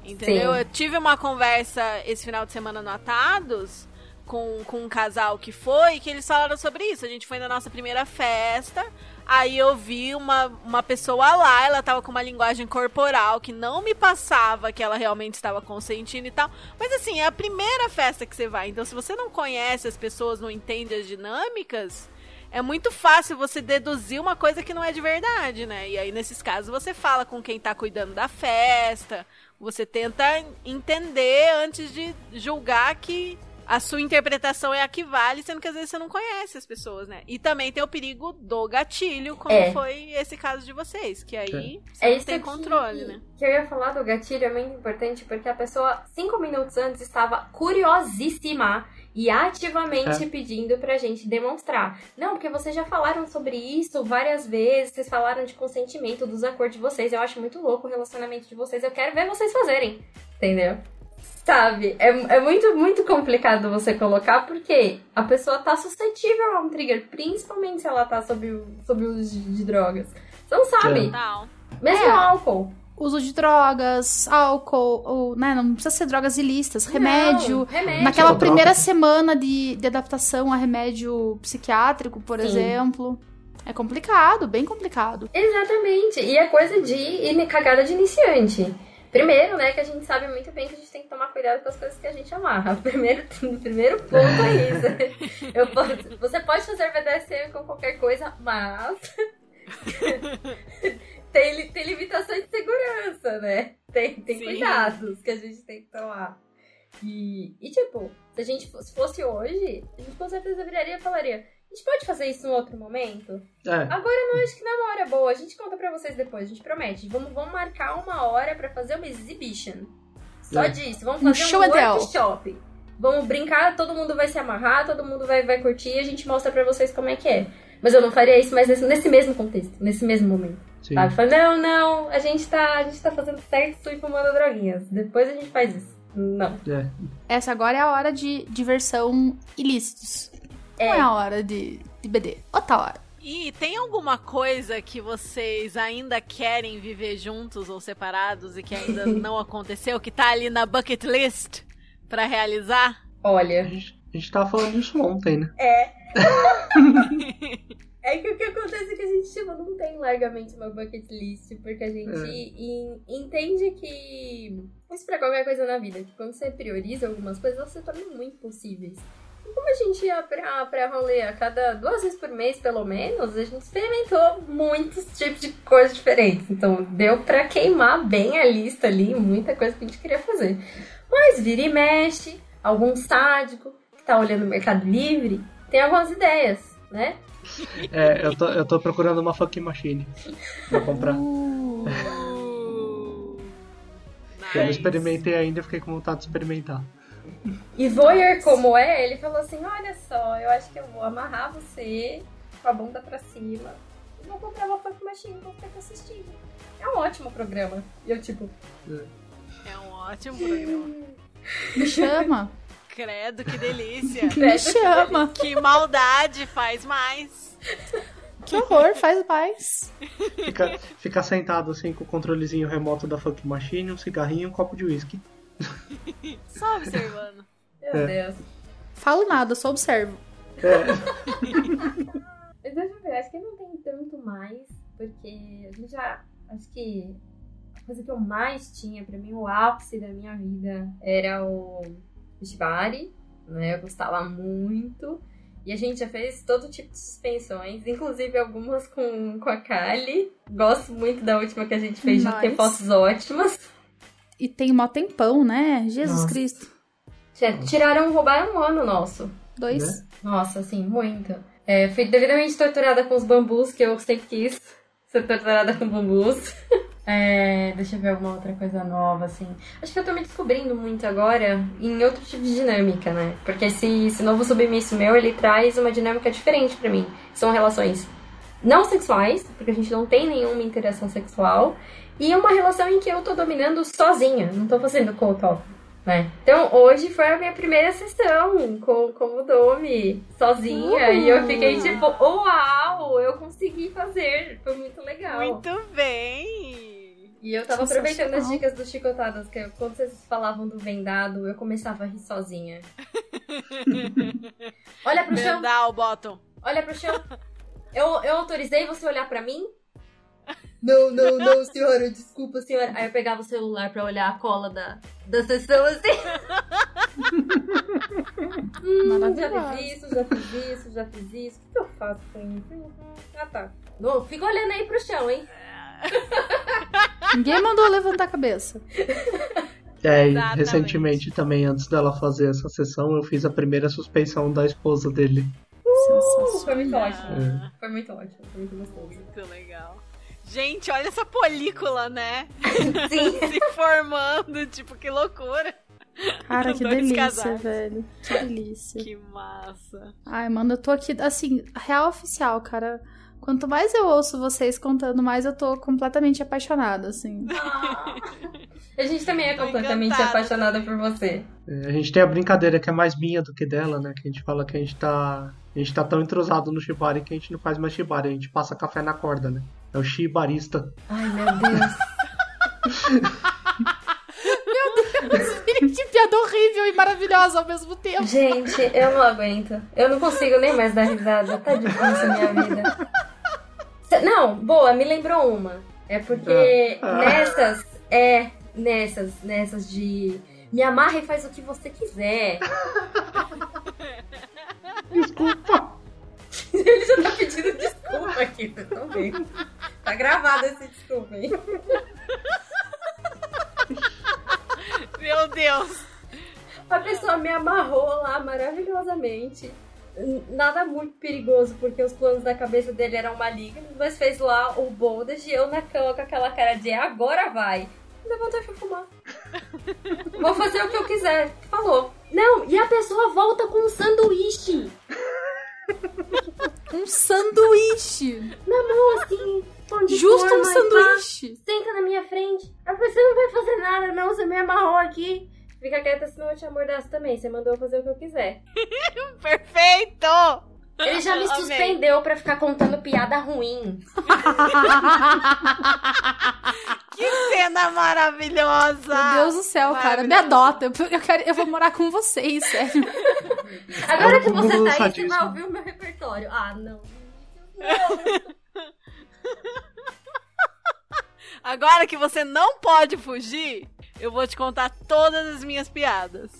Entendeu? Sim. Eu tive uma conversa esse final de semana no Atados com, com um casal que foi, que eles falaram sobre isso. A gente foi na nossa primeira festa. Aí eu vi uma, uma pessoa lá, ela tava com uma linguagem corporal que não me passava que ela realmente estava consentindo e tal. Mas assim, é a primeira festa que você vai. Então, se você não conhece as pessoas, não entende as dinâmicas, é muito fácil você deduzir uma coisa que não é de verdade, né? E aí, nesses casos, você fala com quem tá cuidando da festa, você tenta entender antes de julgar que a sua interpretação é a que vale, sendo que às vezes você não conhece as pessoas, né? E também tem o perigo do gatilho, como É. foi esse caso de vocês, que aí você É não tem que- controle, né? Que eu ia falar do gatilho é muito importante porque a pessoa, cinco minutos antes, estava curiosíssima e ativamente É. pedindo pra gente demonstrar. Não, porque vocês já falaram sobre isso várias vezes, vocês falaram de consentimento, dos acordos de vocês. Eu acho muito louco o relacionamento de vocês. Eu quero ver vocês fazerem. Entendeu? Sabe? É, é muito, muito complicado você colocar porque a pessoa tá suscetível a um trigger, principalmente se ela tá sob o, sob o uso de, de drogas. Você não sabe. Tal. Mesmo É. álcool. Uso de drogas, álcool, ou, né? Não precisa ser drogas ilícitas, remédio. Não, remédio. Naquela primeira semana de, de adaptação a remédio psiquiátrico, por Sim. exemplo. É complicado, bem complicado. Exatamente. E é coisa de cagada de iniciante. Primeiro, né, que a gente sabe muito bem que a gente tem que tomar cuidado com as coisas que a gente amarra. <laughs> Primeiro, primeiro ponto é isso. <laughs> Eu posso- você pode fazer BDSM com qualquer coisa, mas <laughs> tem, tem limitações de segurança, né? Tem, tem Sim. cuidados que a gente tem que tomar. E, e tipo, se a gente fosse, fosse hoje, a gente com certeza viraria e falaria: a gente pode fazer isso em outro momento? É, Agora eu não acho que não é uma hora boa. A gente conta pra vocês depois, a gente promete. Vamos, vamos marcar uma hora pra fazer uma exhibition. Só É. disso. Vamos Um fazer show um and tell. workshop. Vamos brincar, todo mundo vai se amarrar, todo mundo vai, vai curtir e a gente mostra pra vocês como é que é. Mas eu não faria isso mais nesse, nesse mesmo contexto, nesse mesmo momento. sim. Sabe? Fala, não, não, a gente tá, a gente tá fazendo sexo e fumando droguinhas. Depois a gente faz isso. Não. É. Essa agora é a hora de diversão ilícitos. Não é a hora de, de BD. Outra hora. E tem alguma coisa que vocês ainda querem viver juntos ou separados e que ainda <laughs> não aconteceu, que tá ali na bucket list pra realizar? A Olha, gente, a gente tava falando disso ontem, né? <laughs> É que o que acontece é que a gente tipo, não tem largamente uma bucket list, porque a gente en- entende que isso pra qualquer coisa na vida, que quando você prioriza algumas coisas, elas se tornam muito possíveis. Como a gente ia pra, pra rolê a cada duas vezes por mês, pelo menos, a gente experimentou muitos tipos de coisas diferentes. Então deu pra queimar bem a lista ali, muita coisa que a gente queria fazer. Mas vira e mexe, algum sádico que tá olhando o Mercado Livre, tem algumas ideias, né? É, eu tô, eu tô procurando uma fucking machine pra comprar. Uh, Eu não experimentei ainda fiquei com vontade de experimentar. E voyeur como é, ele falou assim, olha só, eu acho que eu vou amarrar você com a bunda pra cima e vou comprar uma funk machine pra ficar te assistindo. É um ótimo programa. E eu tipo, É um ótimo programa. Me chama. Credo, que delícia. <laughs> Me chama. que maldade, faz mais. Que horror, faz mais. Fica, fica sentado assim com o controlezinho remoto da fucking machine, um cigarrinho e um copo de uísque. Só observando. meu É. Deus. Falo nada, só observo. É, <laughs> Mas deixa eu ver, acho que não tem tanto mais, porque a gente já. Acho que a coisa que eu mais tinha, pra mim, o ápice da minha vida era o Shibari, né? Eu gostava muito. E a gente já fez todo tipo de suspensões, inclusive algumas com, com a Kali. Gosto muito da última que a gente fez, já tem Nice. fotos ótimas. E tem mó tempão, né? Jesus Nossa. Cristo. Tiraram, roubaram um ano nosso. Dois. Né? Nossa, assim, muito. É, fui devidamente torturada com os bambus, que eu sempre quis ser torturada com bambus. <laughs> É, deixa eu ver alguma outra coisa nova, assim. Acho que eu tô me descobrindo muito agora em outro tipo de dinâmica, né? Porque esse, esse novo submisso meu, ele traz uma dinâmica diferente pra mim. São relações não sexuais, porque a gente não tem nenhuma interação sexual. E uma relação em que eu tô dominando sozinha, não tô fazendo co-talk. Né? Então hoje foi a minha primeira sessão com, com o Domi, sozinha, e eu fiquei tipo, uau, eu consegui fazer, foi muito legal. Muito bem. E eu tava aproveitando as dicas do Chicotadas, que quando vocês falavam do vendado, eu começava a rir sozinha. <laughs> olha pro chão, Vendal, bottom. olha pro chão. <laughs> Eu, eu autorizei você olhar pra mim? Não, não, não, senhora, desculpa, senhora. Aí eu pegava o celular pra olhar a cola da, da sessão assim. <laughs> hum, já fiz isso, já fiz isso, já fiz isso. O que eu faço com isso? Ah, tá. Não, fica olhando aí pro chão, hein? <laughs> Ninguém mandou levantar a cabeça. É, e Exatamente. recentemente também, antes dela fazer essa sessão, eu fiz a primeira suspeição da esposa dele. Uh, foi muito ótimo. Foi muito ótimo, foi muito gostoso. Muito legal. Gente, olha essa película, né? <laughs> Sim. <laughs> Se formando, tipo, que loucura. Cara, que delícia, casais. velho. Que delícia. Que massa. Ai, mano, eu tô aqui, assim, real oficial, cara. Quanto mais eu ouço vocês contando, mais eu tô completamente apaixonada, assim. <laughs> A gente também é completamente apaixonada por você. É, a gente tem a brincadeira que é mais minha do que dela, né? Que a gente fala que a gente tá. A gente tá tão entrosado no shibari que a gente não faz mais shibari, a gente passa café na corda, né? É o shibarista. Ai, meu Deus. que piada horrível e maravilhosa ao mesmo tempo. Gente, eu não aguento. Eu não consigo nem mais dar risada. Tá difícil a minha vida. Não, boa, me lembrou uma. É porque Ah. nessas, é, nessas, nessas de me amarra e faz o que você quiser. Desculpa! <laughs> Ele já tá pedindo desculpa aqui, vendo. Tá gravado esse desculpa aí. Meu Deus. A pessoa me amarrou lá maravilhosamente. Nada muito perigoso, porque os planos da cabeça dele eram malignos, mas fez lá o bondage e eu na cama com aquela cara de agora vai. Levantou e foi fumar. Vou fazer o que eu quiser. Falou. Não, e a pessoa volta com um sanduíche. Um sanduíche. Na mão, assim. de Justo forma um pá. sanduíche. Senta na minha frente. Falei, você não vai fazer nada, não. Você me amarrou aqui. Fica quieta, senão eu te amordaço também. Você mandou eu fazer o que eu quiser. <laughs> Perfeito! Ele já me <laughs> suspendeu pra ficar contando piada ruim. <laughs> Que cena maravilhosa! Meu Deus do céu, cara. Me adota. Eu, quero, eu vou morar com vocês, sério. <laughs> Agora que você tá aí, você vai ouvir o meu repertório. Ah, não. Agora que você não pode fugir, eu vou te contar todas as minhas piadas.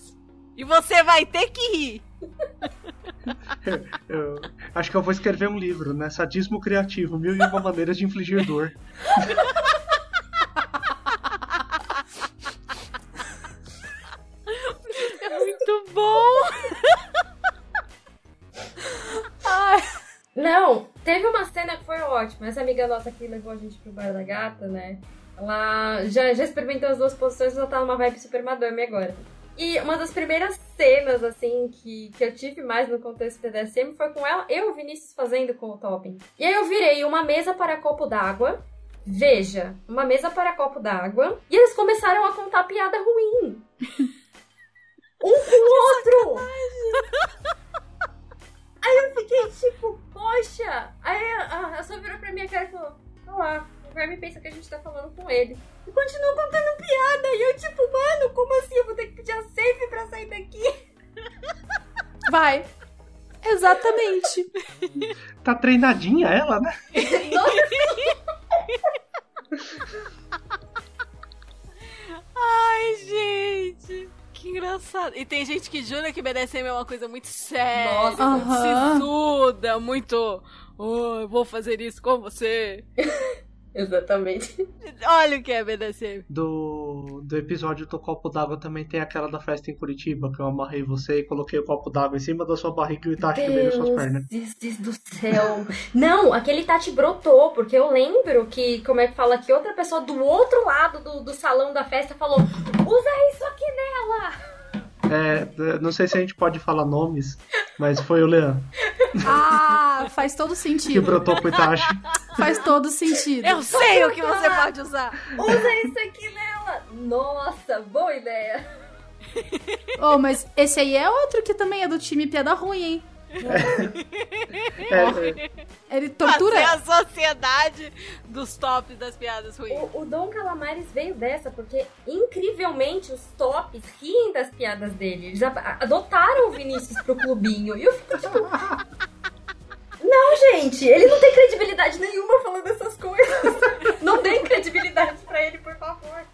E você vai ter que rir. <laughs> Eu acho que eu vou escrever um livro, né? Sadismo criativo, mil e uma maneiras de infligir dor. Muito bom! Não, teve uma cena que foi ótima. Essa amiga nossa que levou a gente pro bar da gata, né? Ela já, já experimentou as duas posições, ela tá numa vibe super madame agora. E uma das primeiras cenas, assim, que, que eu tive mais no contexto BDSM foi com ela, eu e o Vinícius fazendo com o topping. E aí eu virei uma mesa para copo d'água. Veja, uma mesa para copo d'água. E eles começaram a contar piada ruim. <laughs> Um com o outro! Aí eu fiquei tipo, poxa! Aí a, a só virou pra minha cara e falou: Olha lá, o Verme pensa que a gente tá falando com ele. E continuou contando piada. E eu, tipo, mano, como assim? Eu vou ter que pedir a safe pra sair daqui. <laughs> Vai. Exatamente. Tá treinadinha ela, né? <laughs> Ai, gente. Que engraçado. E tem gente que jura que BDSM é uma coisa muito séria, Nossa. muito Aham. sisuda, muito. Oh, eu vou fazer isso com você. <laughs> Exatamente. <laughs> Olha o que é BDSM. Do, do episódio do copo d'água também tem aquela da festa em Curitiba, que eu amarrei você e coloquei o copo d'água em cima da sua barriga e o Itachi no meio das suas pernas. Deus Deus do céu. Não, aquele Tati brotou, porque eu lembro que, como é que fala, que outra pessoa do outro lado do, do salão da festa falou: usa isso aqui nela. É, não sei se a gente pode falar nomes, mas foi o Leandro Ah, faz todo que sentido. brotou pro Itachi. Faz todo sentido. Eu sei o que você pode usar. Usa isso aqui nela. Nossa, boa ideia. Oh, mas esse aí é outro que também é do time piada ruim, hein? É, é, Ele tortura. Fazer a sociedade dos tops das piadas ruins. O, o Dom Calamares veio dessa, porque incrivelmente os tops riem das piadas dele. Eles adotaram o Vinícius pro clubinho. E eu fico tipo. <laughs> Não, gente, ele não tem credibilidade nenhuma falando essas coisas. Não deem credibilidade pra ele, por favor.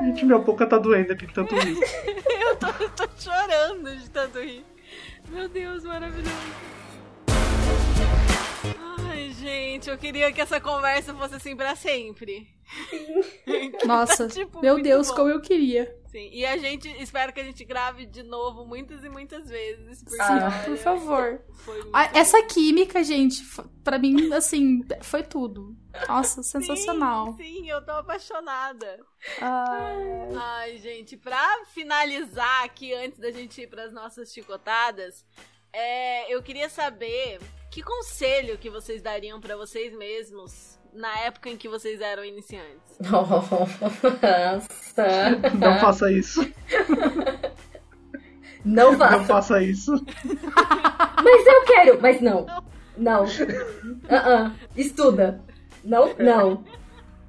Gente, minha boca tá doendo aqui de tanto rir. <laughs> Eu tô, eu tô chorando de tanto rir. Meu Deus, maravilhoso. Ai, gente, eu queria que essa conversa fosse assim pra sempre. Nossa, <laughs> Tipo, meu Deus, bom. como eu queria. Sim, e a gente espera que a gente grave de novo muitas e muitas vezes. Porque, Ah, olha, Por favor. Ah, essa química, gente, pra mim, assim, foi tudo. Nossa, sensacional. Sim, sim, eu tô apaixonada. Ah, Ai, gente, pra finalizar aqui, antes da gente ir pras nossas chicotadas, é, eu queria saber que conselho que vocês dariam pra vocês mesmos na época em que vocês eram iniciantes. <laughs> Nossa. Não faça isso. Não Não faça. faça isso. Mas eu quero, mas não. Não. Ah, <laughs> ah. Estuda. Não, <laughs> não.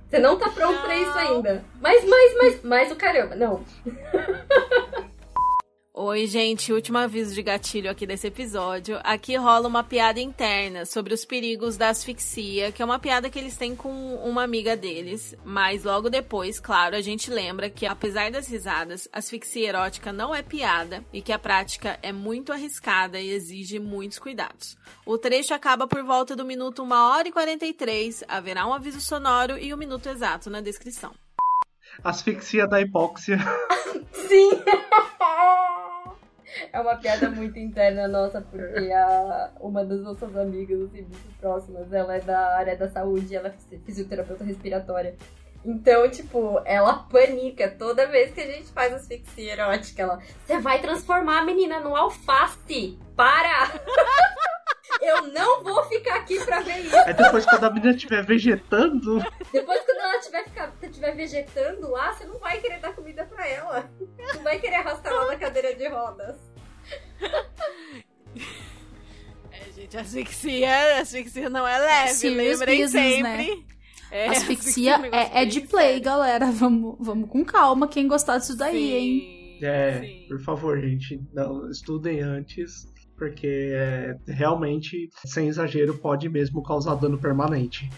Você não tá pronto pra isso ainda. Mas, mas, mas, mas o caramba, não. <laughs> Oi, gente, último aviso de gatilho aqui desse episódio. Aqui rola uma piada interna sobre os perigos da asfixia, que é uma piada que eles têm com uma amiga deles. Mas logo depois, claro, a gente lembra que, apesar das risadas, asfixia erótica não é piada e que a prática é muito arriscada e exige muitos cuidados. O trecho acaba por volta do minuto 1 hora e 43. Haverá um aviso sonoro e o minuto exato na descrição. Asfixia da hipóxia. Sim! <laughs> <laughs> É uma piada muito interna nossa, porque a, uma das nossas amigas, assim, muito próximas, ela é da área da saúde, ela é fisioterapeuta respiratória. Então, tipo, ela panica toda vez que a gente faz asfixia erótica. Ela, você vai transformar a menina no alface! Para! <laughs> Eu não vou ficar aqui pra ver isso. Aí depois, quando a menina estiver vegetando, Depois, quando ela estiver ficar- estiver vegetando lá, você não vai querer dar comida pra ela. Não vai querer arrastar ela na cadeira de rodas. <laughs> É, gente, asfixia, asfixia não é leve, Serious lembrem business, sempre. É, asfixia é um negócio é, é de play, sério. galera. Vamos, vamos com calma. Quem gostar disso daí, hein? Sim, é, sim. por favor, gente, não estudem antes. porque é, realmente, sem exagero, pode mesmo causar dano permanente.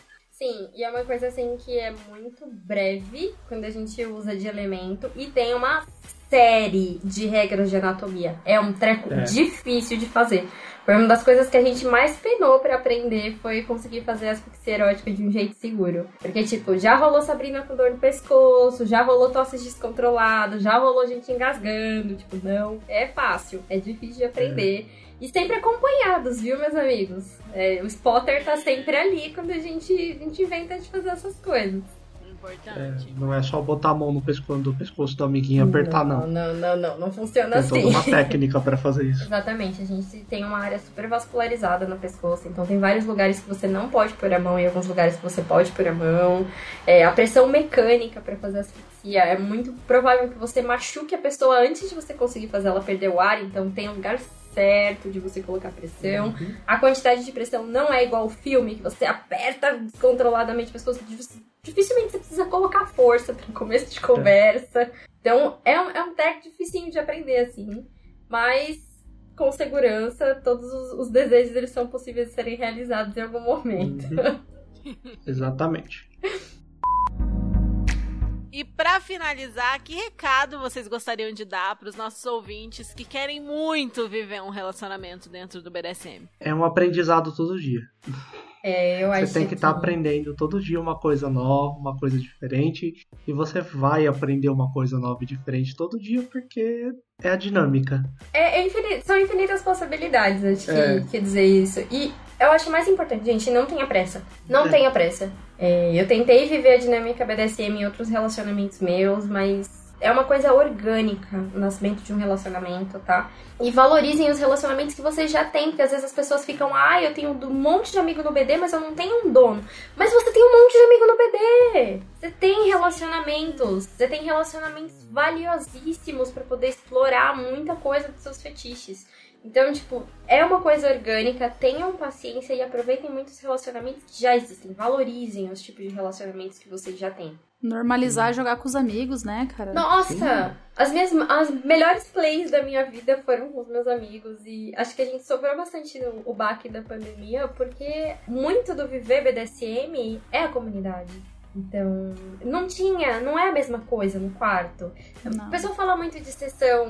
Sim, e é uma coisa assim que é muito breve quando a gente usa de elemento e tem uma série de regras de anatomia. É um treco É. difícil de fazer. Foi uma das coisas que a gente mais penou pra aprender foi conseguir fazer a asfixia erótica de um jeito seguro. Porque, tipo, já rolou Sabrina com dor no pescoço, já rolou tosses descontroladas, já rolou gente engasgando. Tipo, não é fácil, é difícil de aprender. E sempre acompanhados, viu, meus amigos? É, o spotter tá sempre ali quando a gente, a gente inventa de fazer essas coisas. É, Importante. não é só botar a mão no pescoço do, pescoço do amiguinho e apertar, não. Não, não, não, não funciona Tem toda assim. uma <laughs> técnica pra fazer isso. Exatamente, a gente tem uma área super vascularizada no pescoço, então tem vários lugares que você não pode pôr a mão e alguns lugares que você pode pôr a mão. É, a pressão mecânica para fazer asfixia é muito provável que você machuque a pessoa antes de você conseguir fazer ela perder o ar, então tem um lugar certo de você colocar pressão. A quantidade de pressão não é igual ao filme, que você aperta descontroladamente o pescoço. Dificilmente você precisa colocar força para começo de conversa. Então é um, é um tech dificinho de aprender, assim. Mas com segurança, todos os, os desejos eles são possíveis de serem realizados em algum momento. <laughs> Exatamente. E pra finalizar, que recado vocês gostariam de dar pros nossos ouvintes que querem muito viver um relacionamento dentro do BDSM? É um aprendizado todo dia. É, eu acho Você tem que estar aprendendo todo dia uma coisa nova, uma coisa diferente. E você vai aprender uma coisa nova e diferente todo dia porque é a dinâmica. É, é infini- são infinitas possibilidades, acho que É. quer dizer isso. E eu acho mais importante, gente, não tenha pressa. Não É. tenha pressa. É, eu tentei viver a dinâmica BDSM em outros relacionamentos meus, mas é uma coisa orgânica o nascimento de um relacionamento, tá? E valorizem os relacionamentos que vocês já têm, porque às vezes as pessoas ficam, ah, eu tenho um monte de amigo no BD, mas eu não tenho um dono. Mas você tem um monte de amigo no BD! Você tem relacionamentos, você tem relacionamentos valiosíssimos pra poder explorar muita coisa dos seus fetiches. Então, tipo, é uma coisa orgânica, tenham paciência e aproveitem muitos relacionamentos que já existem. Valorizem os tipos de relacionamentos que vocês já têm. Normalizar jogar com os amigos, né, cara? Nossa! As minhas as melhores plays da minha vida foram com os meus amigos e acho que a gente sofreu bastante no o baque da pandemia porque muito do viver BDSM é a comunidade. Então, não tinha, não é a mesma coisa no quarto. Não. O pessoal fala muito de sessão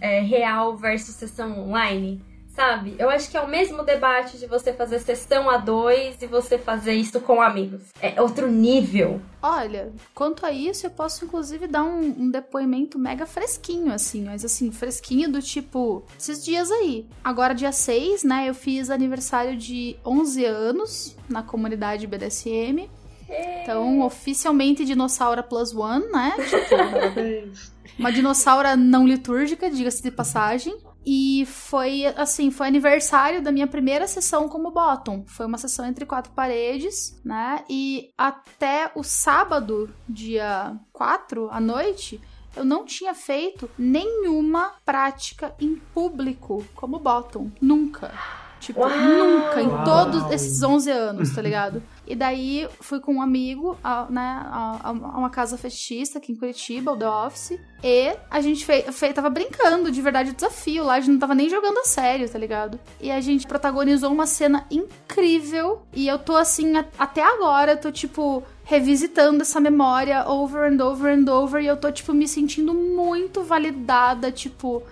é, real versus sessão online, sabe? Eu acho que é o mesmo debate de você fazer sessão a dois e você fazer isso com amigos. É outro nível. Olha, quanto a isso, eu posso inclusive dar um, um depoimento mega fresquinho, assim, mas assim, fresquinho do tipo, esses dias aí. Agora, dia 6, né, eu fiz aniversário de 11 anos na comunidade BDSM. Então, oficialmente dinossauro plus one, né? <laughs> Tipo, uma dinossauro não litúrgica, diga-se de passagem. E foi, assim, foi aniversário da minha primeira sessão como bottom. Foi uma sessão entre quatro paredes, né? E até o sábado, dia 4 à noite, eu não tinha feito nenhuma prática em público como bottom. Nunca. Tipo, Uau! nunca, em Uau! todos esses 11 anos, tá ligado? E daí fui com um amigo, a, né, a, a uma casa fetichista aqui em Curitiba, o The Office. E a gente fez, fe, tava brincando de verdade o desafio lá, a gente não tava nem jogando a sério, tá ligado? E a gente protagonizou uma cena incrível. E eu tô assim, a- até agora, eu tô tipo revisitando essa memória over and over and over. E eu tô, tipo, me sentindo muito validada, tipo.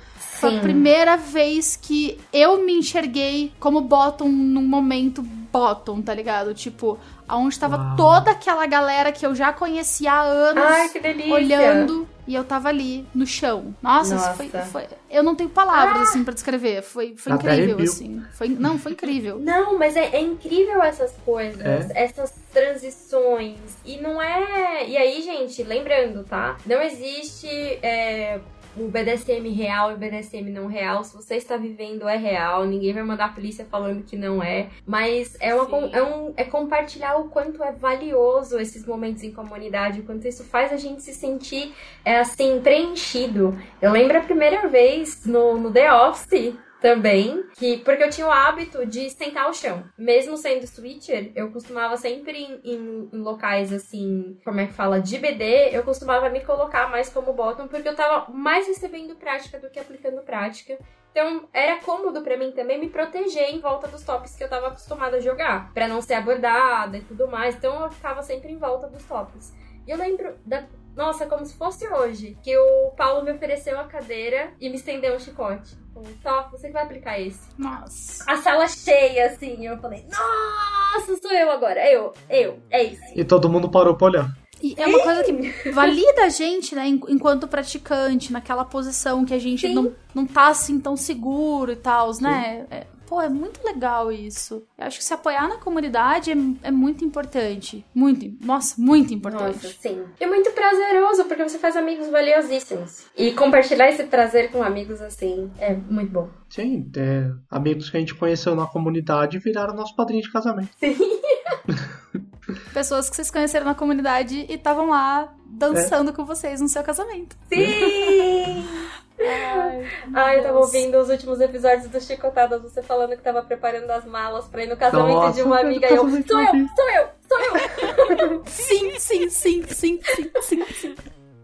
Foi a primeira vez que eu me enxerguei como bottom num momento bottom, tá ligado? Tipo, aonde tava Uau. toda aquela galera que eu já conhecia há anos Ai, que delícia! olhando e eu tava ali no chão. Nossa, isso foi, Nossa. foi- Eu não tenho palavras assim pra descrever. Foi, foi até incrível, arrepio. assim. Foi, não, foi incrível. Não, mas é, é incrível essas coisas, É. essas transições. E não é. E aí, gente, lembrando, tá? Não existe é, o BDSM real e o BDSM não real. Se você está vivendo, é real. Ninguém vai mandar a polícia falando que não é. Mas é, uma, com- é, um, é compartilhar o quanto é valioso esses momentos em comunidade, o quanto isso faz a gente se sentir é, assim, preenchido. Eu lembro a primeira vez no, no The Office. Também, que porque eu tinha o hábito de sentar ao chão. Mesmo sendo switcher, eu costumava sempre em, em- em locais assim, como é que fala, de BD, eu costumava me colocar mais como bottom, porque eu tava mais recebendo prática do que aplicando prática. Então, era cômodo pra mim também me proteger em volta dos tops que eu tava acostumada a jogar, Pra não ser abordada e tudo mais. Então, eu ficava sempre em volta dos tops. E eu lembro da nossa, como se fosse hoje, que o Paulo me ofereceu a cadeira e me estendeu um chicote. Tó, você que vai aplicar esse. Nossa. A sala cheia, assim. Eu falei, nossa, sou eu agora. Eu, eu, é isso. E todo mundo parou pra olhar. E é uma coisa que <laughs> valida a gente, né, en- enquanto praticante, naquela posição que a gente Sim. não, não tá assim tão seguro e tal, né? É, pô, é muito legal isso. Eu acho que se apoiar na comunidade é, é muito importante. Muito, nossa, muito importante. Nossa, sim. E muito prazeroso, porque você faz amigos valiosíssimos. E compartilhar esse prazer com amigos assim é muito bom. Sim, é, amigos que a gente conheceu na comunidade viraram nosso padrinho de casamento. <laughs> Pessoas que vocês conheceram na comunidade e estavam lá dançando com vocês no seu casamento. Sim! Ai, eu tava ouvindo os últimos episódios do Chicotadas, você falando que tava preparando as malas pra ir no casamento Nossa, de uma amiga. E eu, sou eu, sou eu, sou <laughs> eu! Sim, sim, sim, sim, sim, sim, sim.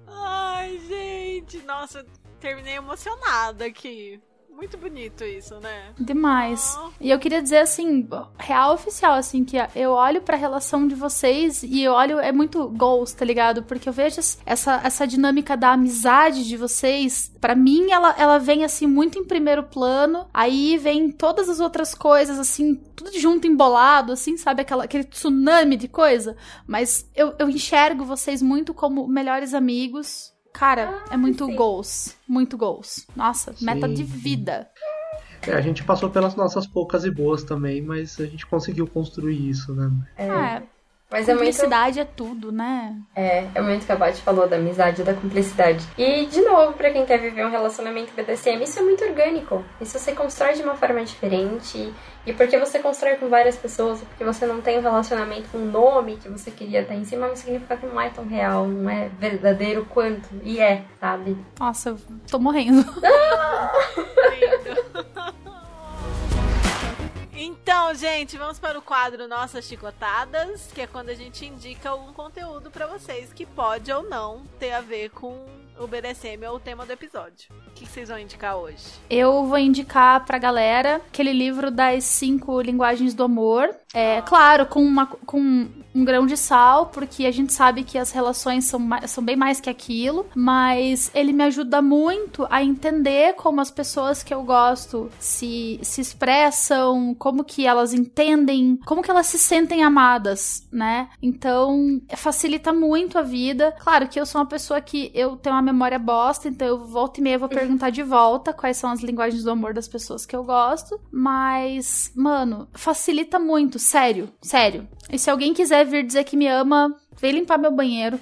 Ai, gente, nossa, terminei emocionada aqui. Muito bonito isso, né? Demais. E eu queria dizer assim, real oficial, assim, que eu olho pra relação de vocês e eu olho, é muito goals, tá ligado? Porque eu vejo essa, essa dinâmica da amizade de vocês, pra mim, ela, ela vem, assim, muito em primeiro plano, aí vem todas as outras coisas, assim, tudo junto, embolado, assim, sabe? Aquela, aquele tsunami de coisa. Mas eu, eu enxergo vocês muito como melhores amigos. Cara, é muito sim. goals. Muito goals. Nossa, meta Sim. de vida. É, a gente passou pelas nossas poucas e boas também, mas a gente conseguiu construir isso, né? É, Mas é muito, Cumplicidade é tudo, né? é, é muito que a Bate falou da amizade, da cumplicidade. E, de novo, pra quem quer viver um relacionamento BDSM, isso é muito orgânico. Isso você constrói de uma forma diferente. E porque você constrói com várias pessoas, porque você não tem um relacionamento com um nome que você queria ter em cima, não significa que não é tão real, não é verdadeiro quanto. E é, sabe? Nossa, eu tô morrendo. <laughs> Então, gente, vamos para o quadro Nossas Chicotadas, que é quando a gente indica algum conteúdo pra vocês que pode ou não ter a ver com o BDSM ou o tema do episódio. O que vocês vão indicar hoje? Eu vou indicar pra galera aquele livro das cinco linguagens do amor. É, claro, com, uma, com um grão de sal, porque a gente sabe que as relações são, são bem mais que aquilo, mas ele me ajuda muito a entender como as pessoas que eu gosto se, se expressam, como que elas entendem, como que elas se sentem amadas, né? Então, facilita muito a vida. Claro que eu sou uma pessoa que eu tenho uma memória bosta, então eu volta e meia vou perguntar de volta quais são as linguagens do amor das pessoas que eu gosto, mas, mano, facilita muito, sério, sério. E se alguém quiser vir dizer que me ama, vem limpar meu banheiro,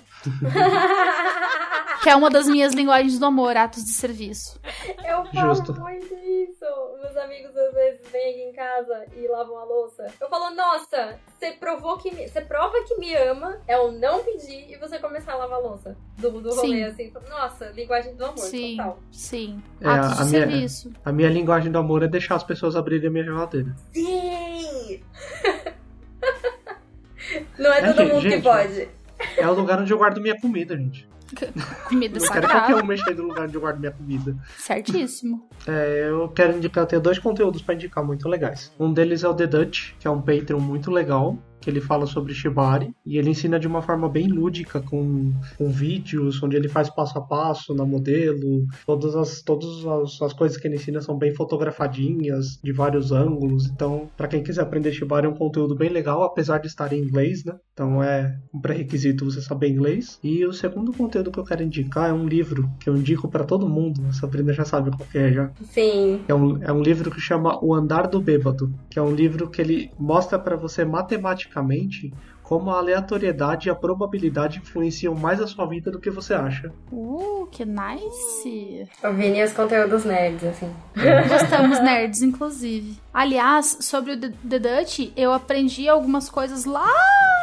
que é uma das minhas linguagens do amor, atos de serviço. Eu falo Justo. muito isso. Meus amigos às vezes vêm aqui em casa e lavam a louça. Eu falo, nossa, você provou que me... Você prova que me ama, é o não pedir e você começar a lavar a louça. Do, do rolê, Sim. assim. Nossa, linguagem do amor, Sim, total. sim. É, atos a de minha- serviço. A minha linguagem do amor é deixar as pessoas abrirem a minha geladeira. Sim! <laughs> não é É, todo gente, mundo que gente, pode. É o lugar onde eu guardo minha comida, gente. <laughs> Comida Não quero qualquer sagrada. um mexer no lugar onde eu guardo minha comida. Certíssimo. É, eu quero indicar, eu tenho dois conteúdos pra indicar muito legais. Um deles é o The Dutch, que é um Patreon muito legal, que ele fala sobre Shibari, e ele ensina de uma forma bem lúdica, com, com vídeos, onde ele faz passo a passo na modelo, todas as, todas as, as coisas que ele ensina são bem fotografadinhas, de vários ângulos, então, pra quem quiser aprender Shibari é um conteúdo bem legal, apesar de estar em inglês, né? Então é um pré-requisito você saber inglês. E o segundo conteúdo que eu quero indicar é um livro que eu indico pra todo mundo, a Sabrina já sabe qual que é já. Sim. É um, é um livro que chama O Andar do Bêbado, que é um livro que ele mostra pra você matematicamente como a aleatoriedade e a probabilidade influenciam mais a sua vida do que você acha. Uh, que nice. O Vini e os conteúdos nerds, assim. <laughs> Gostamos nerds, inclusive. Aliás, sobre o The Dutch, eu aprendi algumas coisas lá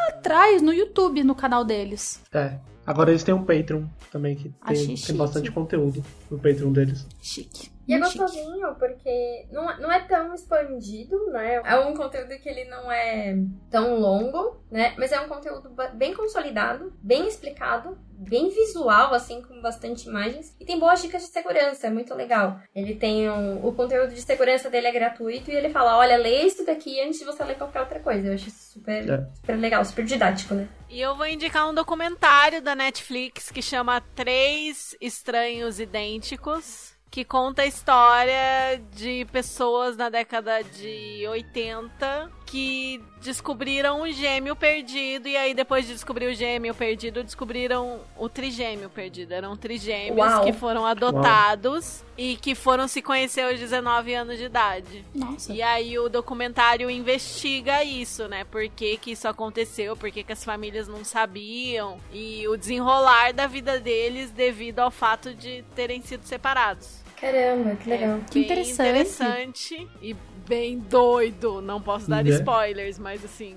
atrás no YouTube, no canal deles. É. Agora eles têm um Patreon também que tem, tem bastante conteúdo no Patreon deles. Chique. E é gostosinho porque não, não é tão expandido, né? É um conteúdo que ele não é tão longo, né? Mas é um conteúdo bem consolidado, bem explicado, bem visual, assim, com bastante imagens. E tem boas dicas de segurança, é muito legal. Ele tem um, o conteúdo de segurança dele é gratuito e ele fala: olha, lê isso daqui antes de você ler qualquer outra coisa. Eu acho isso super, É. super legal, super didático, né? E eu vou indicar um documentário da Netflix que chama Três Estranhos Idênticos, que conta a história de pessoas na década de 80 que descobriram um gêmeo perdido e aí depois de descobrir o gêmeo perdido, descobriram o trigêmeo perdido. Eram trigêmeos Uau. que foram adotados e que foram se conhecer aos 19 anos de idade. Nossa. E aí o documentário investiga isso, né? Por que, que isso aconteceu, por que, que as famílias não sabiam e o desenrolar da vida deles devido ao fato de terem sido separados. Caramba, que legal. Que Bem interessante. interessante e bem doido. Não posso dar Né? spoilers, mas assim,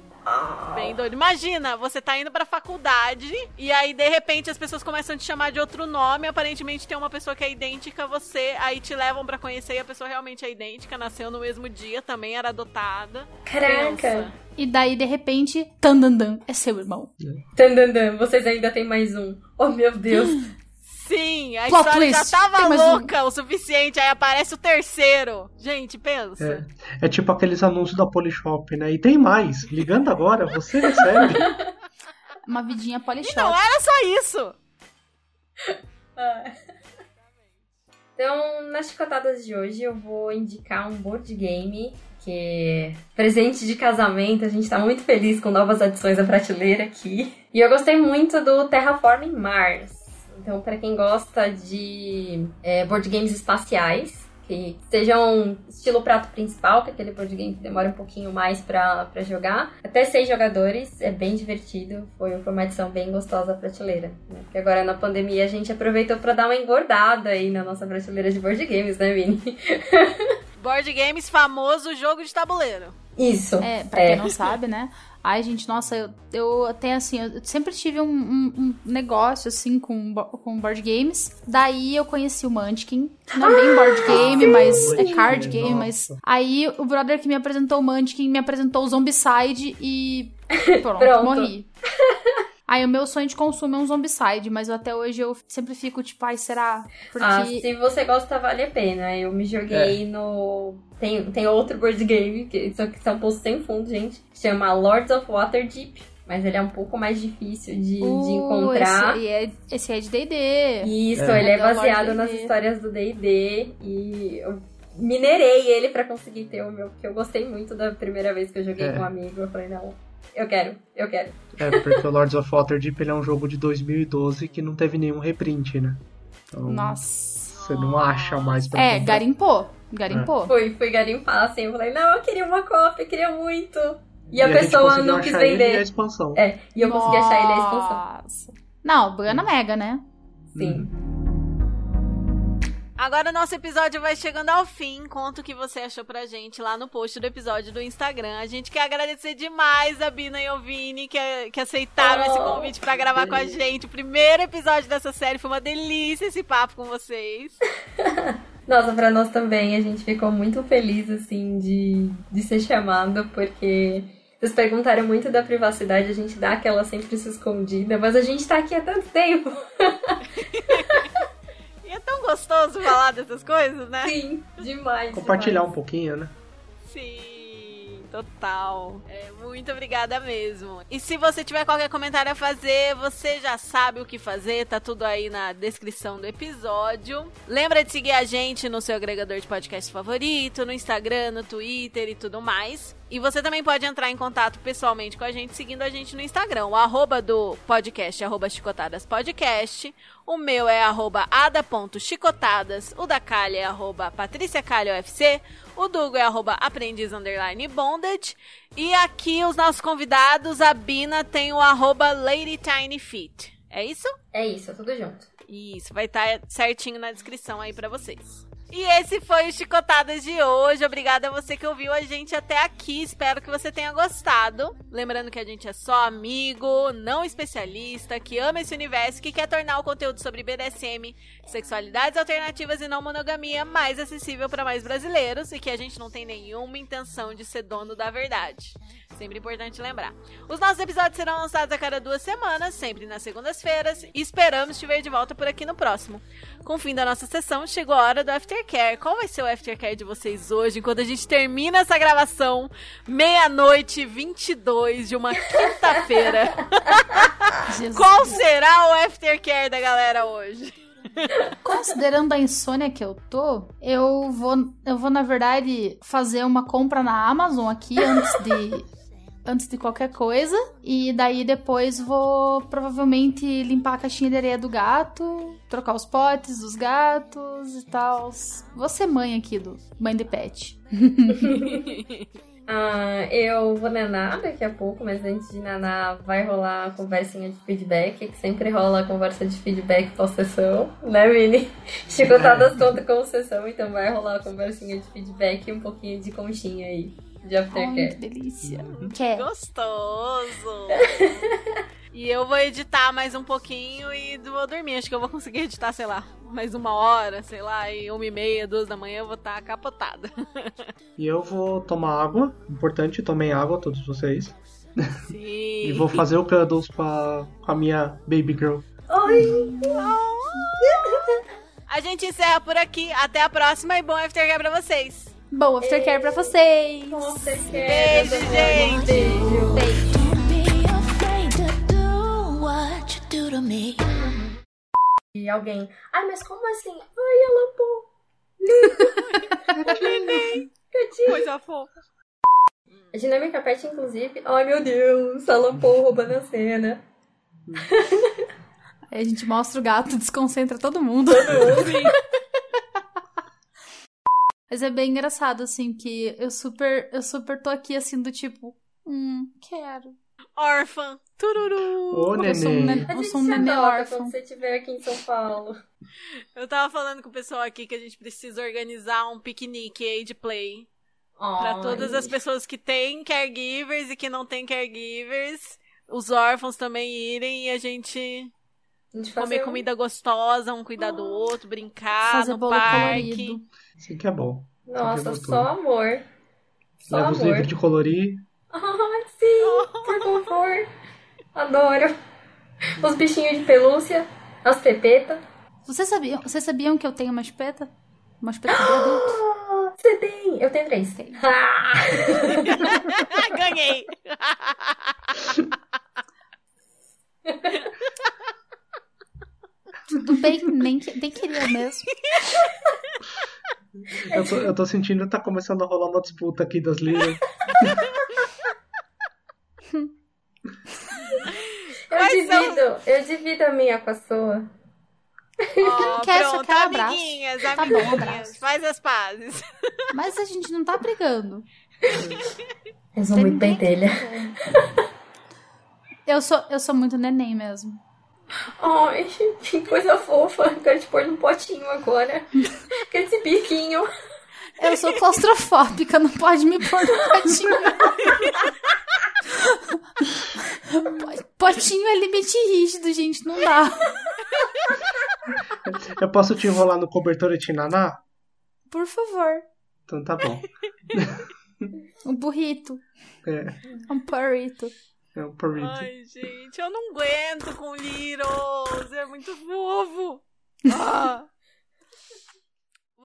bem doido. Imagina, você tá indo pra faculdade e aí de repente as pessoas começam a te chamar de outro nome, aparentemente tem uma pessoa que é idêntica a você, aí te levam pra conhecer e a pessoa realmente é idêntica, nasceu no mesmo dia, também era adotada. Caraca! Pensa. E daí, de repente, tandandan, é seu irmão. Tandandan, vocês ainda tem mais um. Oh, meu Deus. <laughs> Sim, a Plot história twist, já tava mais um. louca o suficiente, aí aparece o terceiro. Gente, pensa. É, é tipo aqueles anúncios da Polishop, né? E tem mais. Ligando agora, você recebe. <laughs> Uma vidinha E polishop. não era só isso. <laughs> Então, nas chicotadas de hoje, eu vou indicar um board game que presente de casamento. A gente tá muito feliz com novas adições à prateleira aqui. E eu gostei muito do Terraforming Mars. Então, para quem gosta de é, board games espaciais, que sejam estilo prato principal, que é aquele board game que demora um pouquinho mais pra, pra jogar. Até seis jogadores, é bem divertido. Foi, uma edição bem gostosa à prateleira. Né? Porque agora na pandemia a gente aproveitou pra dar uma engordada aí na nossa prateleira de board games, né, Vini? <laughs> Board Games, famoso jogo de tabuleiro. Isso. É, pra quem não sabe, né? Ai, gente, nossa, eu, eu tenho assim, eu sempre tive um, um- um negócio assim com, com board games. Daí eu conheci o Munchkin. Não é bem board game, mas é card game, mas. nossa. Aí o brother que me apresentou o Munchkin me apresentou o Zombicide e. <laughs> Pronto, Pronto. morri. <laughs> Aí o meu sonho de consumo é um Zombicide, mas eu- até hoje eu sempre fico tipo, ai, será? Porque. Ah, se você gosta, vale a pena. Eu me joguei no. Tem, tem outro board game, que são, que são posts sem fundo, gente. que Chama Lords of Waterdeep. Mas ele é um pouco mais difícil de, de Uh, encontrar. Esse, é, esse é de D&D. Isso, É. ele é É baseado nas histórias do D&D e eu minerei ele pra conseguir ter o meu, porque eu gostei muito da primeira vez que eu joguei É. com um amigo. Eu falei, não, eu quero, eu quero. É, porque o Lords of Waterdeep ele é um jogo de 2012 que não teve nenhum reprint, né? Então, Nossa. você não acha mais pra É, comprar. garimpou. Garimpou. Fui, fui garimpar assim, eu falei, não, eu queria uma cópia, eu queria muito. E, E a gente pessoa não quis achar ele e a vender. expansão. É, e eu consegui achar ele a expansão. Nossa. Não, Gana Mega, né? Sim. Agora nosso episódio vai chegando ao fim. Conta o que você achou pra gente lá no post do episódio do Instagram. A gente quer agradecer demais a Bina e o Vini que, que aceitaram Oh, esse convite pra gravar com a gente. O primeiro episódio dessa série foi uma delícia esse papo com vocês. <laughs> Nossa, pra nós também, a gente ficou muito feliz, assim, de, de ser chamado, porque vocês perguntaram muito da privacidade, a gente dá aquela sempre se escondida, mas a gente tá aqui há tanto tempo. <laughs> Tão gostoso falar dessas coisas, né? Sim, demais. Compartilhar um demais. pouquinho, né? Sim, total. É, muito obrigada mesmo. E se você tiver qualquer comentário a fazer, você já sabe o que fazer, tá tudo aí na descrição do episódio. Lembra de seguir a gente no seu agregador de podcast favorito, no Instagram, no Twitter e tudo mais. E você também pode entrar em contato pessoalmente com a gente seguindo a gente no Instagram. O arroba do podcast arroba chicotadas podcast. O meu é arroba ada.chicotadas. O da Calha é arroba. O Dugo é arroba aprendiz underline bondage. E aqui os nossos convidados, a Bina tem o arroba ladytinyfeet. É isso? É isso, é tudo junto. Isso, vai estar certinho na descrição aí pra vocês. E esse foi o Chicotadas de hoje. Obrigada a você que ouviu a gente até aqui. Espero que você tenha gostado. Lembrando que a gente é só amigo, não especialista, que ama esse universo, que quer tornar o conteúdo sobre BDSM, sexualidades alternativas e não monogamia mais acessível para mais brasileiros e que a gente não tem nenhuma intenção de ser dono da verdade. Sempre importante lembrar. Os nossos episódios serão lançados a cada duas semanas, sempre nas segundas-feiras, e esperamos te ver de volta por aqui no próximo. Com o fim da nossa sessão, chegou a hora do Aftercare. Qual vai ser o Aftercare de vocês hoje, enquanto a gente termina essa gravação, meia-noite 22 de uma quinta-feira? <laughs> Qual será o Aftercare da galera hoje? Considerando a insônia que eu tô, eu vou, eu vou na verdade fazer uma compra na Amazon aqui antes de antes de qualquer coisa e daí depois vou provavelmente limpar a caixinha de areia do gato, trocar os potes dos gatos e tal. Vou ser mãe aqui do mãe de pet. <laughs> Ah, eu vou nanar daqui a pouco, mas antes de nanar vai rolar a conversinha de feedback, que sempre rola a conversa de feedback pós-sessão, né, Vini? <laughs> Chicotadas conta com sessão, então vai rolar a conversinha de feedback e um pouquinho de conchinha aí, de Ai, que aftercare. delícia. Quer? Gostoso! <laughs> E eu vou editar mais um pouquinho e vou dormir. Acho que eu vou conseguir editar, sei lá, mais uma hora, sei lá, e uma e meia, duas da manhã eu vou estar capotada. E eu vou tomar água. Importante, tomem água, todos vocês. Sim. E vou fazer o cuddles com a, com a minha baby girl. Oi! A gente encerra por aqui. Até a próxima e bom aftercare pra vocês. Bom aftercare pra vocês. Aftercare! Beijo, gente! Beijo! Beijo. Don't be afraid to do what you do to me. E alguém, ai, mas como assim? Ai, ela pô. Neném. Gatinho. Coisa fofa. A Dinâmica Pet, inclusive. Ai, meu Deus, a Lampô roubando a cena. Aí a gente mostra o gato, desconcentra todo mundo. Mas é bem engraçado, assim, que eu super, eu super tô aqui, assim, do tipo, hum, quero. Órfã. Tururu. Ô, Eu sou um, neném. ne- eu sou um se nenê órfão. quando você estiver aqui em São Paulo. <laughs> Eu tava falando com o pessoal aqui que a gente precisa organizar um piquenique aí de play. Pra Ai. todas as pessoas que têm caregivers e que não têm caregivers. Os órfãos também irem e a gente A gente comer um- comida gostosa, um cuidar do outro, brincar Fazer no bolo parque. colorido. Isso aqui é bom. Nossa, Isso aqui é só amor. Só Leva os amor. livros de colorir. Ai, sim, por favor. Adoro. Os bichinhos de pelúcia, as pepetas. Vocês sabiam, vocês sabiam que eu tenho uma espeta? Uma espeta de adulto? Ah, você tem? Eu tenho três. Ah, <laughs> <laughs> Ganhei! Tudo bem, nem, que- nem queria mesmo. <laughs> Eu tô, eu tô sentindo que tá começando a rolar uma disputa aqui das liras. <laughs> eu Mas divido, eu divido a minha com a sua. Quero, só pronto, abraço. amiguinhas, Tá bom, amiguinhas. abraço. Faz as pazes. Mas a gente não tá brigando. Eu sou muito pentelha. Eu sou, eu sou muito neném mesmo. Ai, que coisa fofa. Quero te pôr num potinho agora. <laughs> Com esse biquinho. Eu sou claustrofóbica, não pode me pôr no potinho. Po- Potinho é limite rígido, gente, não dá. Eu posso te enrolar no cobertor e te nanar? Por favor. Então tá bom. Um burrito. É, Um burrito. É burrito. Ai, gente, eu não aguento com Littles. É muito fofo. <laughs> Ah.